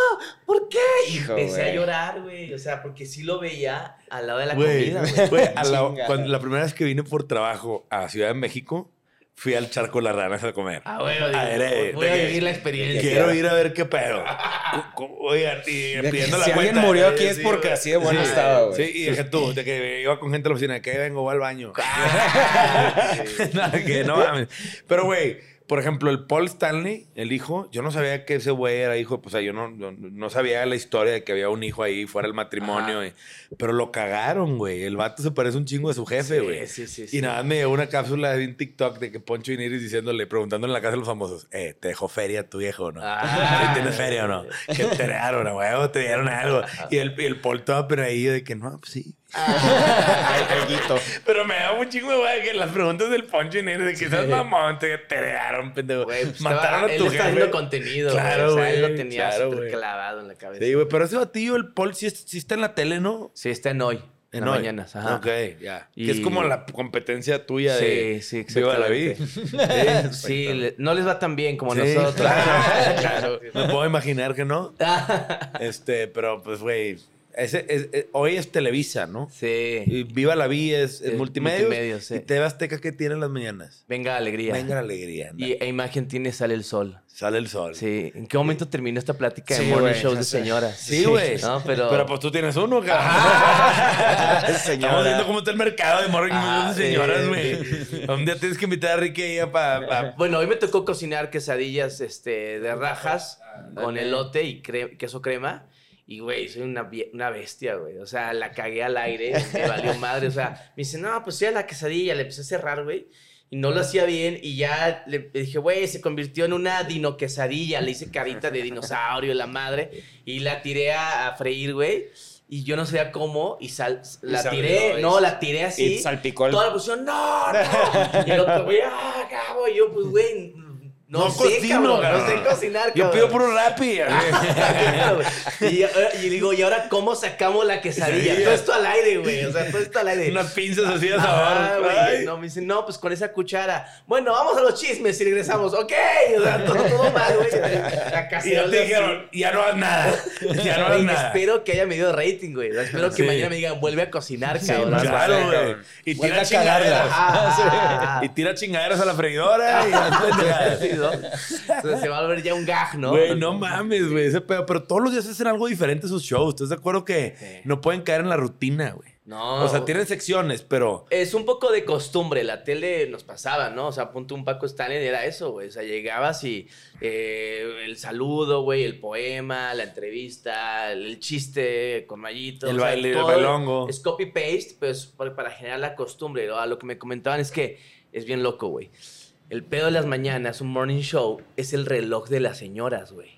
Speaker 1: ¿por qué?
Speaker 4: Hijo,
Speaker 1: empecé a llorar, güey. O sea, porque sí lo veía al lado de la comida, güey.
Speaker 3: güey, a la-
Speaker 4: Chingada.
Speaker 3: cuando- la primera vez que vine por trabajo a Ciudad de México, fui al charco de las ranas a comer.
Speaker 1: Ah, bueno,
Speaker 3: A ver, eh,
Speaker 1: voy a vivir la experiencia.
Speaker 3: Quiero ir a ver qué pedo. [laughs] Oigan, y pidiendo la
Speaker 4: si alguien
Speaker 3: cuenta,
Speaker 4: murió
Speaker 3: eh,
Speaker 4: aquí es porque así de bueno
Speaker 3: Sí,
Speaker 4: estaba, güey.
Speaker 3: Sí, y dije tú, de que iba con gente a la oficina, que vengo, voy al baño. [laughs] [laughs] no, de que no mames. Pero, güey, por ejemplo, el Paul Stanley, el hijo, yo no sabía que ese güey era hijo, pues, o sea, yo no, no, no sabía la historia de que había un hijo ahí fuera del matrimonio, y- pero lo cagaron, güey. El vato se parece un chingo de su jefe,
Speaker 1: Sí,
Speaker 3: güey.
Speaker 1: sí, sí,
Speaker 3: Y nada más me llegó una cápsula de un TikTok de que Poncho Iniris diciéndole, preguntándole en la casa de los famosos, eh, ¿te dejó feria tu viejo no?
Speaker 1: Ah.
Speaker 3: ¿Sí ¿Tienes feria o no? Que te dieron, a huevo, te dieron algo. Y el, el Paul todo pero ahí de que no, pues sí. [laughs] Pero me da un chingo, güey, que las preguntas del Poncho Iniris de que estás mamón, te tiraron, pendejo.
Speaker 1: Güey, pues,
Speaker 3: Mataron
Speaker 1: estaba-
Speaker 3: a tu
Speaker 1: él está
Speaker 3: jefe.
Speaker 1: haciendo contenido.
Speaker 3: Claro,
Speaker 1: güey. O sea, él lo tenía
Speaker 3: claro,
Speaker 1: clavado en la cabeza.
Speaker 3: Sí, güey, pero ese batillo, el Paul, sí, es- sí está en la tele, ¿no?
Speaker 1: Sí, está en hoy. En,
Speaker 3: hoy.
Speaker 1: mañanas. Ajá.
Speaker 3: Ok, ya.
Speaker 1: Y-
Speaker 3: Que es como la competencia tuya de
Speaker 1: Sí, sí,
Speaker 3: Viva la vida.
Speaker 1: Sí, sí, le- no les va tan bien como
Speaker 3: Sí,
Speaker 1: nosotros.
Speaker 3: Claro, [laughs] claro. Me puedo imaginar que no. [laughs] Este, pero pues, güey, ese, es- es- hoy es Televisa, ¿no?
Speaker 1: Sí.
Speaker 3: Y Viva la Vida es, es
Speaker 1: Es
Speaker 3: multimedia.
Speaker 1: multimedios, sí.
Speaker 3: Y TV Azteca, ¿qué tiene en las mañanas?
Speaker 1: Venga, alegría.
Speaker 3: Venga la alegría. anda.
Speaker 1: Y e imagen tiene Sale el Sol.
Speaker 3: Sale el sol.
Speaker 1: Sí. ¿En qué momento terminó esta plática de
Speaker 4: Sí,
Speaker 1: morning
Speaker 4: güey,
Speaker 1: shows
Speaker 4: ya
Speaker 1: de
Speaker 4: sé.
Speaker 1: señoras?
Speaker 3: Sí, güey. [laughs]
Speaker 1: No, pero...
Speaker 3: Pero pues tú tienes uno, cabrón. [laughs] [laughs] Estamos viendo cómo está el mercado de morning
Speaker 1: Ah,
Speaker 3: de señoras,
Speaker 1: sí,
Speaker 3: güey. Un día tienes que invitar a Ricky ahí para...
Speaker 1: Bueno, hoy me tocó cocinar quesadillas este, de rajas con elote y cre- queso crema. Y, güey, soy una, una bestia, güey. O sea, la cagué al aire, me valió madre. O sea, me dice, no, pues sí, a la quesadilla. Le empecé a cerrar, güey. Y no lo hacía bien. Y ya le dije, güey, se convirtió en una dino quesadilla. Le hice carita de dinosaurio, la madre. Y la tiré a, a freír, güey. Y yo no sabía cómo. Y sal- la
Speaker 4: salió,
Speaker 1: tiré, no, la tiré así.
Speaker 4: Y salpicó el...
Speaker 1: Toda la pusieron, no, no. [laughs] Y el otro, güey, ah, cabo. Y yo, pues, güey, no,
Speaker 3: No
Speaker 1: sé,
Speaker 3: cocino,
Speaker 1: cabrón, no sé
Speaker 3: cabrón.
Speaker 1: cocinar,
Speaker 3: Yo
Speaker 1: cabrón.
Speaker 3: pido puro.
Speaker 1: Claro, [laughs] güey. y, eh, y digo, ¿y ahora cómo sacamos la quesadilla? Todo esto al aire, güey. O sea, todo esto al aire.
Speaker 3: Unas pinzas así de sabor.
Speaker 1: güey. No, me dicen, no, pues con esa cuchara. Bueno, vamos a los chismes y regresamos. Ok. O sea, todo, todo mal, güey. La
Speaker 3: Y ya te dijeron, ya no haz nada. Ya no
Speaker 1: Güey,
Speaker 3: nada.
Speaker 1: espero que haya medido rating, güey. Espero que
Speaker 3: Sí.
Speaker 1: mañana me digan, vuelve a cocinar, cabrón.
Speaker 3: Claro, güey.
Speaker 4: cabrón.
Speaker 3: Y tira chingaderas.
Speaker 1: Ah, [laughs]
Speaker 3: Y tira chingaderas a la freidora. Y [laughs]
Speaker 1: se va a volver ya un gag, ¿no?
Speaker 3: Güey, no mames, güey. ese pedo. Pero todos los días hacen algo diferente sus shows. ¿Estás de acuerdo que
Speaker 1: Sí.
Speaker 3: no pueden caer en la rutina, güey?
Speaker 1: No.
Speaker 3: O sea, tienen secciones, pero...
Speaker 1: Es un poco de costumbre, la tele nos pasaba, ¿no? O sea, punto un Paco Stanley era eso, güey. O sea, llegabas y eh, el saludo, güey, el poema, la entrevista, el chiste con Mayito.
Speaker 3: El
Speaker 1: o sea,
Speaker 3: baile, el bailongo.
Speaker 1: Es copy-paste, pues para, para generar la costumbre. ¿no? A lo que me comentaban es que es bien loco, güey. El pedo de las mañanas, un morning show, es el reloj de las señoras, güey.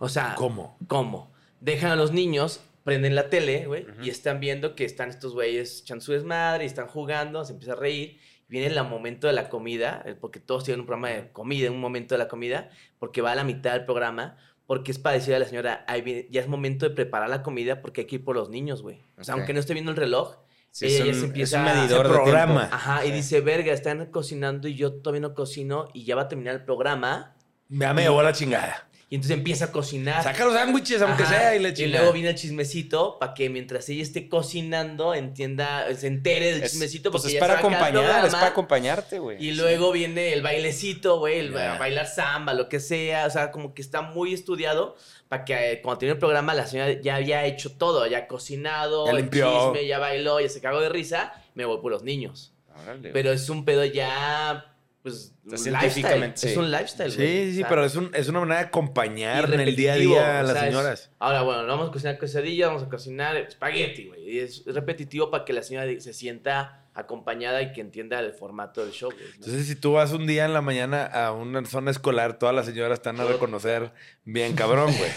Speaker 1: O sea,
Speaker 3: ¿Cómo?
Speaker 1: ¿Cómo? Dejan a los niños, prenden la tele, güey, y están viendo que están estos güeyes echando su desmadre y están jugando, se empieza a reír. Viene el momento de la comida, eh, porque todos tienen un programa de comida, un momento de la comida, porque va a la mitad del programa, porque es para decirle a la señora, "Ahí viene- ya es momento de preparar la comida porque hay que ir por los niños, güey. O sea, aunque no esté viendo el reloj,
Speaker 4: Sí,
Speaker 1: ella
Speaker 4: es
Speaker 1: ya
Speaker 4: un-
Speaker 1: se
Speaker 4: es
Speaker 1: empieza
Speaker 4: un
Speaker 1: a-
Speaker 4: medidor
Speaker 3: Se
Speaker 4: de
Speaker 3: programa.
Speaker 4: tiempo.
Speaker 1: Ajá, y dice, verga, están cocinando y yo todavía no cocino y ya va a terminar el programa.
Speaker 3: Ya me llevó la chingada.
Speaker 1: Y entonces empieza a cocinar.
Speaker 3: Saca los sándwiches, aunque
Speaker 1: Ajá,
Speaker 3: sea, y le chingada.
Speaker 1: luego viene el chismecito para que mientras ella esté cocinando entienda, se entere del
Speaker 4: Es-
Speaker 1: chismecito.
Speaker 4: pues
Speaker 1: porque
Speaker 4: es
Speaker 1: ya
Speaker 4: para
Speaker 1: se a
Speaker 4: acompañar, es para acompañarte, güey.
Speaker 1: Y luego viene el bailecito, güey, el
Speaker 3: Ya.
Speaker 1: a bailar samba, lo que sea. O sea, como que está muy estudiado para que eh, cuando tiene el programa la señora ya había hecho todo, ya cocinado,
Speaker 3: Ya
Speaker 1: el chisme, ya bailó, ya se cagó de risa, me voy por los niños.
Speaker 4: Órale,
Speaker 1: Pero es un pedo ya, pues,
Speaker 4: científicamente,
Speaker 1: Es
Speaker 4: sí.
Speaker 1: un lifestyle, güey.
Speaker 3: Sí,
Speaker 1: O
Speaker 3: sí,
Speaker 1: sea,
Speaker 3: pero es, un, es una manera de acompañar en el día a día a las señoras.
Speaker 1: ahora, bueno, no vamos a cocinar quesadillas, vamos a cocinar espagueti, güey. Y es repetitivo para que la señora se sienta acompañada y que entienda el formato del show, güey. ¿no?
Speaker 3: Entonces, si tú vas un día en la mañana a una zona escolar, todas las señoras están a reconocer bien cabrón, [laughs] güey.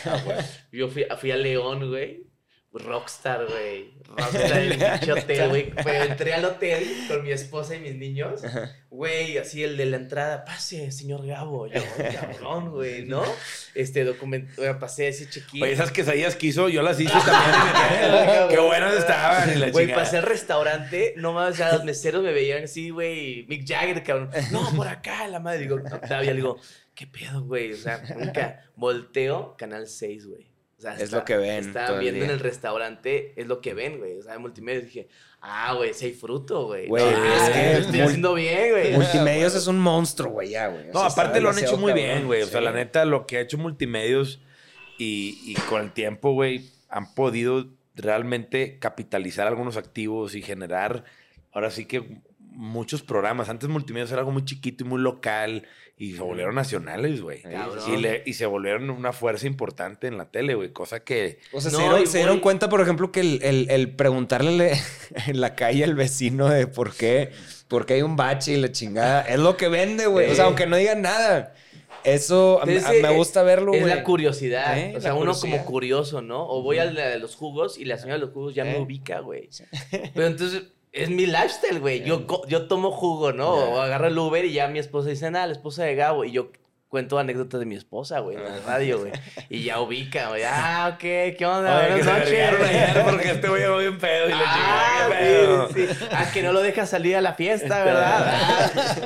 Speaker 1: Yo fui, fui a León, güey. Rockstar, güey. Rockstar en [laughs] el pinche hotel, güey. Pero entré al hotel con mi esposa y mis niños. Güey, así el de la entrada. Pase, señor Gabo. Yo, cabrón, güey, ¿no? Este documento, pasé ese check-in.
Speaker 3: Oye, esas quesadillas que hizo, yo las hice también. [laughs] Qué buenas estaban. [laughs] Y la
Speaker 1: Güey,
Speaker 3: chingada.
Speaker 1: pasé al restaurante, no más, ya los meseros me veían así, güey, Mick Jagger, cabrón. No, por acá, la madre. Digo, Octavia, le digo, ¿qué pedo, güey? O sea, nunca volteo, canal 6, güey. O sea,
Speaker 4: Es lo que ven
Speaker 1: Estaban viendo en el restaurante, es lo que ven, güey. O sea, en multimedia dije, ah, güey, sí hay fruto, güey.
Speaker 4: Güey,
Speaker 1: Ah,
Speaker 4: es que
Speaker 1: lo estoy
Speaker 4: mul-
Speaker 1: haciendo bien, güey.
Speaker 4: Multimedios es un monstruo, güey, ya, güey.
Speaker 3: No,
Speaker 4: sea,
Speaker 3: aparte lo han hecho muy
Speaker 4: cabrón.
Speaker 3: bien, güey. O sea,
Speaker 4: Sí.
Speaker 3: la neta, lo que ha hecho Multimedios y, y con el tiempo, güey, han podido realmente capitalizar algunos activos y generar, ahora sí que muchos programas. Antes Multimedios era algo muy chiquito y muy local y se volvieron nacionales, güey. Y, le- y se volvieron una fuerza importante en la tele, güey. Cosa que...
Speaker 4: O sea,
Speaker 1: No,
Speaker 4: se, dieron, se cuenta, por ejemplo, que el, el- el preguntarle [laughs] en la calle al vecino de por qué, por qué hay un bache y la chingada, es lo que vende, güey. O sea, aunque no digan nada. Eso a mí-
Speaker 1: Entonces,
Speaker 4: a- me
Speaker 1: eh,
Speaker 4: gusta verlo,
Speaker 1: Es
Speaker 4: güey.
Speaker 1: la curiosidad.
Speaker 4: Sí,
Speaker 1: o sea,
Speaker 4: la
Speaker 1: uno
Speaker 4: curiosidad.
Speaker 1: como curioso, ¿no? O voy al de los jugos y la señora de los jugos ya me
Speaker 4: Eh.
Speaker 1: ubica, güey. Pero entonces es mi lifestyle, güey. Yo, yo tomo jugo, ¿no? O agarro el Uber y ya mi esposa dice, nada, la esposa de Gabo. Y yo cuento anécdotas de mi esposa, güey, en la radio, güey. Y ya ubica, güey. Ah, ok, ¿qué onda?
Speaker 3: Oye,
Speaker 1: Buenas noches.
Speaker 3: ayer porque este güey llegó bien pedo y
Speaker 1: Ah,
Speaker 3: pedo.
Speaker 1: sí, sí. Ah, que no lo deja salir a la fiesta, [laughs] ¿verdad?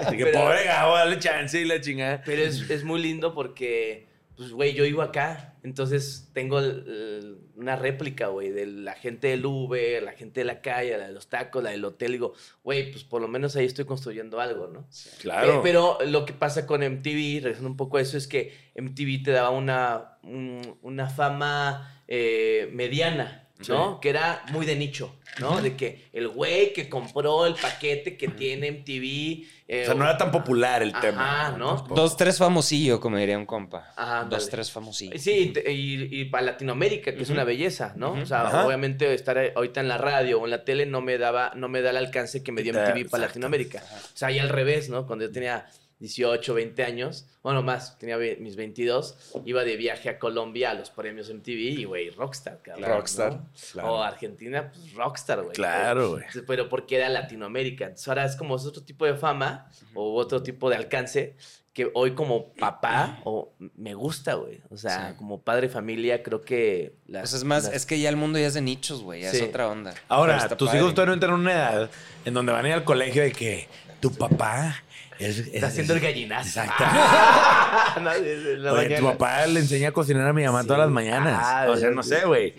Speaker 1: [laughs] Ah,
Speaker 3: que pobre Gabo, dale chance y la chingada.
Speaker 1: Pero es, es muy lindo porque, pues, güey, yo vivo acá. Entonces tengo el- el- una réplica, güey, de la gente del Uber, la gente de la calle, la de los tacos, la del hotel. Digo, güey, pues por lo menos ahí estoy construyendo algo, ¿no?
Speaker 3: Claro.
Speaker 1: Pe- Pero lo que pasa con MTV, regresando un poco a eso, es que MTV te daba una, un- una fama eh, mediana, ¿no? Que era muy de nicho, ¿no? De que el güey que compró el paquete que tiene MTV. eh,
Speaker 3: o sea, no era tan popular el
Speaker 1: Ajá,
Speaker 3: tema.
Speaker 1: ¿no?
Speaker 3: Tampoco.
Speaker 4: Dos, tres famosillo, como diría un compa.
Speaker 1: Ajá,
Speaker 4: Dos, tres famosillo.
Speaker 1: Sí, y y, y para Latinoamérica, que es una belleza, ¿no? O sea,
Speaker 3: Ajá.
Speaker 1: obviamente estar ahorita en la radio o en la tele no me daba, no me da el alcance que me dio MTV para. Latinoamérica. O sea, y al revés, ¿no? Cuando yo tenía 18, 20 años, bueno, más, tenía mis 22, iba de viaje a Colombia a los premios MTV y, güey, rockstar, cabrón.
Speaker 4: Rockstar,
Speaker 1: ¿no?
Speaker 3: claro.
Speaker 1: O Argentina, pues rockstar, güey.
Speaker 3: Claro, güey.
Speaker 1: Entonces, Pero porque era Latinoamérica. Entonces ahora es como es otro tipo de fama o otro tipo de alcance que hoy como papá o me gusta, güey. O sea,
Speaker 4: Sí.
Speaker 1: como padre de familia creo que... las-
Speaker 4: Pues es más,
Speaker 1: las-
Speaker 4: es que ya el mundo ya es de nichos, güey. Ya
Speaker 1: Sí.
Speaker 4: es otra onda.
Speaker 3: Ahora, tus
Speaker 4: padre.
Speaker 3: hijos todavía no entran en una edad en donde van a ir al colegio de que tu papá es,
Speaker 1: Está haciendo el gallinazo.
Speaker 3: Exacto. [laughs]
Speaker 1: No, la
Speaker 3: Oye, tu papá le enseña a cocinar a mi mamá
Speaker 1: Sí.
Speaker 3: todas las mañanas.
Speaker 1: Ah,
Speaker 3: o sea, no sé, güey.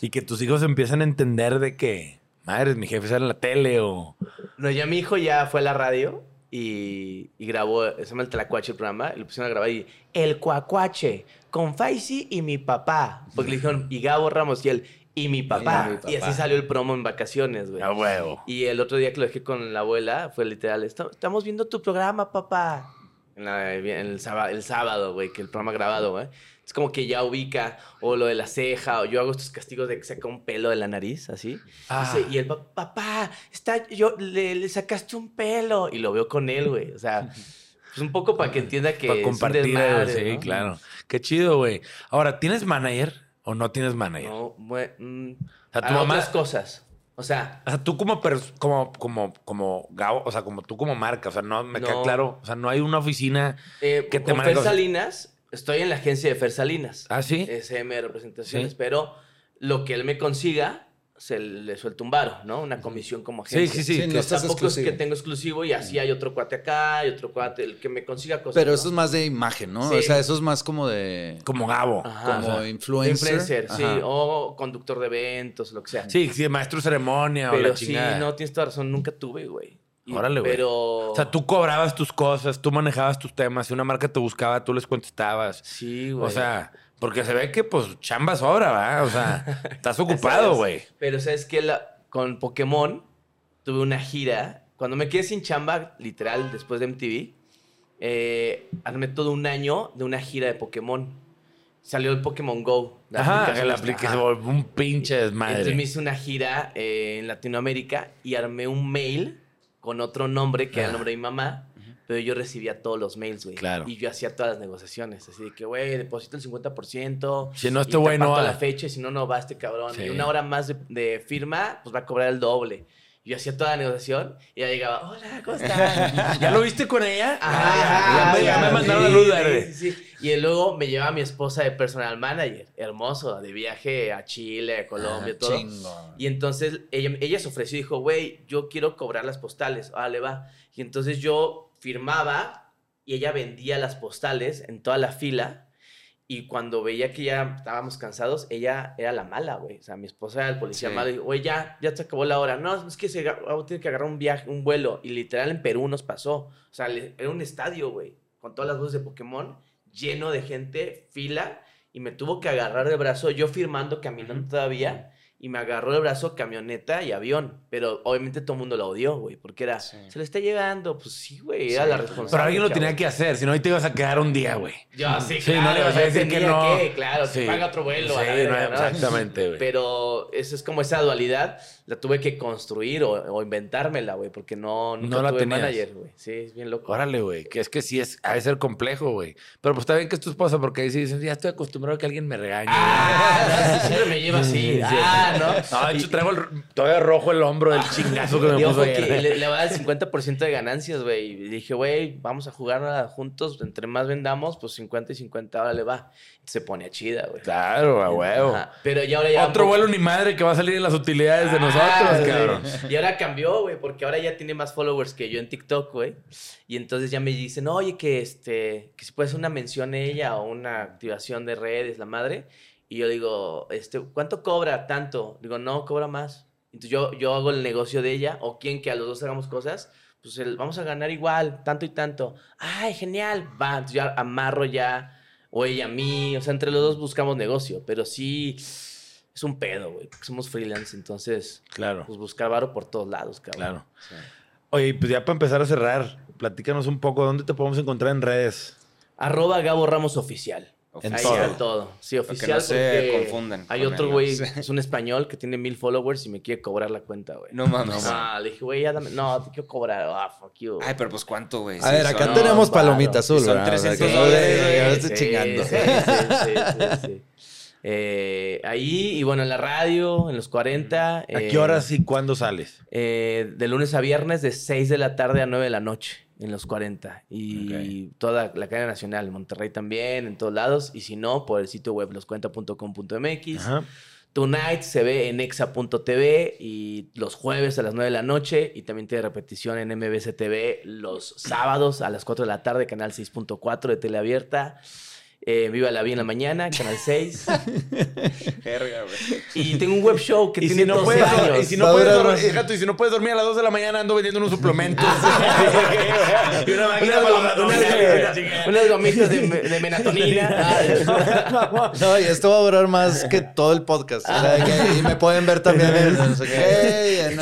Speaker 3: Y que tus hijos empiezan a entender de que, madre, mi jefe sale en la tele o...
Speaker 1: No, ya mi hijo ya fue a la radio y, y grabó, se llama el Tlacuache el programa, y lo pusieron a grabar y el Cuacuache con Faisy y mi papá. Porque le dijeron, y Gabo Ramos y él, y mi papá.
Speaker 4: mi
Speaker 1: Y, así salió el promo en vacaciones, güey.
Speaker 3: A huevo.
Speaker 1: Y el otro día que lo dejé con la abuela, fue literal, "Esta- estamos viendo tu programa, papá. En, la- en el, sábado, el sábado, güey, que el programa grabado, güey. Es como que ya ubica, o lo de la ceja, o yo hago estos castigos de que saca un pelo de la nariz, así.
Speaker 3: Ah.
Speaker 1: Y el pa- papá, está, yo, le, le sacaste un pelo. Y lo veo con él, güey. O sea, pues un poco para que entienda que
Speaker 3: Para
Speaker 1: es un
Speaker 3: compartir,
Speaker 1: desmadre,
Speaker 3: sí,
Speaker 1: ¿no?
Speaker 3: claro. Qué chido, güey. Ahora, ¿tienes manager o no tienes manager?
Speaker 1: No, güey, mm,
Speaker 3: O sea, tu mamá-
Speaker 1: otras cosas. O sea,
Speaker 3: O sea, tú como, como, como, como Gabo, o sea, como tú como marca, o sea, no me queda claro, o sea, no hay una oficina.
Speaker 1: Eh,
Speaker 3: ¿Qué te
Speaker 1: con Fer? Salinas, estoy en la agencia de Fer Salinas.
Speaker 3: Ah, sí.
Speaker 1: SM Representaciones,
Speaker 3: Sí.
Speaker 1: pero lo que él me consiga, se le suelta un varo, ¿no? Una comisión como
Speaker 3: Sí,
Speaker 1: agencia.
Speaker 3: sí, sí.
Speaker 5: Sí,
Speaker 3: que-
Speaker 5: no estás
Speaker 1: Tampoco es que tengo exclusivo y así hay otro cuate acá y otro cuate, el que me consiga cosas.
Speaker 5: Pero
Speaker 1: ¿no?
Speaker 5: eso es más de imagen, ¿no?
Speaker 1: Sí.
Speaker 5: O sea, eso es más como de...
Speaker 3: Como Gabo.
Speaker 1: Ajá.
Speaker 5: como
Speaker 3: o sea,
Speaker 5: influencer.
Speaker 1: Influencer, sí, o conductor de eventos, lo que sea.
Speaker 3: sí, sí, maestro de ceremonia o
Speaker 1: pero
Speaker 3: la
Speaker 1: sí,
Speaker 3: chingada.
Speaker 1: no, tienes toda razón, nunca tuve, güey.
Speaker 3: Órale, güey.
Speaker 1: Pero...
Speaker 3: O sea, tú cobrabas tus cosas, tú manejabas tus temas, si una marca te buscaba, tú les contestabas.
Speaker 1: Sí, güey.
Speaker 3: O sea, porque se ve que pues chamba sobra, ¿va? O sea, [laughs] estás ocupado, güey.
Speaker 1: Pero sabes que con Pokémon tuve una gira. Cuando me quedé sin chamba, literal, después de MTV, eh, armé todo un año de una gira de Pokémon. Salió el Pokémon Go. la
Speaker 3: Ajá, la aplicación
Speaker 1: Ajá.
Speaker 3: un pinche
Speaker 1: Entonces
Speaker 3: desmadre.
Speaker 1: me hice una gira eh, en Latinoamérica y armé un mail con otro nombre, que era el nombre de mi mamá. Pero yo recibía todos los mails, güey.
Speaker 3: Claro.
Speaker 1: Y yo hacía todas las negociaciones. Así de que, güey, deposito el 50%.
Speaker 3: Si no, este güey no va.
Speaker 1: la fecha si no, no va este cabrón.
Speaker 3: Sí.
Speaker 1: Y una hora más de, de firma, pues va a cobrar el doble. Yo hacía toda la negociación y ya llegaba, hola, ¿cómo estás? [laughs]
Speaker 3: ¿Ya lo viste con ella?
Speaker 1: Ah,
Speaker 3: ya, me, ya me
Speaker 1: sí,
Speaker 3: mandaron la luz verde.
Speaker 1: sí, sí. Y luego me llevaba mi esposa de personal manager, hermoso, de viaje a Chile, a Colombia,
Speaker 5: Ah,
Speaker 1: todo.
Speaker 5: chingón.
Speaker 1: Y entonces ella, ella se ofreció y dijo, güey, yo quiero cobrar las postales. Ah, le va. Y entonces yo firmaba y ella vendía las postales en toda la fila. Y cuando veía que ya estábamos cansados, ella era la mala, güey. O sea, mi esposa era el policía
Speaker 4: Sí.
Speaker 1: malo. Y güey, ya, ya se acabó la hora. No, es que se tiene que agarrar un viaje, un vuelo. Y literal en Perú nos pasó. O sea, era un estadio, güey, con todas las voces de Pokémon, lleno de gente, fila. Y me tuvo que agarrar el brazo, yo firmando, caminando todavía. Y me agarró el brazo camioneta y avión. Pero obviamente todo el mundo la odió, güey. Porque era,
Speaker 4: Sí.
Speaker 1: se le está llegando. Pues sí, güey, era
Speaker 4: Sí,
Speaker 1: la
Speaker 4: claro.
Speaker 1: responsable.
Speaker 3: Pero alguien lo tenía que hacer, si no, ahí te ibas a quedar un día, güey.
Speaker 1: Yo, sí,
Speaker 3: Sí, no
Speaker 1: claro,
Speaker 3: le vas a decir que no.
Speaker 1: que, claro, se paga otro vuelo.
Speaker 3: Sí, no,
Speaker 1: ¿no?
Speaker 3: exactamente, güey.
Speaker 1: Pero eso es como esa dualidad, la tuve que construir o, o inventármela, güey, porque no, nunca
Speaker 3: No la
Speaker 1: tuve
Speaker 3: tenías.
Speaker 1: manager, güey. Sí, es bien loco.
Speaker 3: Órale, güey, que es que sí es, ha de ser complejo, güey. Pero pues está bien que es tu esposa, porque ahí sí dices, ya estoy acostumbrado a que alguien me regañe.
Speaker 1: Ah, no, [laughs] siempre me lleva así.
Speaker 3: Sí, sí.
Speaker 1: Ah, [laughs] ¿no?
Speaker 3: No, de hecho traigo el- todavía rojo el hombro del chingazo que me puso ayer.
Speaker 1: le, le va a dar el 50% de ganancias, güey. Y dije, güey, vamos a jugar juntos. Entre más vendamos, pues 50 y 50 ahora le va. Se pone chida, güey.
Speaker 3: Claro, a huevo.
Speaker 1: Ajá. Pero ya ahora ya...
Speaker 3: Otro vuelo ni madre que va a salir en las utilidades de nosotros,
Speaker 1: Ah, sí.
Speaker 3: cabrón.
Speaker 1: Y ahora cambió, güey, porque ahora ya tiene más followers que yo en TikTok, güey. Y entonces ya me dicen, oye, que este, que si puedes una mención ella o una activación de redes, la madre. Y yo digo, este, ¿cuánto cobra? Tanto. Digo, no, cobra más. Entonces yo, yo hago el negocio de ella, o quien que a los dos hagamos cosas, pues el- vamos a ganar igual, tanto y tanto. Ay, genial. Va, entonces yo amarro ya, o ella a mí, o sea, entre los dos buscamos negocio, pero sí es un pedo, güey, porque somos freelance, entonces
Speaker 3: Claro,
Speaker 1: pues buscar varo por todos lados, cabrón.
Speaker 3: claro. Oye, pues ya para empezar a cerrar, platícanos un poco, ¿dónde te podemos encontrar en redes?
Speaker 1: Arroba Gabo Ramos Oficial.
Speaker 3: En
Speaker 1: Ahí
Speaker 3: todo.
Speaker 1: está todo. Sí,
Speaker 4: que
Speaker 1: oficial.
Speaker 4: no se
Speaker 1: porque
Speaker 4: confundan
Speaker 1: Hay otro
Speaker 4: él,
Speaker 1: güey,
Speaker 4: ¿no? [laughs]
Speaker 1: es un español que tiene mil followers y me quiere cobrar la cuenta, güey.
Speaker 4: No mames.
Speaker 1: Ah, le dije, güey, ya dame. No, te quiero cobrar. Ah, fuck you.
Speaker 4: Ay, pero pues cuánto, güey.
Speaker 5: A
Speaker 4: Sí,
Speaker 5: ver, acá
Speaker 1: no,
Speaker 5: tenemos
Speaker 1: varo.
Speaker 5: palomita azul,
Speaker 4: son
Speaker 5: ¿verdad?
Speaker 4: 300
Speaker 5: Aquí-
Speaker 4: dólares, güey.
Speaker 5: Ya me
Speaker 1: Sí,
Speaker 5: estoy chingando.
Speaker 1: Sí, sí, sí, sí, sí. Eh, ahí, y bueno, en la radio, en los 40.
Speaker 3: ¿A qué horas y cuándo sales?
Speaker 1: Eh, de lunes a viernes, de 6 de la tarde a 9 de la noche, en los 40. Y toda la cadena nacional, Monterrey también, en todos lados. Y si no, por el sitio web loscuenta.com.mx.
Speaker 3: Ajá.
Speaker 1: Tonight se ve en exa.tv y los jueves a las 9 de la noche. Y también tiene repetición en MBC TV los sábados a las 4 de la tarde, canal 6.4 de Teleabierta. Eh, Viva la Vida en la mañana, canal 6. [laughs]
Speaker 4: Verga, güey.
Speaker 1: y tengo un web show que
Speaker 3: Y
Speaker 1: tiene
Speaker 3: si, no
Speaker 1: 12
Speaker 3: puedes,
Speaker 1: años.
Speaker 3: y si no puedes dormir, tú, y si no puedes dormir a las 2 de la mañana ando vendiendo unos suplementos. [laughs] y una máquina
Speaker 1: Unas,
Speaker 3: para la
Speaker 1: unas- unas gomitas de, me- de melatonina. Ah, [laughs]
Speaker 5: No, y esto va a durar más que todo el podcast. O sea, que- y me pueden ver también en no sé qué, en-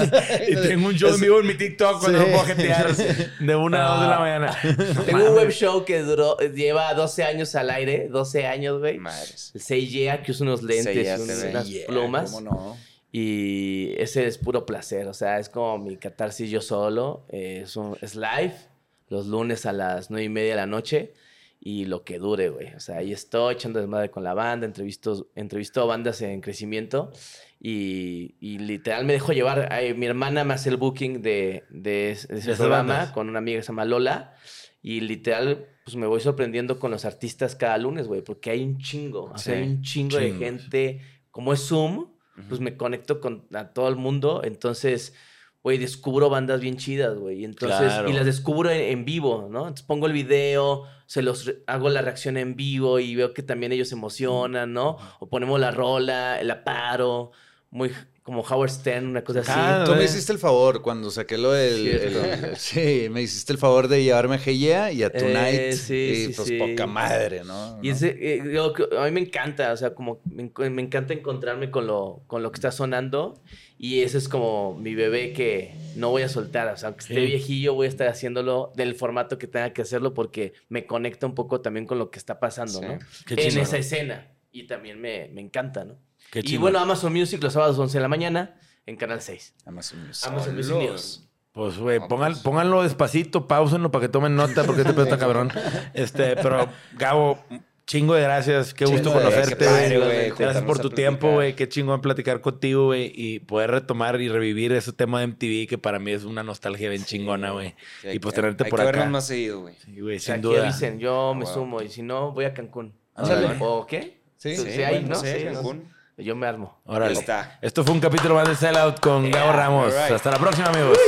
Speaker 3: Y tengo un show en vivo en mi TikTok cuando
Speaker 5: Sí.
Speaker 3: no puedo jetear de 1 a 2 de la mañana.
Speaker 1: Tengo un web show que duró, lleva 12 años al aire, 12 años, güey.
Speaker 4: Madres.
Speaker 1: El Seiya, que usa unos lentes,
Speaker 4: TV.
Speaker 1: unas plumas.
Speaker 5: ¿Cómo no?
Speaker 1: Y ese es puro placer, o sea, es como mi catarsis yo solo. eh, es, un- es live, los lunes a las nueve y media de la noche. Y lo que dure, güey. O sea, ahí estoy echando desmadre con la banda, entrevisto, entrevisto bandas en crecimiento. Y, y literal me dejo llevar. Ay, mi hermana me hace el booking de, de ese de ese programa
Speaker 3: bandas.
Speaker 1: con una amiga que se llama Lola. Y literal, pues me voy sorprendiendo con los artistas cada lunes, güey, porque hay un chingo. O sea,
Speaker 4: Sí,
Speaker 1: hay un chingo de gente. Como es Zoom, pues me conecto con a todo el mundo. Entonces, güey, descubro bandas bien chidas, güey. Y Entonces,
Speaker 3: Claro.
Speaker 1: y las descubro en, en vivo, ¿no? Entonces pongo el video, se los hago la reacción en vivo y veo que también ellos se emocionan, ¿no? O ponemos la rola, la paro, muy como Howard Stern, una cosa así.
Speaker 3: Ah,
Speaker 5: Tú me hiciste el favor cuando saqué lo del.
Speaker 1: Cierto.
Speaker 5: el- sí, me hiciste el favor de llevarme a Heya y a Tonight.
Speaker 1: Eh, sí,
Speaker 5: y
Speaker 1: sí,
Speaker 5: pues
Speaker 1: sí.
Speaker 5: poca madre, ¿no?
Speaker 1: Y ese, eh, yo a mí me encanta, o sea, como me, me encanta encontrarme con lo, con lo que está sonando y ese es como mi bebé que no voy a soltar, o sea, aunque esté
Speaker 3: Sí.
Speaker 1: viejillo voy a estar haciéndolo del formato que tenga que hacerlo porque me conecta un poco también con lo que está pasando,
Speaker 4: Sí.
Speaker 1: ¿no?
Speaker 3: Qué
Speaker 1: en esa escena y también me, me encanta, ¿no?
Speaker 3: Qué
Speaker 1: y bueno, Amazon Music los sábados 11 de la mañana en Canal 6.
Speaker 5: Amazon Music.
Speaker 1: Amazon Music. News.
Speaker 3: Pues, güey,
Speaker 4: pues.
Speaker 3: pónganlo despacito, pausenlo para que tomen nota, porque este pedo está cabrón. Este, pero, Gabo, chingo de gracias. Qué gusto
Speaker 5: Chingo
Speaker 3: conocerte.
Speaker 5: padre,
Speaker 3: güey. Gracias por tu tiempo, güey. Qué chingón platicar contigo, güey. Y poder retomar y revivir ese tema de MTV que para mí es una nostalgia bien chingona, güey.
Speaker 4: Sí,
Speaker 3: y pues tenerte
Speaker 4: hay
Speaker 3: por
Speaker 4: que
Speaker 3: acá.
Speaker 4: vernos más seguido, güey.
Speaker 3: Sí, güey,
Speaker 1: O sea,
Speaker 3: sin
Speaker 1: aquí
Speaker 3: duda.
Speaker 1: avisen, yo me
Speaker 4: wow.
Speaker 1: sumo y si no, voy a Cancún. ¿O qué?
Speaker 5: Sí,
Speaker 1: Sí,
Speaker 4: Sí,
Speaker 1: ahí,
Speaker 4: bueno,
Speaker 1: ¿no?
Speaker 4: sí,
Speaker 1: Sí,
Speaker 4: Cancún.
Speaker 1: Yo me armo.
Speaker 3: Órale.
Speaker 4: Ahí está.
Speaker 3: Esto fue un capítulo más de Sellout con Gabo Ramos.
Speaker 4: right.
Speaker 3: Hasta la próxima, amigos.